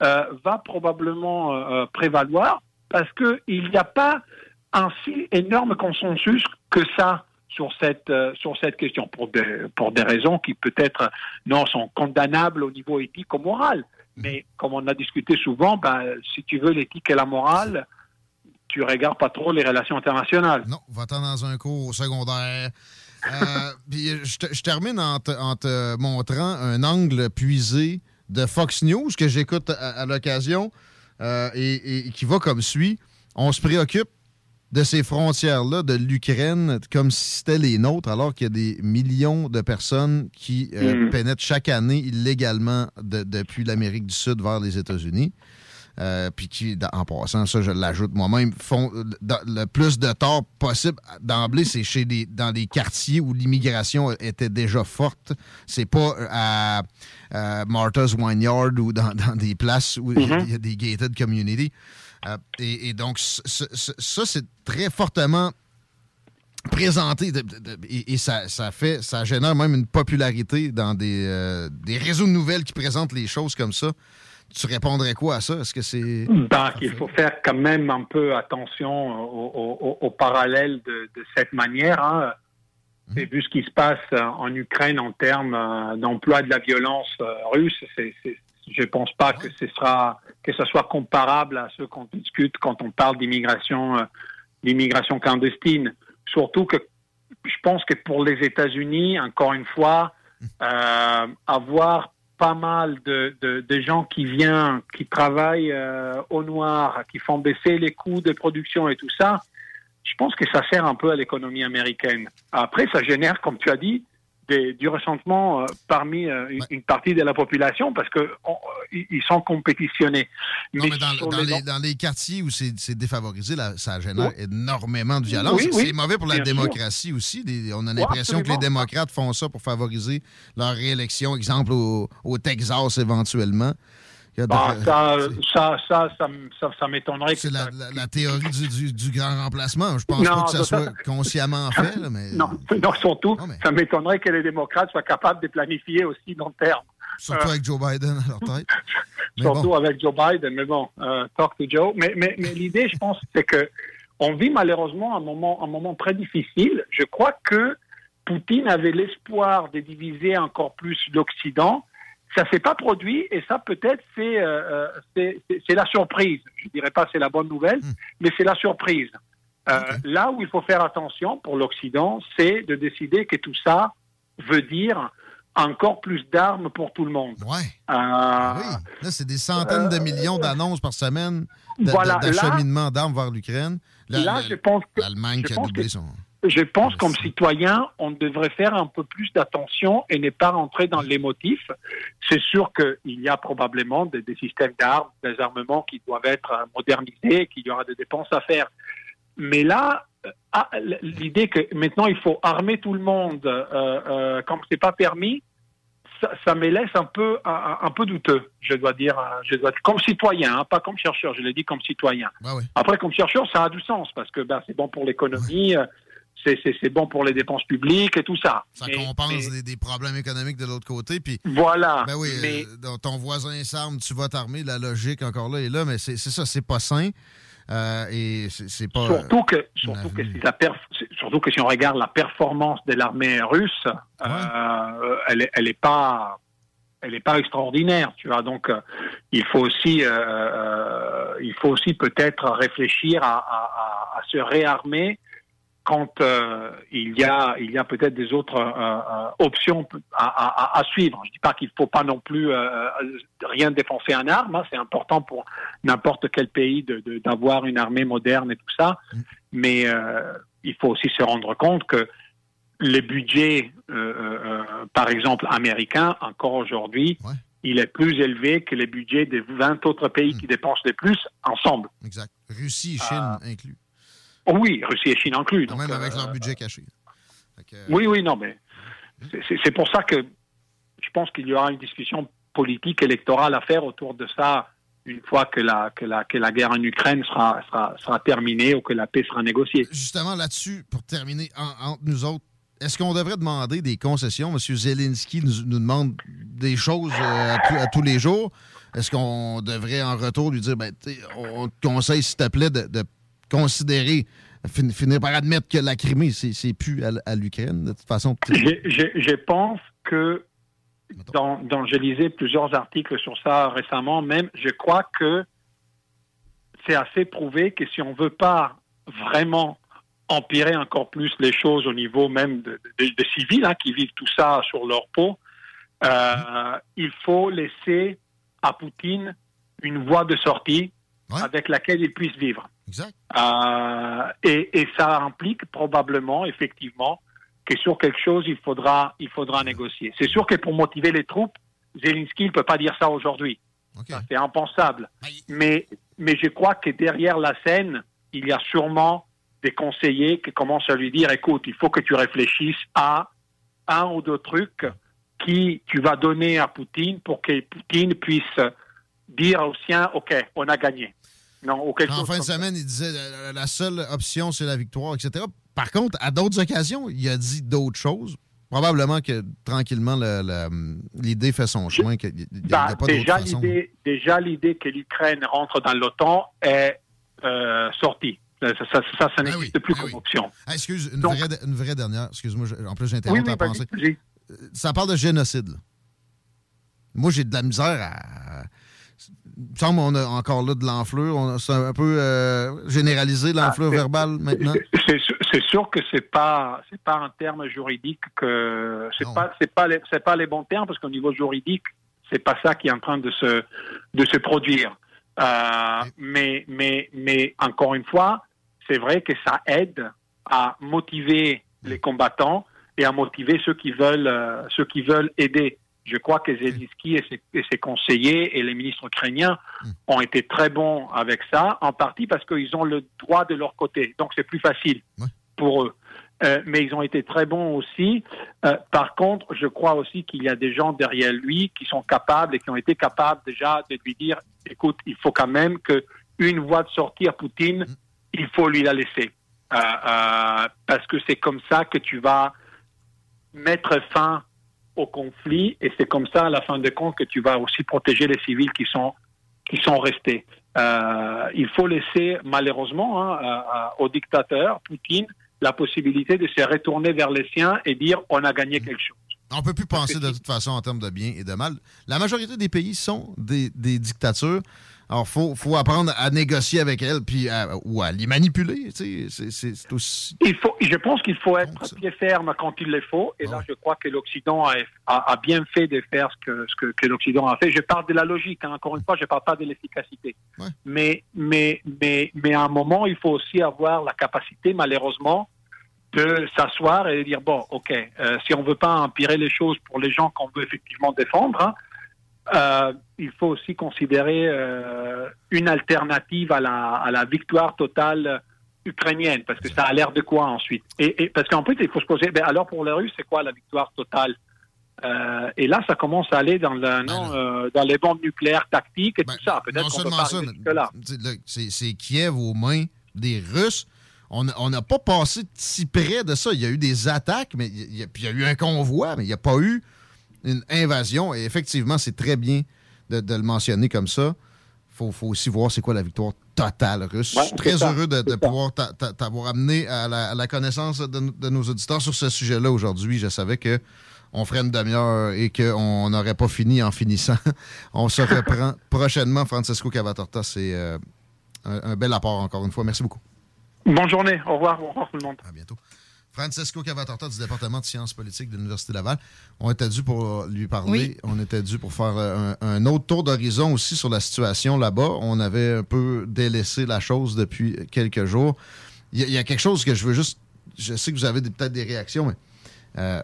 euh, va probablement euh, prévaloir parce qu'il n'y a pas un si énorme consensus que ça sur cette euh, sur cette question. Pour des pour des raisons qui peut-être non sont condamnables au niveau éthique ou moral. Mais comme on a discuté souvent, ben, si tu veux l'éthique et la morale, tu regardes pas trop les relations internationales. Non, va-t'en dans un cours au secondaire. Euh, puis je, te- je termine en te, en te montrant un angle puisé de Fox News que j'écoute à, à l'occasion euh, et, et qui va comme suit. On se préoccupe de ces frontières-là, de l'Ukraine, comme si c'était les nôtres, alors qu'il y a des millions de personnes qui euh, Mhm. pénètrent chaque année illégalement de- depuis l'Amérique du Sud vers les États-Unis. Euh, puis qui, en passant, ça je l'ajoute moi-même, font euh, dans- le plus de tort possible d'emblée, c'est chez les, dans les quartiers où l'immigration était déjà forte. C'est pas euh, à, à Martha's Vineyard ou dans, dans des places où il y a- y a des gated communities. Euh, et, et donc, ça, c'est très fortement présenté de- de- de- et, et ça, ça fait ça génère même une popularité dans des, euh, des réseaux de nouvelles qui présentent les choses comme ça. Tu répondrais quoi à ça? Est-ce que c'est. Ben, qu'il faut faire quand même un peu attention au, au- parallèle de, de cette manière. Hein. Et vu ce qui se passe euh, en Ukraine en termes euh, d'emploi de la violence euh, russe, c'est, c'est- je pense pas que ce sera que ce soit comparable à ce qu'on discute quand on parle d'immigration, euh, d'immigration clandestine. Surtout que je pense que pour les États-Unis, encore une fois, euh, avoir pas mal de, de, de gens qui viennent, qui travaillent euh, au noir, qui font baisser les coûts de production et tout ça, je pense que ça sert un peu à l'économie américaine. Après, ça génère, comme tu as dit, des- du ressentement euh, parmi euh, une, une partie de la population parce que on- ils ils sont compétitionnés. Non, mais dans, les- les, dans les quartiers où c'est défavorisé, là, ça génère Oui. énormément de violence. Oui, oui, c'est mauvais pour la sûr. démocratie aussi. On a l'impression que les démocrates font ça pour favoriser leur réélection, exemple au, au Texas éventuellement. Ah, ça, ça, ça, ça, ça, ça m'étonnerait C'est la, la- la théorie du, du- du grand remplacement. Je pense Non, pas que ça ça- soit consciemment fait, là, mais Non, non, surtout, ça m'étonnerait que les démocrates soient capables de planifier aussi long terme. surtout Euh, avec Joe Biden à leur tête. Surtout bon. avec Joe Biden. Mais bon, euh, talk to Joe. Mais, mais, mais l'idée, je pense, c'est que on vit malheureusement un moment, un moment très difficile. Je crois que Poutine avait l'espoir de diviser encore plus l'Occident. Ça s'est pas produit et ça peut-être c'est euh, euh, c'est la surprise. Je dirais pas c'est la bonne nouvelle, mais c'est la surprise. Euh, Là où il faut faire attention pour l'Occident, c'est de décider que tout ça veut dire encore plus d'armes pour tout le monde. Ouais. Euh, Là, c'est des centaines de millions d'annonces par semaine de- Voilà, là- d'acheminement d'armes vers l'Ukraine. Là, la- je pense que- L'Allemagne qui a doublé son. Je pense comme citoyen, on devrait faire un peu plus d'attention et ne pas rentrer dans l'émotif. C'est sûr qu'il y a probablement des, des systèmes d'armes, des armements qui doivent être euh, modernisés, qu'il y aura des dépenses à faire. Mais là, ah, l'idée que maintenant il faut armer tout le monde euh, euh, comme c'est pas permis, ça, ça me laisse un peu un, un peu douteux, je dois dire, euh, je dois comme citoyen, hein, pas comme chercheur, je l'ai dit comme citoyen. Après comme chercheur, ça a du sens parce que ben, c'est bon pour l'économie, euh, c'est- bon pour les dépenses publiques et tout ça. Ça Mais- compense mais- des, des problèmes économiques de l'autre côté. Puis, Voilà, Ben oui, mais- euh, ton voisin s'arme, tu vas t'armer. La logique, encore là, est là. Mais c'est ça, c'est pas sain. Euh, et c'est pas. Surtout que, surtout, que si la perf- surtout que si on regarde la performance de l'armée russe, euh, elle est, elle est pas, elle est pas extraordinaire, tu vois. Donc, euh, il faut aussi, euh, euh, il faut aussi peut-être réfléchir à, à- à- à se réarmer quand euh, il y a, il y a peut-être des autres euh, euh, options à, à- à- à suivre. Je dis pas qu'il faut pas non plus euh, rien défoncer en armes. hein. C'est important pour n'importe quel pays de- de- d'avoir une armée moderne et tout ça. Mais euh, il faut aussi se rendre compte que euh, euh, par exemple américains, encore aujourd'hui, il est plus élevé que les budgets des 20 autres pays qui dépensent le plus ensemble. Exact. Russie Chine inclus. Oh oui, Russie et Chine inclus. donc, Même avec euh, leur budget caché. Oui, oui, non, mais c'est- pour ça que je pense qu'il y aura une discussion politique électorale à faire autour de ça une fois que la, que la, que la guerre en Ukraine sera, sera, sera terminée ou que la paix sera négociée. Justement, là-dessus, pour terminer, en- entre nous autres, est-ce qu'on devrait demander des concessions? M. Zelensky nous, nous demande des choses euh, à, tous- à tous les jours. Est-ce qu'on devrait en retour lui dire, ben, on te conseille, s'il te plaît, de, de considérer, fin- finir par admettre que la Crimée, c'est c'est plus à, à l'Ukraine, de toute façon? Je, je- je pense que dans, dans je lisais plusieurs articles sur ça récemment même, je crois que c'est assez prouvé que si on veut pas vraiment empirer encore plus les choses au niveau même de- de- civils hein, qui vivent tout ça sur leur peau, euh, il faut laisser à Poutine une voie de sortie avec laquelle il puisse vivre. Exact. Euh, et, et ça implique probablement, effectivement, que sur quelque chose, il faudra, il faudra négocier. C'est sûr que pour motiver les troupes, Zelensky ne peut pas dire ça aujourd'hui. C'est impensable. Mais, mais je crois que derrière la scène, il y a sûrement des conseillers qui commencent à lui dire, écoute, il faut que tu réfléchisses à un ou deux trucs qui tu vas donner à Poutine pour que Poutine puisse dire aux siens, OK, on a gagné. Non, quelque En fin de semaine, il disait la, la seule option, c'est la victoire, etc. Par contre, à d'autres occasions, il a dit d'autres choses. Probablement que tranquillement, le- le- l'idée fait son chemin, qu'il pas d'autre déjà l'idée, déjà l'idée que l'Ukraine rentre dans l'OTAN est euh, sortie. Ça, ça, ça, ça, ça n'existe plus comme option. Ah, excuse, une, Donc- vraie, une vraie dernière. Excuse-moi, en plus, j'interromps Oui, vas-y. Euh, Ça parle de génocide. là. Moi, j'ai de la misère à. Me semble qu'on a encore là de l'enflure. C'est un peu euh, généralisé, l'enflure Ah, verbale, maintenant. C'est sûr- c'est sûr que c'est pas c'est pas un terme juridique que c'est pas c'est pas les, c'est pas les bons termes parce qu'au niveau juridique c'est pas ça qui est en train de se de se produire. Euh, mais mais mais encore une fois c'est vrai que ça aide à motiver les combattants et à motiver ceux qui veulent euh, ceux qui veulent aider. Je crois que Zelensky et ses, et ses conseillers et les ministres ukrainiens ont été très bons avec ça, en partie parce qu'ils ont le droit de leur côté. Donc c'est plus facile pour eux. Euh, mais ils ont été très bons aussi. Euh, par contre, je crois aussi qu'il y a des gens derrière lui qui sont capables et qui ont été capables déjà de lui dire, écoute, il faut quand même que une voie de sortie à Poutine, il faut lui la laisser. Euh, parce que c'est comme ça que tu vas mettre fin au conflit et c'est comme ça, à la fin de compte, que tu vas aussi protéger les civils qui sont qui sont restés. Euh, il faut laisser, malheureusement, hein, au dictateur Poutine la possibilité de se retourner vers les siens et dire on a gagné quelque chose. On peut plus penser de toute façon en termes de bien et de mal. La majorité des pays sont des, des dictatures. Alors, il faut, faut apprendre à négocier avec elles puis à- ou à les manipuler. tu sais. C'est- aussi. Il faut, je pense qu'il faut être pied ferme quand il le faut. Et là, je crois que l'Occident a, a- a bien fait de faire ce que, ce que, que l'Occident a fait. Je parle de la logique. hein. Encore une fois, je ne parle pas de l'efficacité. Mais, mais, mais, mais à un moment, il faut aussi avoir la capacité, malheureusement, de s'asseoir et de dire bon, ok, euh, si on veut pas empirer les choses pour les gens qu'on veut effectivement défendre, hein, euh, il faut aussi considérer euh, une alternative à la, à la victoire totale ukrainienne, parce que ça a l'air de quoi ensuite? Et, et parce qu'en plus, il faut se poser, ben alors pour les Russes, c'est quoi la victoire totale? Euh, Et là, ça commence à aller dans, le, non, euh, dans les bombes nucléaires tactiques et tout ça. Ben, Non Peut-être qu'on peut seulement pas ça, là, c'est Kiev aux mains des Russes. On n'a on n'a pas passé si près de ça. Il y a eu des attaques, mais il y a, puis il y a eu un convoi, mais il n'y a pas eu une invasion. Et effectivement, c'est très bien de, de le mentionner comme ça. Il faut, faut aussi voir c'est quoi la victoire totale russe. Ouais, Je suis très ça, heureux de, pouvoir t'a- t'a- t'avoir amené à la, à la connaissance de, de nos auditeurs sur ce sujet-là aujourd'hui. Je savais que on ferait une demi-heure et qu'on n'aurait pas fini en finissant. on se reprend prochainement. Francesco Cavatorta, c'est euh, un, un bel apport encore une fois. Merci beaucoup. Bonne journée. Au revoir. Au revoir tout le monde. À bientôt. Francesco Cavatorta du département de sciences politiques de l'Université Laval. On était dû pour lui parler. Oui. On était dû pour faire euh, un, un autre tour d'horizon aussi sur la situation là-bas. On avait un peu délaissé la chose depuis quelques jours. Il y, a- il y a quelque chose que je veux juste. Je sais que vous avez peut-être des réactions, mais euh,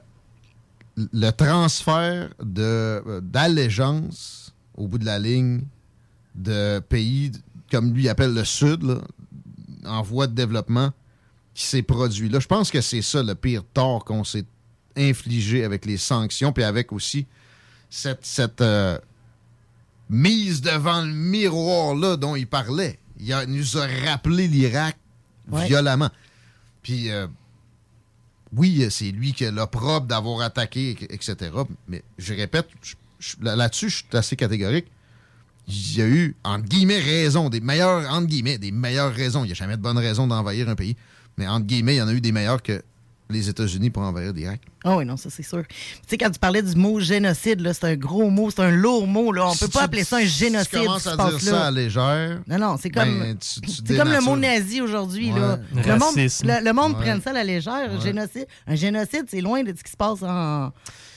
le transfert euh, d'allégeance au bout de la ligne de pays comme lui appelle le Sud, là, en voie de développement, qui s'est produit là. Je pense que c'est ça le pire tort qu'on s'est infligé avec les sanctions, puis avec aussi cette, cette euh, mise devant le miroir-là dont il parlait. Il, a- nous a rappelé l'Irak Ouais. violemment. Puis, euh, oui, c'est lui qui a l'opprobre d'avoir attaqué, etc. Mais je répète, là-dessus, je suis assez catégorique. Il y a eu, entre guillemets, raison, des meilleures, entre guillemets, des meilleures raisons. Il n'y a jamais de bonne raison d'envahir un pays. Mais entre guillemets, il y en a eu des meilleures que les États-Unis pour envahir l'Irak. Ah oui, non, ça c'est sûr. Tu sais, quand tu parlais du mot génocide, là, c'est un gros mot, c'est un lourd mot. Là. On Si peut pas appeler ça un si génocide. Tu commences à se dire passe ça là. à légère. Non, non, c'est comme, ben, tu- tu c'est comme le mot nazi aujourd'hui. Ouais. là. Le monde, le, le monde Ouais. prenne ça à la légère. Ouais. Génocide. Un génocide, c'est loin de ce qui se passe en,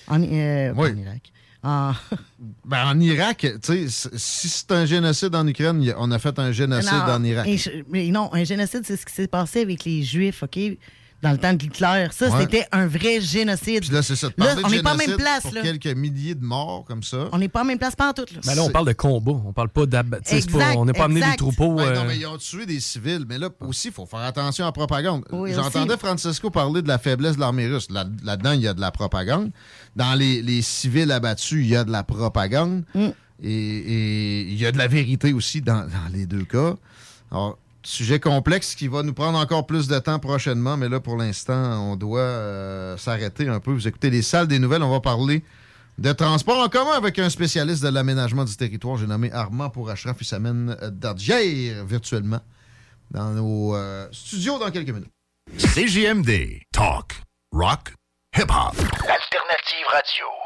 en, euh, Oui. en Irak. En- Ben, en Irak, tu sais, c- si c'est un génocide en Ukraine, on a fait un génocide Non, en Irak. mais non, un génocide, c'est ce qui s'est passé avec les Juifs, OK? Dans le temps de Hitler. Ça, Ouais. c'était un vrai génocide. Puis là, c'est ça. Là, on n'est pas la même place. Pour Là. quelques milliers de morts comme ça. On n'est pas la même place, pas en tout. Là. Ben là, on parle de combat. On parle pas d'ab... tu sais, c'est pas- Exact, On n'est pas amené des troupeaux. Ouais, euh, non, mais ils ont tué des civils. Mais là aussi, il faut faire attention à la propagande. Oui, J'entendais aussi. Francesco parler de la faiblesse de l'armée russe. Là- Là-dedans, il y a de la propagande. Dans les, les civils abattus, il y a de la propagande. Mm. Et, et il y a de la vérité aussi dans, dans les deux cas. Alors, sujet complexe qui va nous prendre encore plus de temps prochainement. Mais là, pour l'instant, on doit euh, s'arrêter un peu. Vous écoutez les salles des nouvelles. On va parler de transport en commun avec un spécialiste de l'aménagement du territoire. J'ai nommé Armand pour Ashraf. Il s'amène euh, d'Adjair virtuellement dans nos euh, studios dans quelques minutes. CJMD. Talk. Rock. Hip-hop. Alternative radio.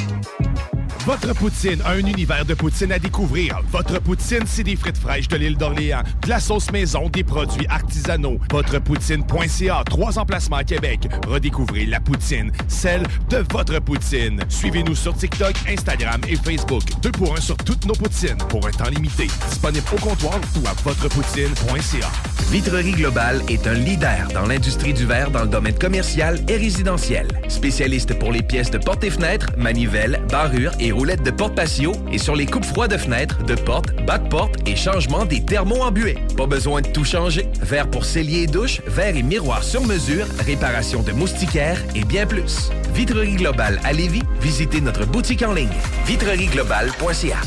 Votre poutine, un univers de poutine à découvrir. Votre poutine, c'est des frites fraîches de l'île d'Orléans, de la sauce maison, des produits artisanaux. Votrepoutine.ca, trois emplacements à Québec. Redécouvrez la poutine, celle de votre poutine. Suivez-nous sur TikTok, Instagram et Facebook. Deux pour un sur toutes nos poutines, pour un temps limité. Disponible au comptoir ou à votrepoutine.ca. Vitrerie Globale est un leader dans l'industrie du verre dans le domaine commercial et résidentiel. Spécialiste pour les pièces de portes et fenêtres, manivelles, barrures et roulettes de porte patio et sur les coupes froides de fenêtres, de portes, bas de porte et changement des thermos en buée. Pas besoin de tout changer. Verre pour cellier et douche, verre et miroir sur mesure, réparation de moustiquaires et bien plus. Vitrerie Globale à Lévis, visitez notre boutique en ligne vitrerieglobale.ca.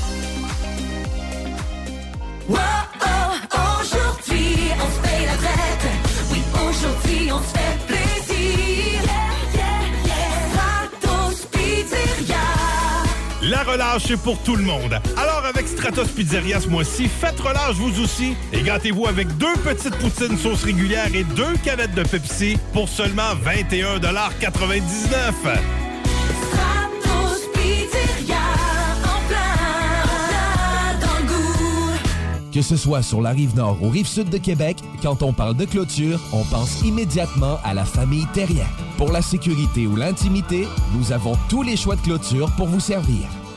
relâche est pour tout le monde. Alors avec Stratos Pizzeria ce mois-ci, faites relâche vous aussi et gâtez-vous avec deux petites poutines sauce régulière et deux canettes de Pepsi pour seulement 21,99 Stratos Pizzeria. En plein, dans le goût. Que ce soit sur la rive nord ou rive sud de Québec, quand on parle de clôture, on pense immédiatement à la famille Terrien. Pour la sécurité ou l'intimité, nous avons tous les choix de clôture pour vous servir.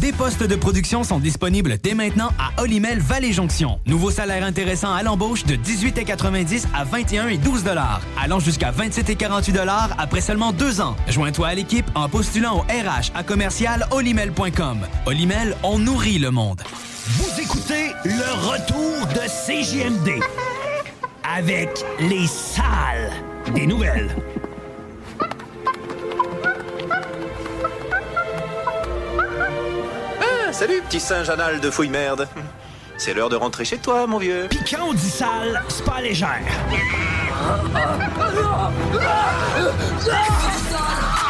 Des postes de production sont disponibles dès maintenant à Olimel Valley Jonction. Nouveau salaire intéressant à l'embauche de 18,90 à 21 et 12 dollars, allant jusqu'à 27 et 48 dollars après seulement deux ans. Joins-toi à l'équipe en postulant au RH à commercial olimel.com. Olimel, on nourrit le monde. Vous écoutez le retour de CJMD avec les salles des nouvelles. Salut, petit singe anal de fouille merde. C'est l'heure de rentrer chez toi, mon vieux. Puis quand on dit sale, c'est pas légère.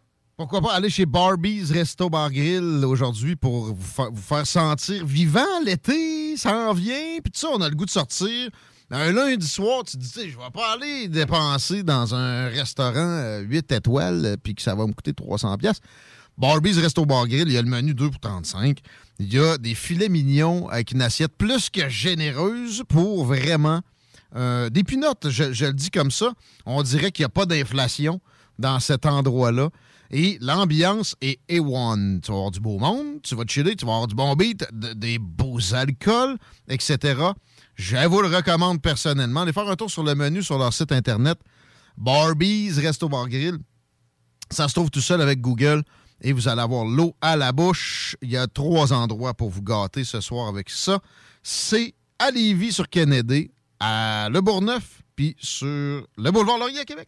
Pourquoi pas aller chez Barbie's Resto Bar Grill aujourd'hui pour vous, fa- vous faire sentir vivant l'été, ça en vient, puis tout ça, on a le goût de sortir. Un lundi soir, tu te dis, Tu sais, je vais pas aller dépenser dans un restaurant euh, 8 étoiles, euh, puis que ça va me coûter 300 pièces. Barbie's Resto Bar Grill, il y a le menu 2 pour 35. Il y a des filets mignons avec une assiette plus que généreuse pour vraiment euh, des pinottes, je, je le dis comme ça. On dirait qu'il n'y a pas d'inflation dans cet endroit-là. Et l'ambiance est A1. Tu vas avoir du beau monde, tu vas chiller, tu vas avoir du bon beat, de- des beaux alcools, etc. Je vous le recommande personnellement. Allez faire un tour sur le menu sur leur site internet. Barbies Resto Bar Grill. Ça se trouve tout seul avec Google et vous allez avoir l'eau à la bouche. Il y a trois endroits pour vous gâter ce soir avec ça. C'est à Lévis sur Kennedy, à Le Bourgneuf, puis sur le boulevard Laurier à Québec.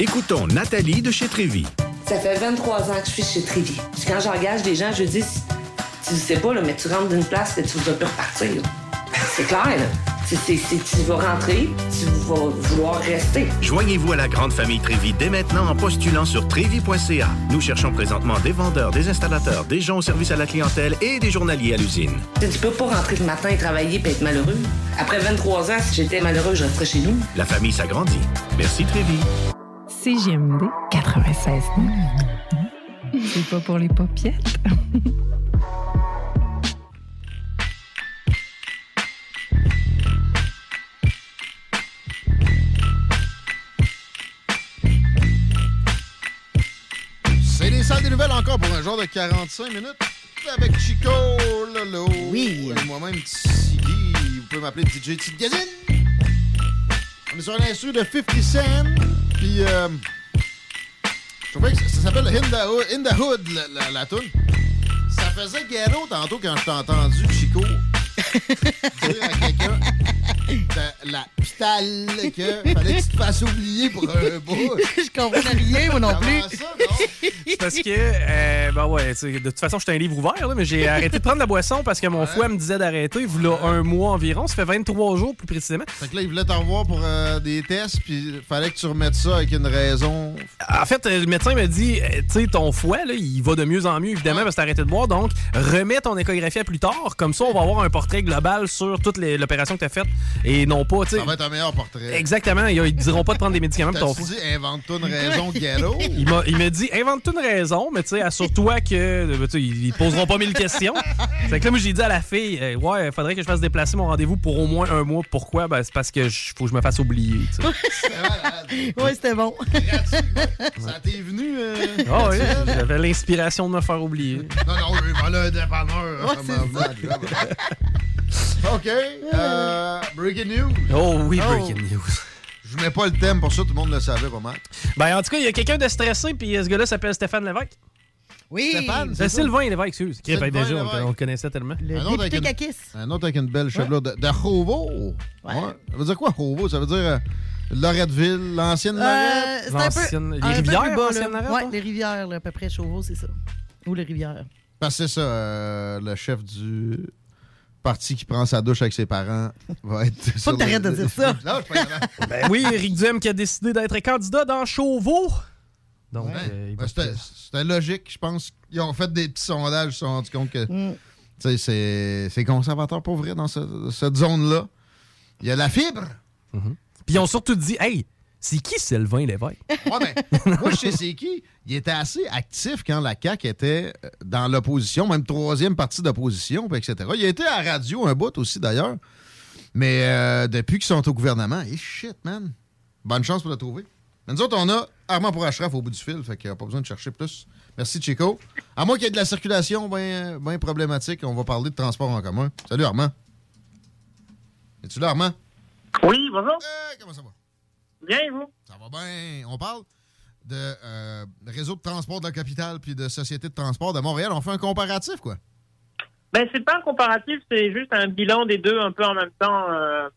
Écoutons Nathalie de chez Trévy. Ça fait 23 ans que je suis chez Trévy. Puis quand j'engage des gens, je dis, tu sais pas, là, mais tu rentres d'une place et tu vas plus repartir. C'est clair, là. C'est- tu vas rentrer, tu vas vouloir rester. Joignez-vous à la grande famille Trévi dès maintenant en postulant sur trévi.ca. Nous cherchons présentement des vendeurs, des installateurs, des gens au service à la clientèle et des journaliers à l'usine. Tu peux pas rentrer le matin et travailler et être malheureux. Après 23 ans, si j'étais malheureux, je resterais chez nous. La famille s'agrandit. Merci Trévi. CGMD 96. C'est pas pour les paupiètes. C'est les salles des nouvelles encore pour un genre de 45 minutes avec Chico Lolo. Oui. Et moi-même, Tiggy. Vous pouvez m'appeler DJ Tigazine. On est sur un instru de 50 Cent. Puis, euh, je trouvais que ça, s'appelle In the Hood, la, la toune. Ça faisait ghetto tantôt quand je t'ai entendu, Chico, dire à quelqu'un de la pitale que fallait que tu te fasses oublier pour un bout. Je comprends rien, moi non plus. C'est parce que euh, ben ouais. De toute façon, j'étais un livre ouvert, là, mais j'ai arrêté de prendre la boisson parce que mon foie me disait d'arrêter. Il un mois environ. Ça fait 23 jours, plus précisément. Fait que là, il voulait t'en revoir pour euh, des tests, puis il fallait que tu remettes ça avec une raison. En fait, euh, le médecin m'a dit, euh, tu sais, ton foie, là, il va de mieux en mieux, évidemment, parce que t'as arrêté de boire. Donc, remets ton échographie à plus tard. Comme ça, on va avoir un portrait global sur toute l'opération que t'as faite. Et non pas, tu sais. Ça va être un meilleur portrait. Exactement. Ils, ils diront pas de prendre des médicaments pour ton T'as-tu foie. dit invente-toi une raison ghetto? Il m'a, il m'a dit, invente une raison, mais tu sais, assure-toi que. euh, ils poseront pas mille questions. Fait que là, moi, j'ai dit à la fille, euh, ouais, faudrait que je fasse déplacer mon rendez-vous pour au moins un mois. Pourquoi? Ben, c'est parce que je- faut que je me fasse oublier, tu sais. ouais, c'était bon. Ça t'est venu? euh, Ah oui, j'avais l'inspiration de me faire oublier. Non, non, oui, voilà un dépanneur. Ouais, OK. euh, breaking news. Oh oui, breaking news. Je mets pas le thème pour ça, tout le monde le savait pas mal. Ben, en tout cas, il y a quelqu'un de stressé, puis euh, ce gars-là s'appelle Stéphane Lévesque. Oui. Stéphane, C'est ça? Sylvain Lévesque, excuse. Qui déjà, on, Lévesque. on le connaissait tellement. Le Un autre une-. Un autre avec une belle chevelure de, de. Ouais. Ça veut dire quoi, Chauveau? Ça veut dire euh, Loretteville, l'ancienne Euh, Lorette? c'est un peu, L'ancienne- les rivières, plus bas, ancienne là. Lorette, Ouais, hein? les rivières, là, à peu près Chauveau, c'est ça. Ou les rivières. Parce que c'est ça, euh, le chef du parti qui prend sa douche avec ses parents va être. Faut que t'arrêtes de dire ça. Non, je suis pas capable. Ben oui, Éric Duhem qui a décidé d'être candidat dans Chauveau. Donc, Ouais. euh, il Ben, C'était logique, je pense. Ils ont fait des petits sondages, ils se sont rendus compte que Mm. c'est conservateur pour vrai dans ce- cette zone-là. Il y a la fibre. Puis ils ont surtout dit, hey, c'est qui Sylvain Lévesque? Ouais, mais moi, je sais c'est qui. Il était assez actif quand la CAQ était euh, dans l'opposition, même troisième partie d'opposition, etc. Il a été à la radio un bout aussi, d'ailleurs. Mais euh, depuis qu'ils sont au gouvernement, et shit, man. Bonne chance pour le trouver. Mais nous autres, on a Armand pour Ashraf au bout du fil, fait qu'il n'y a pas besoin de chercher plus. Merci, Chico. À moins qu'il y ait de la circulation bien ben problématique, on va parler de transport en commun. Salut, Armand. Es-tu là, Armand? Oui, bonjour. comment ça va? Bien, vous? Ça va bien. On parle de euh, réseau de transport de la capitale puis de société de transport de Montréal. On fait un comparatif, quoi. Ben, c'est pas un comparatif, c'est juste un bilan des deux un peu en même temps. euh,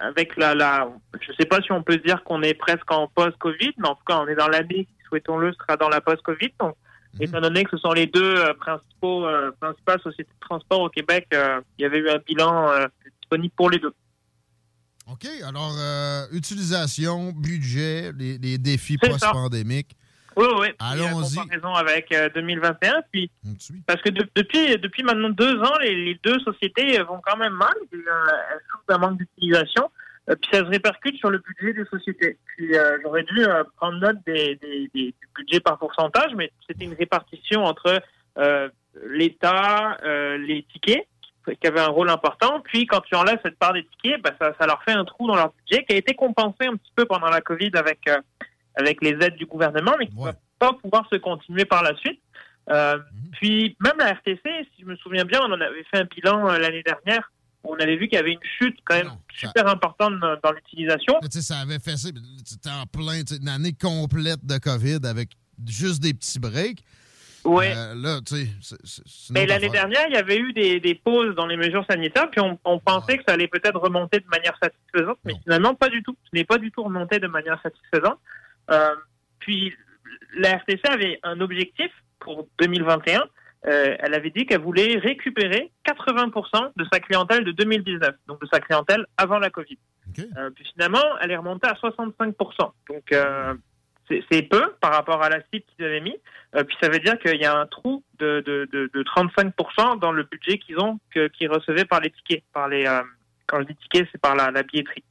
avec la, la. Je sais pas si on peut dire qu'on est presque en post-Covid, mais en tout cas, on est dans l'année qui, souhaitons-le, sera dans la post-Covid. Donc, étant donné que ce sont les deux euh, principaux, euh, principales sociétés de transport au Québec, il y avait eu un bilan disponible pour les deux. OK. Alors, euh, utilisation, budget, les, les défis post-pandémiques. Oui, oui. Allons-y. Comparaison avec euh, 2021. Puis, parce que de- depuis, depuis maintenant deux ans, les, les deux sociétés euh, vont quand même mal. A un- Elles souffrent d'un manque d'utilisation. Euh, puis ça se répercute sur le budget des sociétés. Puis euh, j'aurais dû euh, prendre note des, des- des- du budget par pourcentage, mais c'était une répartition entre euh, l'État, euh, les tickets, qui- avaient un rôle important. Puis quand tu enlèves cette part des tickets, bah, ça, ça leur fait un trou dans leur budget qui a été compensé un petit peu pendant la COVID avec, euh, avec les aides du gouvernement, mais qui ne va pas pouvoir se continuer par la suite. Euh, Puis même la RTC, si je me souviens bien, on en avait fait un bilan euh, l'année dernière. où On avait vu qu'il y avait une chute quand même super importante dans, l'utilisation. Ça avait fait ça. C'était en plein, une année complète de COVID avec juste des petits breaks. Ouais. Euh, là, tu sais, Mais l'année dernière, il y avait eu des, des pauses dans les mesures sanitaires, puis on, on pensait que ça allait peut-être remonter de manière satisfaisante, mais finalement pas du tout. Ce n'est pas du tout remonté de manière satisfaisante. Euh, puis la RTC avait un objectif pour 2021. Euh, elle avait dit qu'elle voulait récupérer 80% de sa clientèle de 2019, donc de sa clientèle avant la Covid. Euh, puis finalement, elle est remontée à 65%. Donc euh, c'est peu par rapport à la cible qu'ils avaient mis. Euh, puis ça veut dire qu'il y a un trou de, de, de, de 35% dans le budget qu'ils ont, qu'ils recevaient par les tickets. Par les, euh, quand je dis tickets, c'est par la, la billetterie.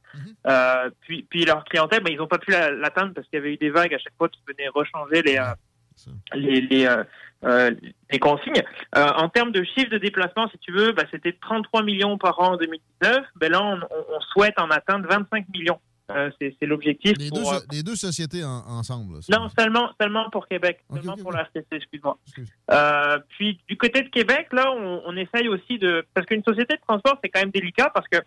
Euh, puis, puis leur clientèle, ben, ils n'ont pas pu la- l'atteindre parce qu'il y avait eu des vagues à chaque fois qui venaient rechanger les, les, les, les consignes. En termes de chiffre de déplacement, si tu veux, bah, c'était 33 millions par an en 2019. Ben là, on souhaite en atteindre 25 millions. Euh, c'est l'objectif. Les deux, pour, euh, les deux sociétés en- ensemble. là, non, seulement, seulement pour Québec, seulement pour la RTC, excuse-moi. Euh, puis du côté de Québec, là, on, on essaye aussi de... Parce qu'une société de transport, c'est quand même délicat parce que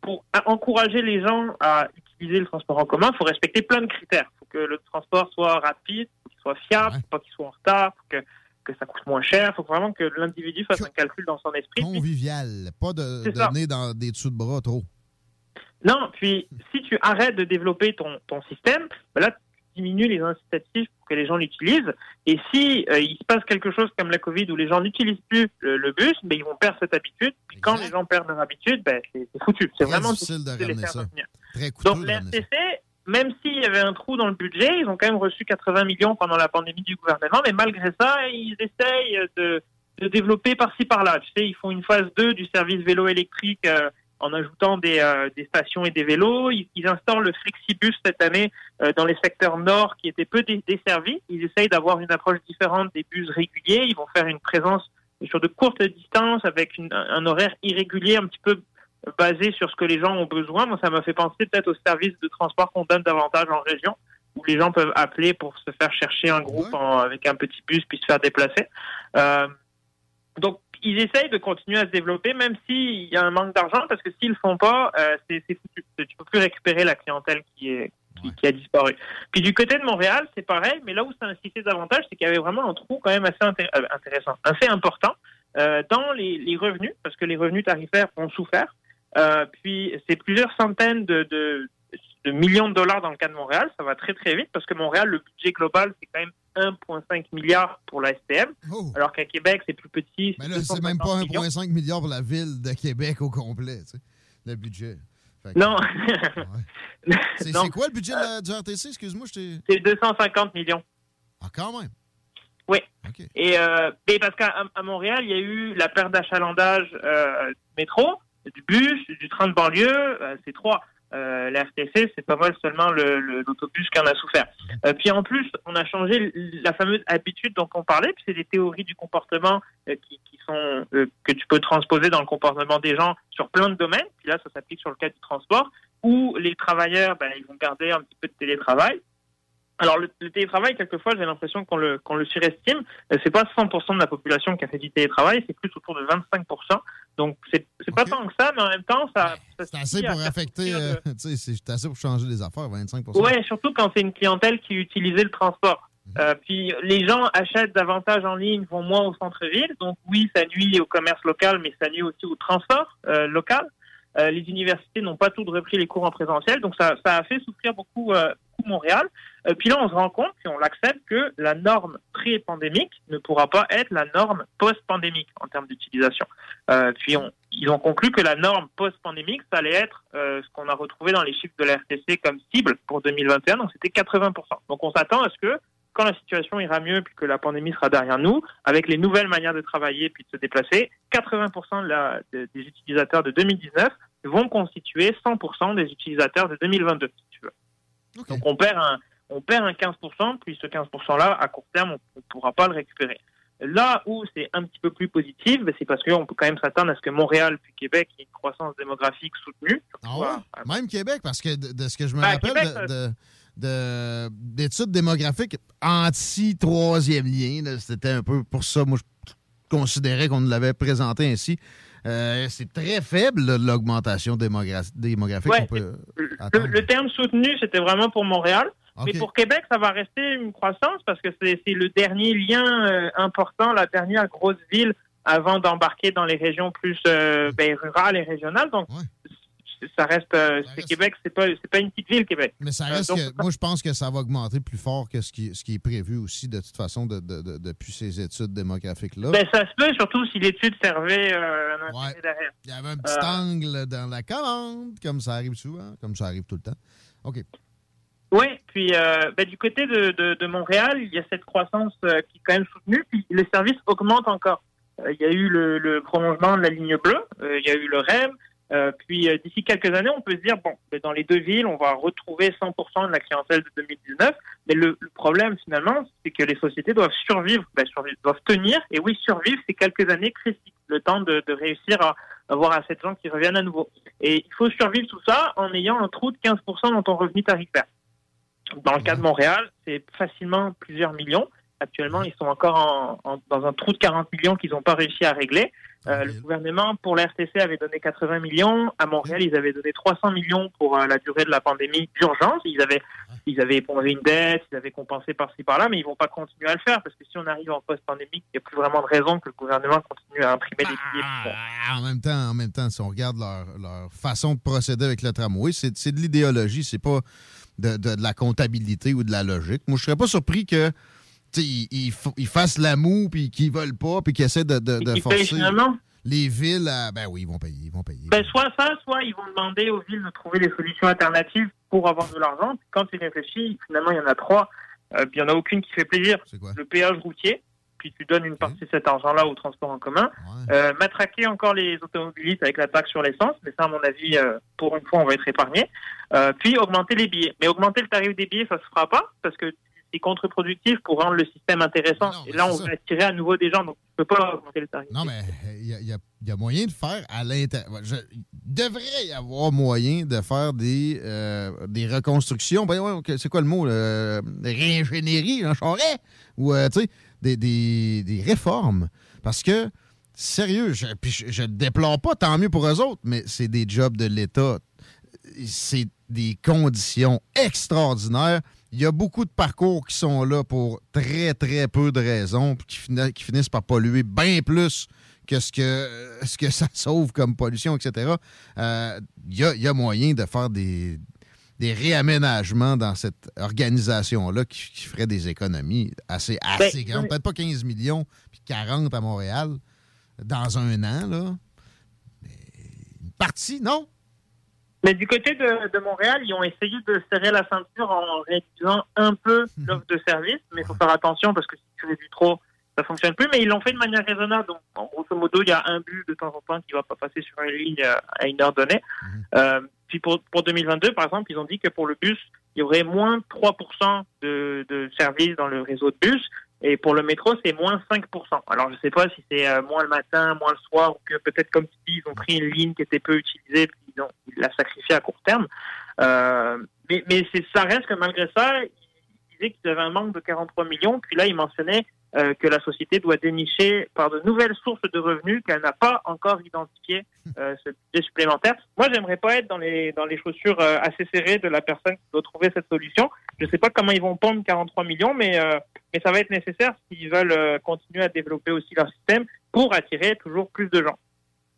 pour a- encourager les gens à utiliser le transport en commun, il faut respecter plein de critères. Il faut que le transport soit rapide, faut qu'il soit fiable, faut pas qu'il soit en retard, faut que, que ça coûte moins cher. Il faut vraiment que l'individu fasse un calcul dans son esprit. Puis- Convivial. Pas de, de nez dans des dessous de bras trop. Non, puis si tu arrêtes de développer ton, ton système, ben là, tu diminue les incitatifs pour que les gens l'utilisent. Et si euh, il se passe quelque chose comme la Covid où les gens n'utilisent plus le, le bus, ben, ils vont perdre cette habitude. Puis quand les gens perdent leur habitude, ben, c'est foutu. C'est vraiment difficile de les faire ça. Très Donc la. RTC, même s'il y avait un trou dans le budget, ils ont quand même reçu 80 millions pendant la pandémie du gouvernement, mais malgré ça, ils essayent de, de développer par-ci par-là. Tu sais, ils font une phase 2 du service vélo électrique euh, en ajoutant des, euh, des stations et des vélos. Ils, ils instaurent le Flexibus cette année euh, dans les secteurs nord qui étaient peu dé- desservis. Ils essayent d'avoir une approche différente des bus réguliers. Ils vont faire une présence sur de courtes distances avec une- un horaire irrégulier un petit peu basé sur ce que les gens ont besoin. Moi, ça m'a fait penser peut-être aux services de transport qu'on donne davantage en région, où les gens peuvent appeler pour se faire chercher un groupe en- avec un petit bus puis se faire déplacer. Euh, donc, ils essayent de continuer à se développer, même s'il y a un manque d'argent, parce que s'ils le font pas, euh, c'est foutu. Tu peux plus récupérer la clientèle qui est qui, qui a disparu. Puis du côté de Montréal, c'est pareil, mais là où ça insistait davantage, c'est qu'il y avait vraiment un trou quand même assez euh, intéressant, assez important euh, dans les, les revenus, parce que les revenus tarifaires ont souffert. Euh, puis c'est plusieurs centaines de, de, de millions de dollars dans le cas de Montréal. Ça va très très vite parce que Montréal, le budget global, c'est quand même 1,5 milliard pour la STM, alors qu'à Québec, c'est plus petit. Mais là, c'est même pas 1,5 milliard pour la ville de Québec au complet, tu sais, le budget. Que- Non. C'est quoi le budget de la- du RTC? Excuse-moi, je. C'est 250 millions. Ah, quand même. Oui. Et euh, parce qu'à à Montréal, il y a eu la perte d'achalandage euh, du métro, du bus, du train de banlieue, euh, c'est trois. Euh, la RTC, c'est pas mal seulement le- le- l'autobus qui en a souffert. Euh, puis en plus, on a changé la fameuse habitude dont on parlait, puis c'est des théories du comportement euh, qui, sont euh, que tu peux transposer dans le comportement des gens sur plein de domaines. Puis là, ça s'applique sur le cas du transport, où les travailleurs, ben, ils vont garder un petit peu de télétravail. Alors le, télétravail, quelquefois, j'ai l'impression qu'on le, qu'on le surestime. C'est pas 100% de la population qui a fait du télétravail, c'est plus autour de 25%. Donc c'est c'est pas tant que ça, mais en même temps, ça. ça C'est assez pour affecter... euh, de- tu sais, c'est assez pour changer les affaires, 25 Ouais, surtout quand c'est une clientèle qui utilisait le transport. Euh, puis les gens achètent davantage en ligne, vont moins au centre-ville. Donc oui, ça nuit au commerce local, mais ça nuit aussi au transport euh, local. Euh, les universités n'ont pas toutes repris les cours en présentiel, donc ça, a fait souffrir beaucoup, euh, Montréal. Euh, puis là, on se rend compte, puis on l'accepte, que la norme pré-pandémique ne pourra pas être la norme post-pandémique en termes d'utilisation. Puis ils ont conclu que la norme post-pandémique, ça allait être ce qu'on a retrouvé dans les chiffres de la RTC comme cible pour 2021, donc c'était 80%. Donc on s'attend à ce que quand la situation ira mieux puis que la pandémie sera derrière nous, avec les nouvelles manières de travailler puis de se déplacer, 80% de la- de- des utilisateurs de 2019 vont constituer 100% des utilisateurs de 2022, si tu veux. Donc on perd un on perd un 15%, puis ce 15%-là, à court terme, on ne pourra pas le récupérer. Là où c'est un petit peu plus positif, ben, c'est parce qu'on peut quand même s'attendre à ce que Montréal puis Québec ait une croissance démographique soutenue. Ah ouais? Même Québec, parce que de, de ce que je me Ben, rappelle Québec, de- de- de- d'études démographiques anti-troisième lien, c'était un peu pour ça, moi, je considérais qu'on l'avait présenté ainsi. Euh, c'est très faible, l'augmentation démogra- démographique Ouais, qu'on peut Le, terme soutenu, c'était vraiment pour Montréal. Ok. Mais pour Québec, ça va rester une croissance parce que c'est le dernier lien euh, important, la dernière grosse ville avant d'embarquer dans les régions plus euh, ben, rurales et régionales. Donc, ça reste, euh, c'est Québec, c'est pas, pas une petite ville, Québec. Mais ça Euh, reste donc, que, moi, je pense que ça va augmenter plus fort que ce qui, ce qui est prévu aussi, de toute façon, de, de- de- depuis ces études démographiques-là. Ben, ça se peut, surtout si l'étude servait euh, un intérêt derrière. Il y avait un petit Euh, angle dans la commande, comme ça arrive souvent, comme ça arrive tout le temps. OK. Oui, puis euh, ben, du côté de, de, de Montréal, il y a cette croissance euh, qui est quand même soutenue, puis le service augmente encore. Euh, il y a eu le, le prolongement de la ligne bleue, il y a eu le REM, euh, puis euh, d'ici quelques années, on peut se dire, bon, ben, dans les deux villes, on va retrouver 100% de la clientèle de 2019, mais le, le problème finalement, c'est que les sociétés doivent survivre, ben, survivre, doivent tenir, et oui, survivre, c'est quelques années critiques, le temps de, de réussir à avoir assez de gens qui reviennent à nouveau. Et il faut survivre tout ça en ayant un trou de 15% dans ton revenu tarifaire. Dans le cas de Montréal, c'est facilement plusieurs millions. Actuellement, ils sont encore en- en- dans un trou de 40 millions qu'ils n'ont pas réussi à régler. Euh, le gouvernement, pour la RTC, avait donné 80 millions. À Montréal, ils avaient donné 300 millions pour euh, la durée de la pandémie d'urgence. Ils avaient, ils avaient épongé une dette, ils avaient compensé par-ci par-là, mais ils vont pas continuer à le faire parce que si on arrive en post-pandémique, il n'y a plus vraiment de raison que le gouvernement continue à imprimer des billets. Ah, En même temps, en même temps, si on regarde leur, leur façon de procéder avec le tramway, c'est c'est de l'idéologie, c'est pas de, de- de la comptabilité ou de la logique. Moi, je serais pas surpris que ils, ils ils fassent la moue puis qu'ils veulent pas puis qu'ils essaient de, de, de forcer les villes à. Ben oui, ils vont payer, ils vont payer. Ben, soit ça, soit ils vont demander aux villes de trouver des solutions alternatives pour avoir de l'argent. Quand tu réfléchis, finalement, il y en a trois. Euh, puis il n'y en a aucune qui fait plaisir. Le péage routier, puis tu donnes une partie de cet argent-là au transport en commun. Euh, matraquer encore les automobilistes avec la taxe sur l'essence, mais ça, à mon avis, euh, pour une fois, on va être épargné. Euh, puis augmenter les billets. Mais augmenter le tarif des billets, ça se fera pas, parce que c'est contre-productif pour rendre le système intéressant. Et là, on va attirer à nouveau des gens, donc tu peux pas augmenter le tarif. Non, mais il y, a- y a- y a moyen de faire à l'intérieur. Il devrait y avoir moyen de faire des, euh, des reconstructions. Ben, ouais, c'est quoi le mot? là? Réingénierie, en charret? Ou, euh, tu sais, des, des- des réformes. Parce que, sérieux, je, je, je le déplore pas, tant mieux pour eux autres, mais c'est des jobs de l'État. C'est des conditions extraordinaires. Il y a beaucoup de parcours qui sont là pour très, très peu de raisons, puis qui, fini- qui finissent par polluer bien plus que ce que, ce que ça sauve comme pollution, etc. Euh, Il y, a, il y a moyen de faire des, des réaménagements dans cette organisation-là qui, qui ferait des économies assez, assez Ben, grandes. oui. Peut-être pas 15 millions, puis 40 à Montréal dans un an, là. Mais une partie, non? Mais du côté de, de Montréal, ils ont essayé de serrer la ceinture en réduisant un peu l'offre de service, mais il faut faire attention parce que si tu réduis trop, ça fonctionne plus. Mais ils l'ont fait de manière raisonnable. Donc, en grosso modo, il y a un but de temps en temps qui va pas passer sur une ligne à, à une heure donnée. Euh, puis pour, pour 2022, par exemple, ils ont dit que pour le bus, il y aurait moins 3% de, de services dans le réseau de bus. Et pour le métro, c'est moins 5%. Alors, je sais pas si c'est euh, moins le matin, moins le soir, ou que peut-être comme tu dis, ils ont pris une ligne qui était peu utilisée, puis ils, ont, ils la sacrifiée à court terme. Euh, mais mais ça reste que malgré ça, ils disaient qu'ils avaient un manque de 43 millions. Puis là, ils mentionnaient euh, que la société doit dénicher par de nouvelles sources de revenus qu'elle n'a pas encore identifiées euh, ce budget supplémentaire. Moi, j'aimerais pas être dans les dans les chaussures euh, assez serrées de la personne qui doit trouver cette solution. Je sais pas comment ils vont pondre 43 millions, mais euh, mais ça va être nécessaire s'ils veulent euh, continuer à développer aussi leur système pour attirer toujours plus de gens.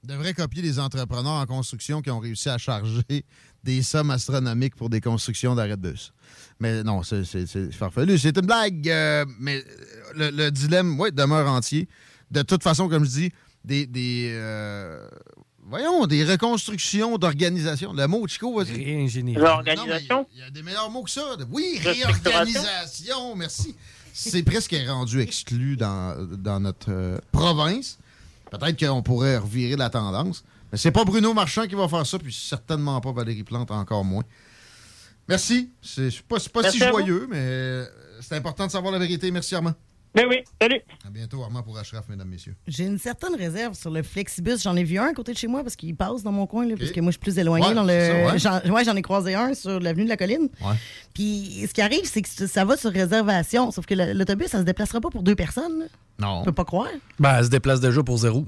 Devrait copier des entrepreneurs en construction qui ont réussi à charger des sommes astronomiques pour des constructions d'arrêt de bus. Mais non, c'est farfelu. C'est une blague, euh, mais le, le dilemme, oui, demeure entier. De toute façon, comme je dis, des, des euh, voyons, des reconstructions d'organisation. Le mot, Chico, vas-y. Réingénierie. L'organisation? Il y a des meilleurs mots que ça. Oui, réorganisation, merci. C'est presque rendu exclu dans, dans notre euh, province. Peut-être qu'on pourrait revirer la tendance. Mais c'est pas Bruno Marchand qui va faire ça, puis certainement pas Valérie Plante, encore moins. Merci. C'est pas, pas Merci si joyeux, mais euh, c'est important de savoir la vérité. Merci, Armand. Mais oui, salut. À bientôt, Armand, pour Ashraf, mesdames, messieurs. J'ai une certaine réserve sur le Flexibus. J'en ai vu un à côté de chez moi parce qu'il passe dans mon coin, là, parce que moi, je suis plus éloignée Ouais, dans le. J'en ouais, j'en ai croisé un sur l'avenue de la Colline. Ouais. Puis ce qui arrive, c'est que ça va sur réservation. Sauf que l'autobus, ça se déplacera pas pour deux personnes. là. Non. On peut pas croire. Ben, elle se déplace déjà pour zéro. Ouais,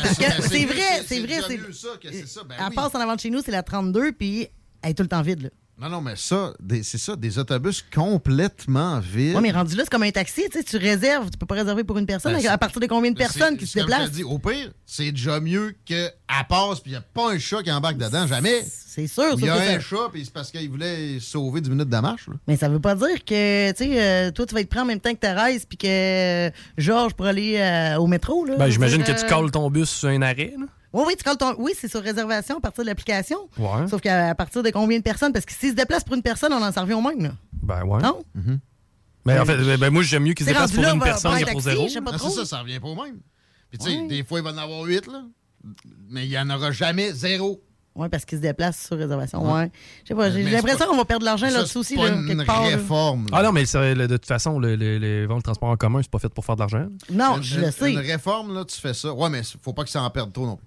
parce que C'est- c'est vrai, c'est c'est vrai. c'est- ça que c'est ça, ben elle oui. passe en avant de chez nous, c'est la 32, puis elle est tout le temps vide. Là. Non, non, mais ça, c'est ça, des autobus complètement vides. Ouais, mais rendu là, c'est comme un taxi. Tu sais, tu réserves. Tu peux pas réserver pour une personne. Ben, à partir de combien de personnes qui se déplacent? dis, au pire, c'est déjà mieux qu'elle passe puis il n'y a pas un chat qui embarque dedans, jamais. C'est sûr. Il y a un ça- chat puis c'est parce qu'il voulait sauver 10 minutes de marche. là. Mais ça veut pas dire que, tu sais, euh, toi, tu vas être prêt en même temps que Thérèse, puis que euh, Georges pour aller euh, au métro. Là, Ben, j'imagine que tu calls ton bus sur un arrêt. là. Oui, oui, tu calls ton... Oui, c'est sur réservation à partir de l'application. Ouais. Sauf qu'à partir de combien de personnes? Parce que s'ils se déplacent pour une personne, on en s'en revient au même. Là. Ben, ouais. Non? Mais en fait, ben, ben, moi, j'aime mieux qu'ils se déplacent pour là, une personne que pour taxi, zéro. Ah, c'est ça, ça revient pas au même. Puis tu sais, Ouais. des fois, il va en avoir 8, là. Mais il n'y en aura jamais zéro. Oui, parce qu'ils se déplacent sur réservation. Ouais. Ouais. Je sais pas, j'ai l'impression qu'on va perdre de l'argent là-dessus c'est aussi, pas là, une quelque part. là. réforme. Ah non, mais le- de toute façon, le- le- les ventes de transport en commun, c'est pas fait pour faire de l'argent. Non, Une- je une- le sais. Une réforme, là, tu fais ça. Ouais, mais faut pas que ça en perde trop non plus.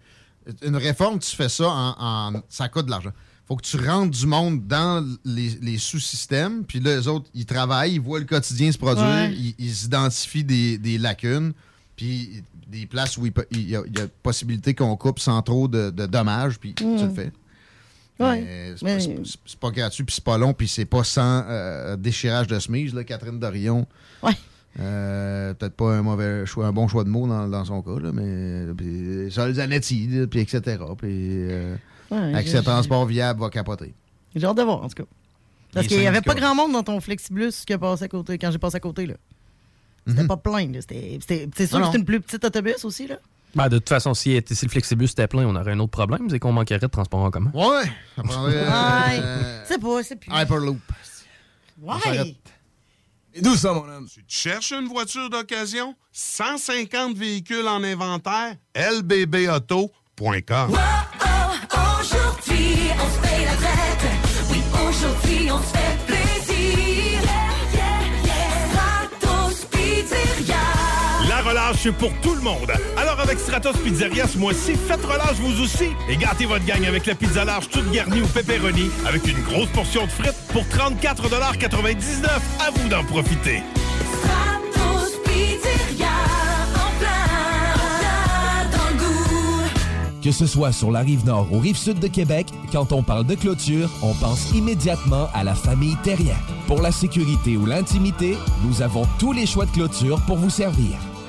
Une réforme, tu fais ça en. en- ça coûte de l'argent. faut que tu rentres du monde dans les, les sous-systèmes. Puis là, les autres, ils travaillent, ils voient le quotidien se produire, Ouais. ils, ils identifient des, des lacunes, puis des places où il, y, a, il y a possibilité qu'on coupe sans trop de, de dommages, puis Mm. tu le fais. Ouais. Mais c'est Mais- pas- pas gratuit, puis c'est pas long, puis c'est pas sans euh, déchirage de chemise, là, Catherine Dorion. Ouais. Euh, Peut-être pas un mauvais choix, un bon choix de mots dans, dans son cas, là, mais puis Sol Zanetti, là, puis etc. Puis euh, Ouais, accès je- à transport viable va capoter. J'ai hâte de voir, en tout cas. Parce Les qu'il n'y avait pas grand monde dans ton Flexibus qui a passé à côté, quand j'ai passé à côté. là. C'était pas plein. C'est sûr Mhm. Que c'est une plus petite autobus aussi. là. Ben, de toute façon, si, si le flexibus était plein, on aurait un autre problème, c'est qu'on manquerait de transport en commun. Ouais, ça prendrait. Euh, C'est pas, c'est plus. Hyperloop. Ouais. Et d'où ça, mon homme? Tu cherches une voiture d'occasion? 150 véhicules en inventaire? lbbauto.com. Aujourd'hui, on se paye la traite. Oui, aujourd'hui, on se fait relâche c'est pour tout le monde. Alors avec Stratos Pizzeria ce mois-ci, faites relâche vous aussi et gâtez votre gang avec la pizza large toute garnie au pepperoni avec une grosse portion de frites pour 34,99 À vous d'en profiter. Stratos Pizzeria. En plein, en plein dans le goût. Que ce soit sur la rive nord ou rive sud de Québec, quand on parle de clôture, on pense immédiatement à la famille Terrien. Pour la sécurité ou l'intimité, nous avons tous les choix de clôture pour vous servir.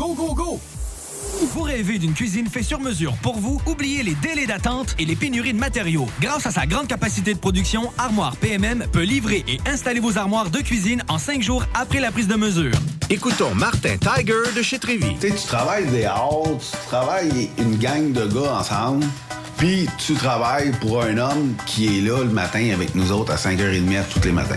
Go, go, go! Vous rêvez d'une cuisine faite sur mesure pour vous? Oubliez les délais d'attente et les pénuries de matériaux. Grâce à sa grande capacité de production, Armoire PMM peut livrer et installer vos armoires de cuisine en cinq jours après la prise de mesure. Écoutons Martin Tiger de chez Trévy. Tu sais, tu travailles des heures, tu travailles une gang de gars ensemble, puis tu travailles pour un homme qui est là le matin avec nous autres à 5h30 tous les matins.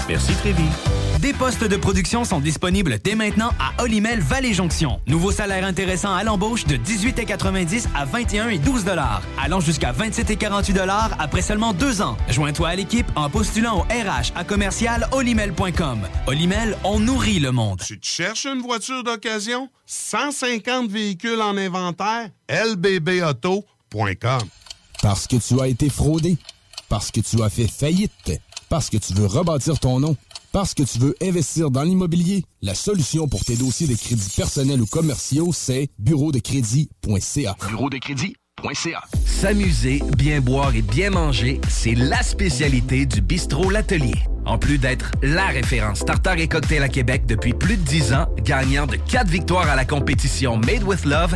Merci Trévi. Des postes de production sont disponibles dès maintenant à Olimel Valley Jonction. Nouveau salaire intéressant à l'embauche de 18,90 à 21 et 12 dollars, allant jusqu'à 27 et 48 dollars après seulement deux ans. Joins-toi à l'équipe en postulant au RH à commercial olimel.com. Olimel, on nourrit le monde. Tu te cherches une voiture d'occasion? 150 véhicules en inventaire? lbbauto.com. Parce que tu as été fraudé. Parce que tu as fait faillite. Parce que tu veux rebâtir ton nom. Parce que tu veux investir dans l'immobilier. La solution pour tes dossiers de crédits personnels ou commerciaux, c'est bureau de crédit.ca. Bureau de crédit.ca. S'amuser, bien boire et bien manger, c'est la spécialité du bistrot L'Atelier. En plus d'être la référence tartare et cocktail à Québec depuis plus de 10 ans, gagnant de 4 victoires à la compétition Made with Love,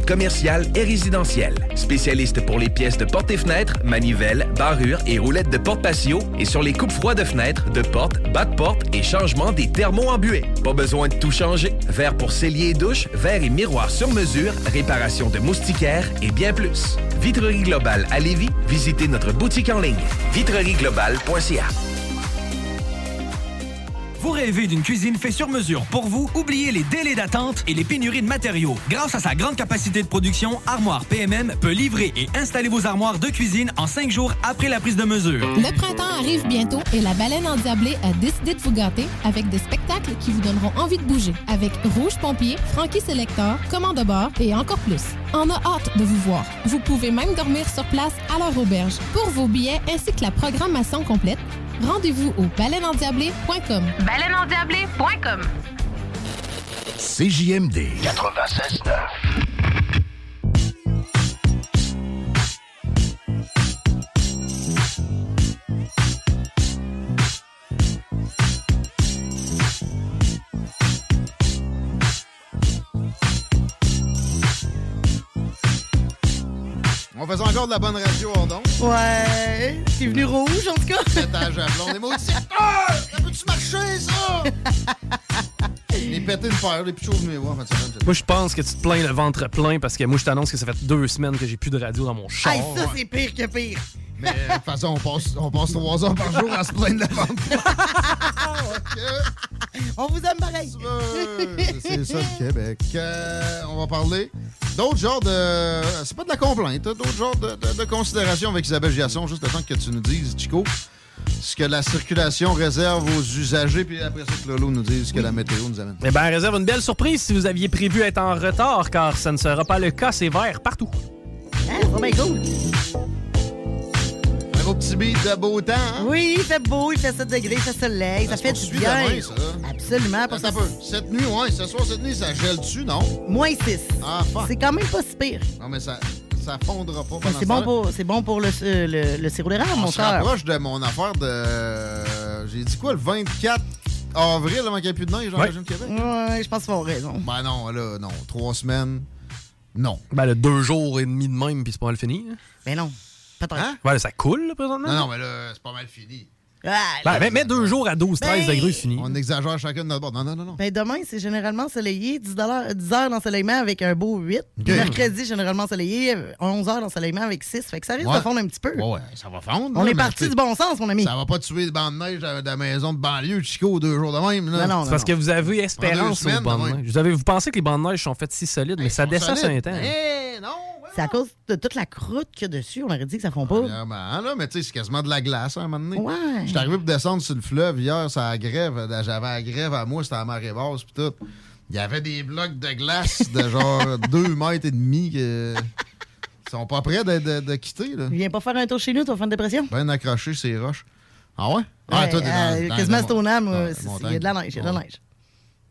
commercial et résidentiel. Spécialiste pour les pièces de portes et fenêtres, manivelles, barrures et roulettes de porte patio et sur les coupes froides de fenêtres, de portes, bas de porte et changement des thermos embués. Pas besoin de tout changer. Verre pour cellier et douche, verre et miroir sur mesure, réparation de moustiquaires et bien plus. Vitrerie Globale à Lévis, visitez notre boutique en ligne vitrerieglobale.ca. Vous rêvez d'une cuisine faite sur mesure pour vous? Oubliez les délais d'attente et les pénuries de matériaux. Grâce à sa grande capacité de production, Armoire PMM peut livrer et installer vos armoires de cuisine en cinq jours après la prise de mesure. Le printemps arrive bientôt et la baleine endiablée a décidé de vous gâter avec des spectacles qui vous donneront envie de bouger. Avec Rouge Pompier, Frankie Selector, Commande bord et encore plus. On a hâte de vous voir. Vous pouvez même dormir sur place à leur auberge. Pour vos billets ainsi que la programmation complète, rendez-vous au baleineendiablée.com. Baleineendiablée.com CJMD 96.9. On faisait encore de la bonne radio, Ordon. Ouais. T'es venu rouge, en tout cas. Pétage à blonde. Les maudits secteurs! Ça peut-tu marcher, ça? Pété mes voix en fait. Moi, je pense que tu te plains le ventre plein parce que moi, je t'annonce que ça fait deux semaines que j'ai plus de radio dans mon char. Hey, ça, c'est pire que pire. Mais de toute façon, on passe, on passe trois heures par jour à se plaindre de la vente. On vous aime pareil. C'est ça le Québec. Euh, on va parler d'autres genres de. C'est pas de la complainte, hein, d'autres genres de, de, de considérations avec Isabelle Giasson, juste le temps que tu nous dises, Chico, ce que la circulation réserve aux usagers, puis après ça, que Lolo nous dise ce que la météo nous amène. Eh bien, réserve une belle surprise si vous aviez prévu être en retard, car ça ne sera pas le cas, c'est vert partout. Hein, oh my god. Un beau petit beat de beau temps, hein? Oui, il fait beau, il fait 7 degrés, il fait soleil, ça, fait du bien. demain, ça. Absolument. Attends un peu. Cette nuit, ouais, ce soir, cette nuit, ça gèle dessus, non? Moins 6. Ah, fuck. C'est quand même pas si pire. Non, mais ça, ça fondra pas. Pendant C'est ce bon, pour, c'est bon pour le, euh, le, le sirop d'érable, On mon se cher. rapproche de mon affaire de. J'ai dit quoi, le 24 avril, avant qu'il n'y ait plus de neige dans la Ouais. région de Québec? Ouais, je pense qu'ils ont raison. Ben non, là, non. Trois semaines, non. Ben, le deux jours et demi de même, puis c'est pas mal fini. hein? Mais non. Peut-être. Ouais, ça coule, là, présentement. Non, non, mais là, c'est pas mal fini. Ah, Ben, mets, deux jours à 12-13 Ben- degrés, c'est fini. On exagère chacun de notre bord. Non, non, non, non. Ben demain, c'est généralement ensoleillé, 10, 10 heures d'ensoleillement avec un beau 8. Puis Mercredi, généralement ensoleillé, 11 heures d'ensoleillement avec 6. Fait que ça risque Ouais. de fondre un petit peu. Ouais, ouais, ça va fondre. On là, est parti du bon sens, mon ami. Ça va pas tuer le banc de neige de la maison de banlieue, Chico, deux jours de même. Là. Non, non, C'est parce que vous avez espérance aux bandes de neige. Vous, avez, vous pensez que les bandes de neige sont faites si solides, mais ça descend sur un temps. Eh, non! C'est à cause de toute la croûte qu'il y a dessus. On aurait dit que ça fond pas. Premièrement, là, mais tu sais, c'est quasiment de la glace hein, à un moment donné. Ouais. J'étais arrivé pour descendre sur le fleuve hier, ça a grève. J'avais la grève à moi, c'était à marée basse puis tout. Il y avait des blocs de glace de genre 2 mètres et demi que. Ils sont pas prêts de, de- de quitter, là. Viens pas faire un tour chez nous, tu vas faire une dépression. Ben accroché ces roches. Ah ouais? Ah, Ouais, toi, t'es dans, euh, dans quasiment stonable, c'est- il y a de la neige, il y a de la neige.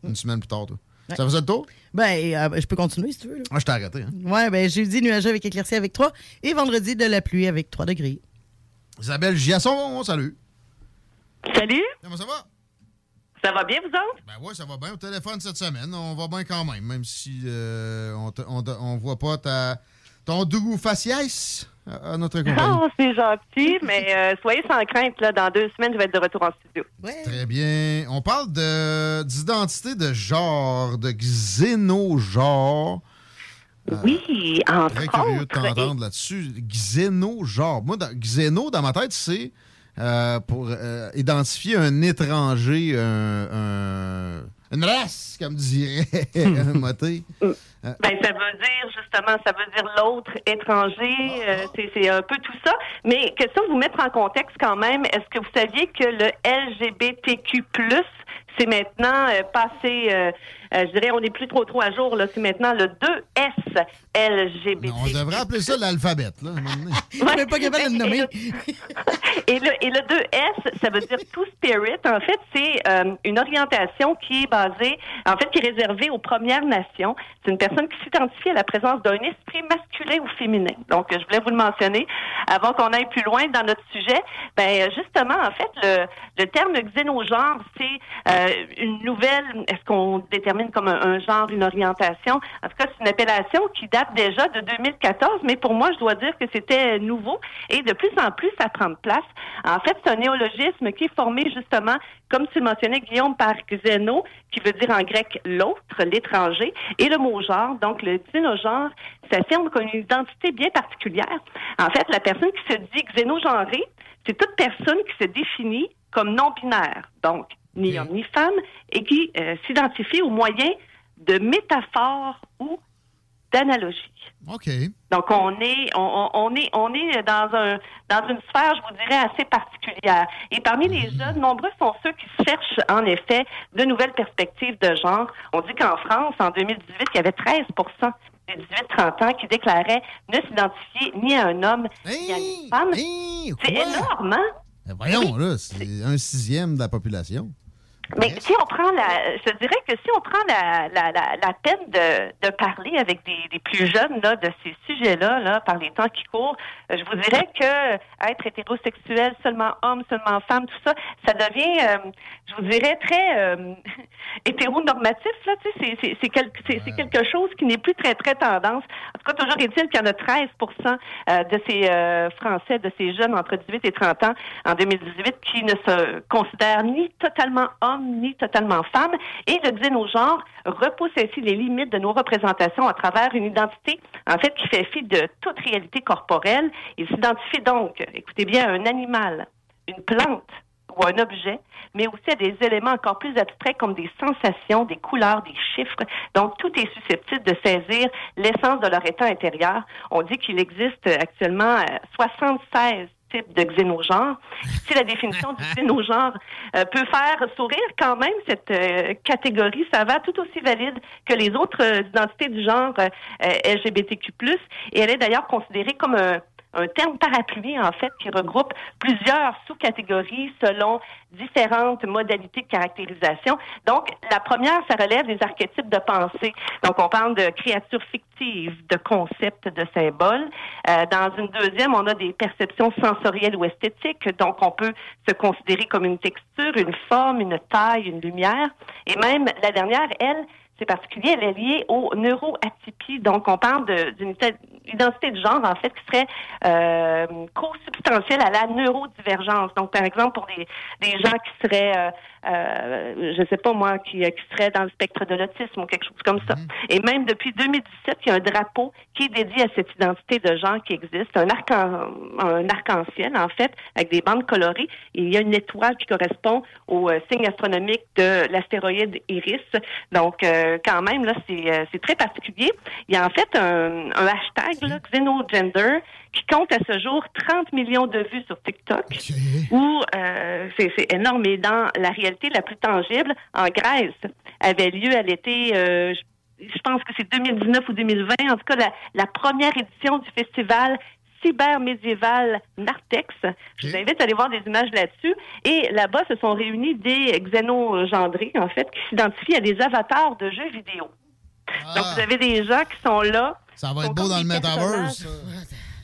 Une semaine plus tard, toi. Ouais. Ça faisait le tour? Ben, euh, je peux continuer si tu veux. là. Moi, je t'ai arrêté. Hein. Ouais, ben jeudi, nuageux avec éclaircie avec 3 et vendredi, de la pluie avec 3 degrés. Isabelle Giasson, salut. Salut. Comment ça va? Ça va bien, vous autres? Ben ouais, ça va bien au téléphone cette semaine. On va bien quand même, même si euh, on, on, on voit pas ta, ton doux faciès à, notre compagnie. Oh, c'est gentil, mais euh, soyez sans crainte, là, dans deux semaines, je vais être de retour en studio. Très bien. On parle de d'identité de genre, de xénogenre. Oui, entre Très curieux de t'entendre là-dessus. Xénogenre. Moi, dans, xéno, dans ma tête, c'est euh, pour euh, identifier un étranger, un, un- une race, comme dirait Moté. Euh, Ben, ça veut dire, justement, ça veut dire l'autre étranger, euh, c'est c'est un peu tout ça. Mais question de vous mettre en contexte quand même, est-ce que vous saviez que le LGBTQ+, c'est maintenant euh, passé, euh, euh, je dirais, on n'est plus trop trop à jour, là, c'est maintenant le 2S LGBT. on devrait appeler ça l'alphabet. Là. Je suis pas capable de le nommer. Et le, et le 2S, ça veut dire Two Spirit. En fait, c'est euh, une orientation qui est basée, en fait, qui est réservée aux Premières Nations. C'est une personne qui s'identifie à la présence d'un esprit masculin ou féminin. Donc, je voulais vous le mentionner avant qu'on aille plus loin dans notre sujet. Ben, justement, en fait, le, le terme xénogenre, c'est euh, une nouvelle, est-ce qu'on détermine comme un, genre, une orientation? En tout cas, c'est une appellation qui date déjà de 2014, mais pour moi, je dois dire que c'était nouveau et de plus en plus ça prend place. En fait, c'est un néologisme qui est formé justement, comme tu mentionnais, Guillaume, par xéno, qui veut dire en grec l'autre, l'étranger, et le mot genre, donc le xénogenre, s'affirme comme une identité bien particulière. En fait, la personne qui se dit xénogenrée, c'est toute personne qui se définit comme non-binaire, donc ni homme ni femme, et qui euh, s'identifie au moyen de métaphores ou d'analogies. OK. Donc on est on, est on est dans un dans une sphère, je vous dirais, assez particulière. Et parmi les jeunes, nombreux sont ceux qui cherchent en effet de nouvelles perspectives de genre. On dit qu'en France, en 2018, il y avait 13% des 18-30 ans qui déclaraient ne s'identifier ni à un homme ni à une femme. C'est énorme, hein? Ben voyons, là, c'est un sixième de la population. Mais si on prend la, je dirais que si on prend la, la, la, la peine de, de parler avec des, des plus jeunes là, de ces sujets-là, là, par les temps qui courent, euh, je vous dirais que être hétérosexuel, seulement homme, seulement femme, tout ça, ça devient, euh, je vous dirais, très euh, hétéronormatif. Là, tu sais, c'est, c'est, c'est, c'est quelque chose qui n'est plus très, très tendance. En tout cas, toujours est-il qu'il y en a 13% euh, de ces euh, Français, de ces jeunes entre 18 et 30 ans en 2018 qui ne se considèrent ni totalement ni totalement femmes. Et le xénogenre repousse ainsi les limites de nos représentations à travers une identité, en fait, qui fait fi de toute réalité corporelle. Il s'identifie donc, écoutez bien, à un animal, une plante ou un objet, mais aussi à des éléments encore plus abstraits comme des sensations, des couleurs, des chiffres. Donc, tout est susceptible de saisir l'essence de leur état intérieur. On dit qu'il existe actuellement euh, 76 types de xénogenres. Si la définition du xénogenre euh, peut faire sourire quand même, cette euh, catégorie, ça va tout aussi valide que les autres euh, identités du genre euh, LGBTQ+. Et elle est d'ailleurs considérée comme un un terme parapluie, en fait, qui regroupe plusieurs sous-catégories selon différentes modalités de caractérisation. Donc, la première, ça relève des archétypes de pensée. Donc, on parle de créatures fictives, de concepts, de symboles. Euh, dans une deuxième, on a des perceptions sensorielles ou esthétiques. Donc, on peut se considérer comme une texture, une forme, une taille, une lumière. Et même la dernière, elle, c'est particulier, elle est liée au neuroatypie. Donc, on parle d'une identité de genre, en fait, qui serait euh, co-substantielle à la neurodivergence. Donc, par exemple, pour des, des gens qui seraient, euh, euh, je sais pas moi, qui, qui seraient dans le spectre de l'autisme ou quelque chose comme ça. Et même depuis 2017, il y a un drapeau qui est dédié à cette identité de genre qui existe, un arc un arc-en-ciel, en fait, avec des bandes colorées. Et il y a une étoile qui correspond au euh, signe astronomique de l'astéroïde Iris. Donc, euh, quand même, là, c'est euh, c'est très particulier. Il y a en fait un, un hashtag, là, Xenogender, qui compte à ce jour 30 millions de vues sur TikTok, où euh, c'est c'est énorme. Et dans la réalité la plus tangible, en Grèce, avait lieu à l'été, euh, je, je pense que c'est 2019 ou 2020, en tout cas la, la première édition du festival cyber-médiéval Nartex. Je vous invite à aller voir des images là-dessus. Et là-bas, se sont réunis des xénogendrés, en fait, qui s'identifient à des avatars de jeux vidéo. Donc, vous avez des gens qui sont là. Ça va être beau dans le metaverse.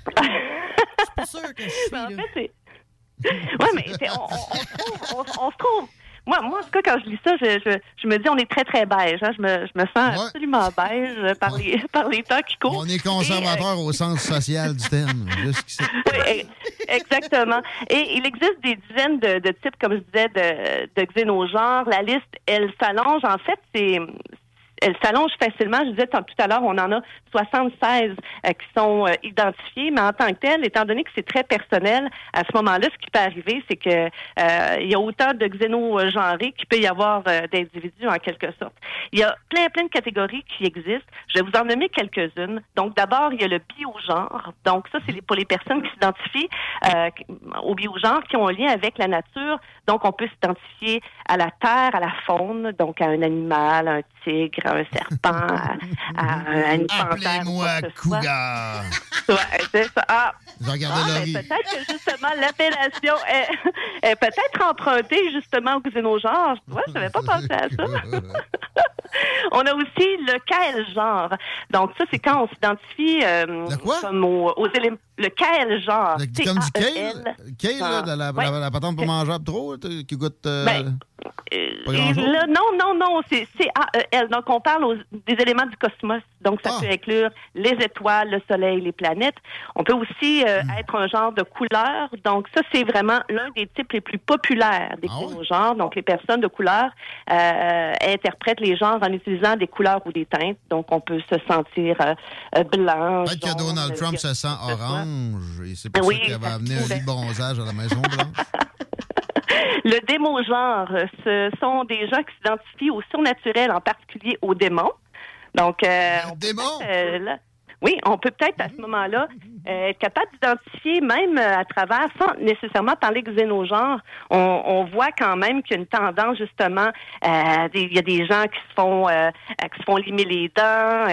Je suis pas sûre que je suis. Ben, en fait, c'est. Ouais, mais on- on se trouve. Moi, moi, en tout cas, quand je lis ça, je, je, je me dis on est très, très beige. hein. Je, me, je me sens absolument beige euh, par, les, par les temps qui courent. On est conservateur euh, au sens social du terme. Oui, exactement. Et il existe des dizaines de, de types, comme je disais, de, de xénogenres. La liste, elle s'allonge. En fait, c'est elle s'allonge facilement. Je disais tout à l'heure, on en a 76 euh, qui sont euh, identifiés, mais en tant que tel, étant donné que c'est très personnel, à ce moment-là, ce qui peut arriver, c'est que euh, il y a autant de xénogenrés qu'il peut y avoir d'individus en quelque sorte. Il y a plein, plein de catégories qui existent. Je vais vous en nommer quelques-unes. Donc, d'abord, il y a le biogenre. Donc, ça, c'est pour les personnes qui s'identifient au biogenre, qui ont un lien avec la nature. Donc, on peut s'identifier à la terre, à la faune, donc à un animal, un tigre, un serpent, à, à- à une panthère. Cougar. Ouais, c'est ça. Ah, Ah, ben, peut-être que justement l'appellation est, est peut-être empruntée justement au xénogenre. Ouais, je n'avais pas pensé à ça. on a aussi le quel genre. Donc ça, c'est quand on s'identifie euh, comme aux, aux éléments. Le quel genre. Le- Comme du kale, kale là, de la, Ouais. la, la patente pas mangeable trop, qui goûte euh, Ben, là, non, non, non, c'est C-A-E-L. Donc, on parle aux- des éléments du cosmos. Donc, Ah. ça peut inclure les étoiles, le soleil, les planètes. On peut aussi euh, Hmm. être un genre de couleur. Donc, ça, c'est vraiment l'un des types les plus populaires des Ah xénogenres. Donc, les personnes de couleur euh, interprètent les genres en utilisant des couleurs ou des teintes. Donc, on peut se sentir euh, euh, blanc, Peut-être que Donald Trump se sent que soit. orange et c'est pour Oui, ça qu'il avait amené un lit de bronzage à la Maison Blanche. Le démo-genre, ce sont des gens qui s'identifient au surnaturel, en particulier aux démons. Donc, euh, on peut peut-être, euh, là- oui, on peut peut-être à ce moment-là euh, être capable d'identifier, même euh, à travers, sans nécessairement parler xénogenre, on, on voit quand même qu'il y a une tendance justement. euh, Il y a des gens qui se font qui se font limer les dents.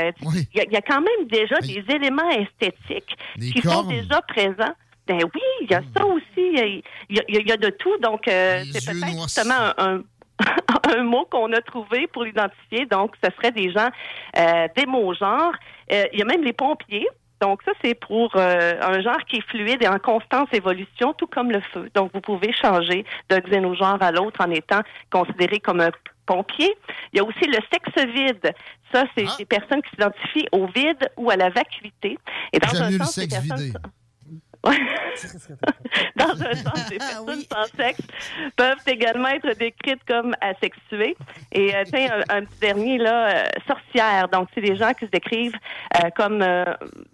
Il y, a- il y a quand même déjà des éléments esthétiques Des qui sont déjà présents. Ben oui, il y a ça aussi. Il y a, il y de tout. Donc, c'est peut-être justement un, un- un mot qu'on a trouvé pour l'identifier. Donc, ce serait des gens euh, des mots genres. Euh, il y a même les pompiers. Donc, ça, c'est pour euh, un genre qui est fluide et en constante évolution, tout comme le feu. Donc, vous pouvez changer d'un xénogenre à l'autre en étant considéré comme un pompier. Il y a aussi le sexe vide. Ça, c'est Ah. des personnes qui s'identifient au vide ou à la vacuité. Et dans un le sens, ces sexe personnes vidé. Dans un sens, les Ah personnes sans sexe peuvent également être décrites comme asexuées. Et euh, tiens, un, un petit dernier là, euh, sorcière. Donc, c'est des gens qui se décrivent euh, comme euh,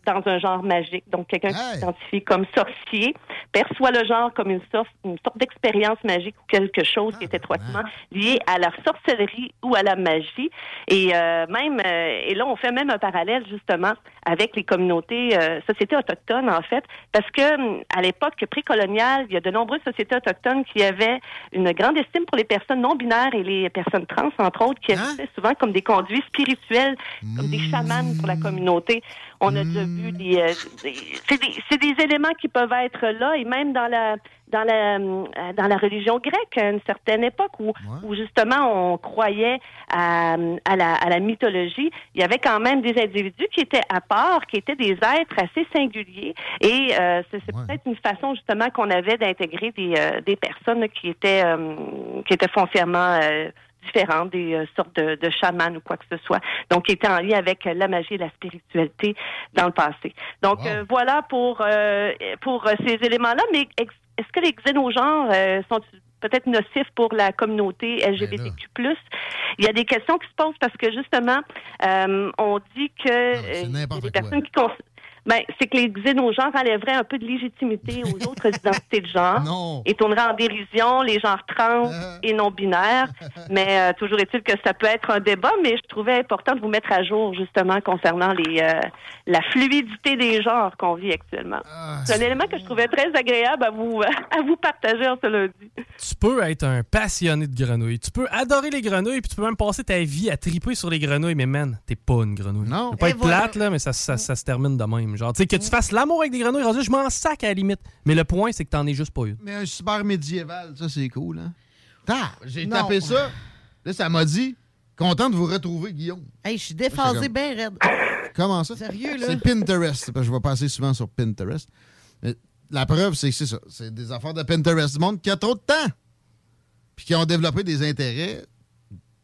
dans un genre magique. Donc, quelqu'un qui s'identifie comme sorcier perçoit le genre comme une sorte, une sorte d'expérience magique ou quelque chose qui est étroitement lié à la sorcellerie ou à la magie. Et euh, même, et là, on fait même un parallèle justement avec les communautés, sociétés autochtones en fait, parce que hum, à l'époque précoloniale, il y a de nombreuses sociétés autochtones qui avaient une grande estime pour les personnes non binaires et les personnes trans, entre autres, qui agissaient souvent comme des conduits spirituels, comme des chamans pour la communauté. On a déjà vu des, euh, des- c'est des, des éléments qui peuvent être là et même dans la dans la euh, dans la religion grecque à une certaine époque où, où justement on croyait à, à la à la mythologie, il y avait quand même des individus qui étaient à part, qui étaient des êtres assez singuliers et euh, c'est peut-être une façon justement qu'on avait d'intégrer des euh, des personnes qui étaient euh, qui étaient foncièrement différentes, des euh, sortes de, de chamans ou quoi que ce soit, donc qui étaient en lien avec euh, la magie et la spiritualité dans le passé. Donc euh, voilà pour pour ces éléments-là, mais est-ce que les xénogenres sont peut-être nocifs pour la communauté LGBTQ+. Il y a des questions qui se posent parce que justement, on dit que a des personnes qui ben, c'est que les xénogenres enlèveraient un peu de légitimité aux autres identités de genre et tourneraient en dérision les genres trans et non binaires. Mais euh, toujours est-il que ça peut être un débat, mais je trouvais important de vous mettre à jour justement concernant les euh, la fluidité des genres qu'on vit actuellement. c'est un élément que je trouvais très agréable à vous à vous partager en ce lundi. Tu peux être un passionné de grenouilles. Tu peux adorer les grenouilles, puis tu peux même passer ta vie à triper sur les grenouilles, mais man, t'es pas une grenouille. Non. pas Et être voilà. plate, là, mais ça, ça, ça se termine de même. Genre, tu sais, que tu fasses l'amour avec des grenouilles, je m'en sac à la limite. Mais le point, c'est que t'en es juste pas une. Mais un cyber médiéval, ça, c'est cool, hein? Ah, j'ai Non. tapé ça. Là, ça m'a dit, content de vous retrouver, Guillaume. Hey, je suis déphasé c'est bien raide. Comment ça? Sérieux, là? C'est Pinterest. parce que je vais passer souvent sur Pinterest. Mais la preuve, c'est que c'est ça. C'est des affaires de Pinterest du monde qui a trop de temps. Puis qui ont développé des intérêts.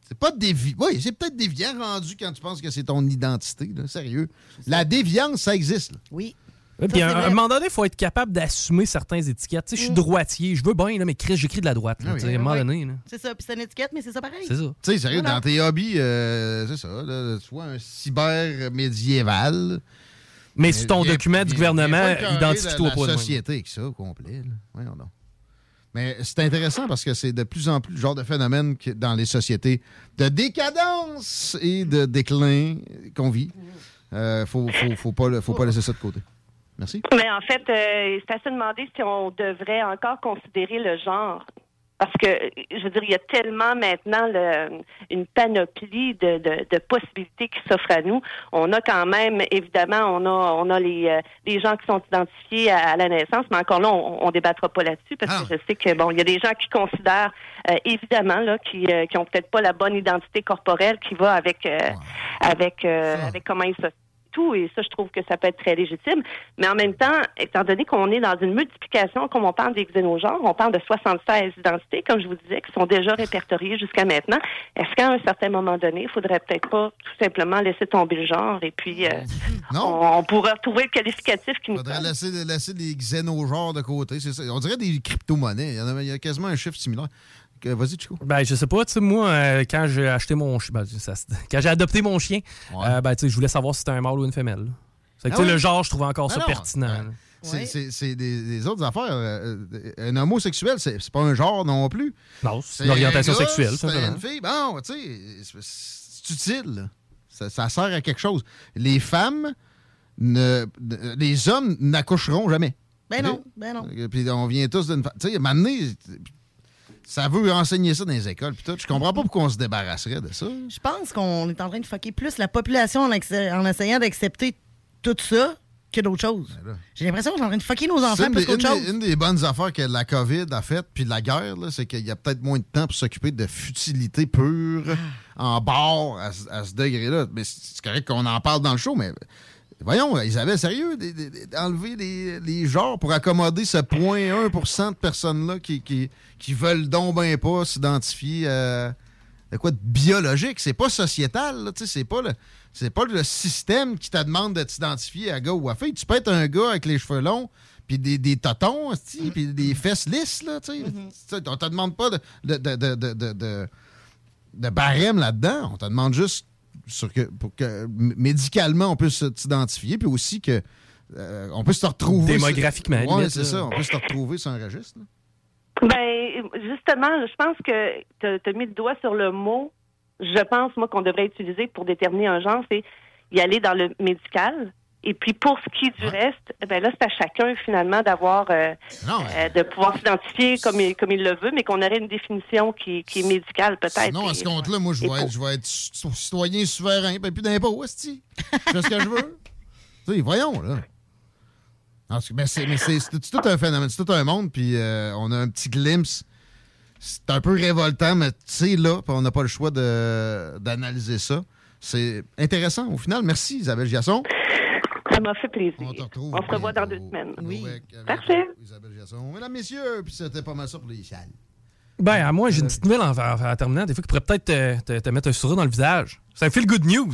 C'est pas déviant. Oui, c'est peut-être déviant rendu quand tu penses que c'est ton identité. Là. Sérieux. La déviance, ça existe. là. Oui. Ouais, Puis à un, moment donné, il faut être capable d'assumer certaines étiquettes. Tu sais, je suis droitier, je veux bien, là, mais Chris, j'écris de la droite. là, Ah oui. tu sais, à un moment donné. là. C'est ça, puis c'est une étiquette, mais c'est ça pareil. C'est ça. Tu sais, sérieux, Voilà. dans tes hobbies, euh, c'est ça. Là, soit un cyber médiéval. Mais sur ton document du gouvernement, identifie-toi pas. de société avec ça, au complet. Là. Voyons donc. Mais c'est intéressant parce que c'est de plus en plus le genre de phénomène que dans les sociétés de décadence et de déclin qu'on vit. Euh, faut, faut, pas, faut pas laisser ça de côté. Merci. Mais en fait, euh, c'est à se demander si on devrait encore considérer le genre parce que, je veux dire, il y a tellement maintenant le- une panoplie de, de, de possibilités qui s'offrent à nous. On a quand même, évidemment, on a, on a les, euh, les gens qui sont identifiés à, à la naissance, mais encore là, on, on débattra pas là-dessus parce que je sais que bon, il y a des gens qui considèrent euh, évidemment là, qui, euh, qui ont peut-être pas la bonne identité corporelle qui va avec, euh, avec, euh, avec comment ils se tout, et ça, je trouve que ça peut être très légitime. Mais en même temps, étant donné qu'on est dans une multiplication, comme on parle des xénogenres, on parle de 76 identités, comme je vous disais, qui sont déjà répertoriées jusqu'à maintenant. Est-ce qu'à un certain moment donné, il faudrait peut-être pas tout simplement laisser tomber le genre et puis euh, on, on pourrait retrouver le qualificatif qui nous faudrait laisser, laisser les xénogenres de côté. ça. On dirait des crypto-monnaies. Il y, en a, il y a quasiment un chiffre similaire. Vas-y, Chico. Ben, je sais pas, tu sais, moi, euh, quand j'ai acheté mon chien, ben, ça, quand j'ai adopté mon chien, euh, ben, tu sais, je voulais savoir si c'était un mâle ou une femelle. C'est que, Ah tu sais, oui? le genre, je trouvais encore Ah ça non, pertinent. ouais. C'est des, des autres affaires. Euh, Un homosexuel, c'est c'est pas un genre non plus. Non, c'est une orientation un gars, sexuelle, C'est une fille. Bon, tu sais, c'est- utile. Ça, ça sert à quelque chose. Les femmes, ne, ne- les hommes n'accoucheront jamais. Ben non, ben non. Puis on vient tous d'une. Tu sais, donné, ça veut enseigner ça dans les écoles. Puis tout. Je comprends pas pourquoi on se débarrasserait de ça. Je pense qu'on est en train de fucker plus la population en, essayant d'accepter tout ça que d'autres choses. J'ai l'impression qu'on est en train de fucker nos enfants plus qu'autre chose. des- une des bonnes affaires que la COVID a faites, puis la guerre, c'est qu'il y a peut-être moins de temps pour s'occuper de futilité pure en bord à, ce- à ce degré-là. Mais c'est correct qu'on en parle dans le show, mais voyons, Isabelle, sérieux, d'enlever les, les genres pour accommoder ce 0.1% de personnes-là qui, qui, qui veulent donc ben pas s'identifier à de quoi de biologique. C'est pas sociétal, là, tu sais, c'est pas le. C'est pas le système qui te demande de t'identifier à gars ou à fille. Tu peux être un gars avec les cheveux longs, puis des, des totons, esti, puis des fesses lisses, là, tu sais. Tu sais. On te demande pas de, de, de, de, de, de- de- de barème là-dedans. On te demande juste sur que, pour que médicalement, on puisse t'identifier, puis aussi que euh, on peut se retrouver. Démographiquement, Oui, c'est ça. On peut se retrouver sur un registre. là. Ben, justement, je pense que tu as mis le doigt sur le mot, je pense, moi, qu'on devrait utiliser pour déterminer un genre, c'est y aller dans le médical. Et puis, pour ce qui est du reste, ben là, c'est à chacun, finalement, d'avoir, euh, euh, de pouvoir s'identifier comme il, comme il le veut, mais qu'on aurait une définition qui, qui est médicale, peut-être. Non, à ce compte-là, moi, je vais, être, je vais être citoyen souverain, ben plus d'impôts, fais ce que je veux. tu sais, voyons, là. En tout cas, Mais c'est c'est- c'est tout un phénomène, c'est tout un monde, puis euh, on a un petit glimpse. C'est un peu révoltant, mais c'est là, puis on n'a pas le choix d'analyser ça. C'est intéressant, au final. Merci, Isabelle Giasson. Ça m'a fait plaisir. On, retrouve se revoit dans deux semaines. Oui. Parfait. Isabelle. Mesdames, messieurs, puis c'était pas mal ça pour les salles. Ben, à moi, j'ai une petite nouvelle en, en- en terminant. Des fois, qui pourrait peut-être te, te- te mettre un sourire dans le visage. Ça fait le good news.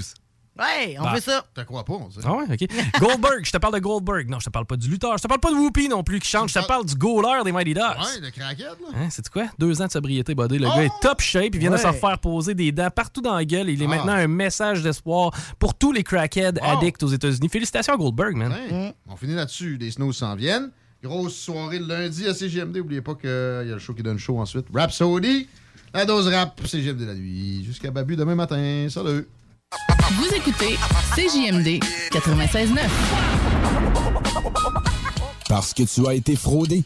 Ouais, on Bah. fait ça. T'as crois pas, on sait. Ah ouais, OK. Goldberg, je te parle de Goldberg. Non, je te parle pas du lutteur. Je te parle pas de Whoopi non plus qui chante. Je te parle du goaler des Mighty Ducks. Ouais, le craquette, là. Hein, c'est quoi? Deux ans de sobriété, buddy. Le Oh! gars est top shape. Il vient de se refaire poser des dents partout dans la gueule. Il est Ah. maintenant un message d'espoir pour tous les crackheads Wow. addicts aux États-Unis. Félicitations à Goldberg, man. Ouais. On finit là-dessus. Les snows s'en viennent. Grosse soirée le lundi à CGMD. N'oubliez pas qu'il y a le show qui donne show ensuite. Rap Saudi. La dose rap, CGMD la nuit. Jusqu'à Babu demain matin. Salut. Vous écoutez CJMD 96.9. Parce que tu as été fraudé.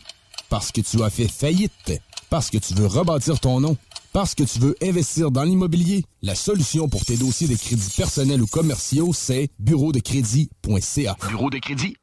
Parce que tu as fait faillite. Parce que tu veux rebâtir ton nom. Parce que tu veux investir dans l'immobilier. La solution pour tes dossiers de crédits personnels ou commerciaux, c'est bureau de crédit.ca. Bureau de crédit.ca.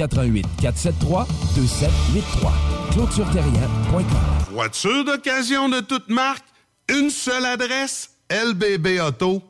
88 473 2783. ClôtureTerrien.com. Voiture d'occasion de toute marque, une seule adresse, lbbauto.com.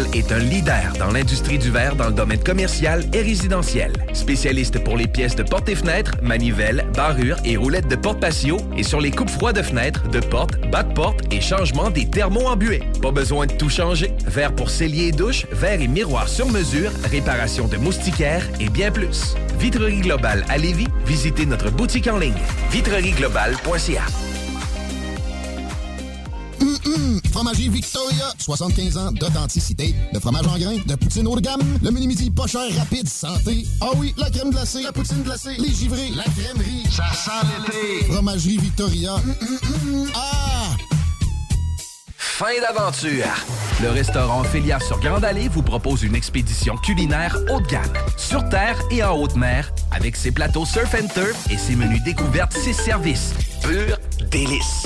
est un leader dans l'industrie du verre dans le domaine commercial et résidentiel. Spécialiste pour les pièces de portes et fenêtres, manivelles, barrures et roulettes de porte patio et sur les coupes froids de fenêtres, de portes, bas de et changement des thermos embués. Pas besoin de tout changer. Verre pour cellier et douche, verre et miroir sur mesure, réparation de moustiquaires et bien plus. Vitrerie Globale à Lévis, visitez notre boutique en ligne vitrerieglobale.ca. Fromagerie Victoria, 75 ans d'authenticité. De fromage en grains, de poutine haut de gamme, le mini-midi pas cher, rapide, santé. Ah oui, la crème glacée, la poutine glacée, les givrés, la crèmerie. Ça sent l'été. Fromagerie Victoria. Hum, hum, hum. Ah! Fin d'aventure! Le restaurant Ophélia sur Grande Allée vous propose une expédition culinaire haut de gamme, sur terre et en haute mer, avec ses plateaux surf and turf et ses menus découvertes, ses services. Pur délice!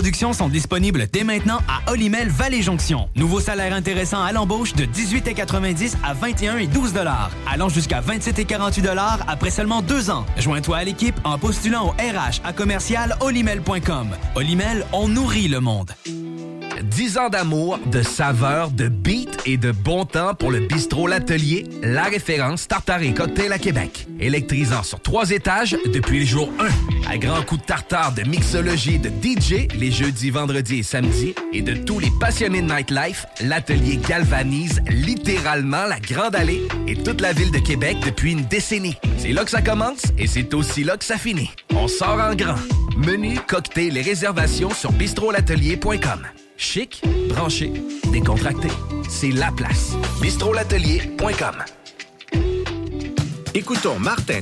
sont disponibles dès maintenant à Olimel Valley Jonction. Nouveau salaire intéressant à l'embauche de 18,90 à 21 et 12 allant jusqu'à 27 et 48 après seulement deux ans. Joins-toi à l'équipe en postulant au RH à commercial olimel.com. Olimel, on nourrit le monde. 10 ans d'amour, de saveur, de beat et de bon temps pour le bistrot L'Atelier, la référence tartare et cocktail à Québec. Électrisant sur trois étages depuis le jour 1. À grands coups de tartare, de mixologie, de DJ, les jeudis, vendredis et samedis, et de tous les passionnés de nightlife, l'Atelier galvanise littéralement la Grande Allée et toute la ville de Québec depuis une décennie. C'est là que ça commence et c'est aussi là que ça finit. On sort en grand. Menu, cocktail et réservations sur bistrolatelier.com. Chic, branché, décontracté. C'est la place. bistrolatelier.com. Écoutons Martin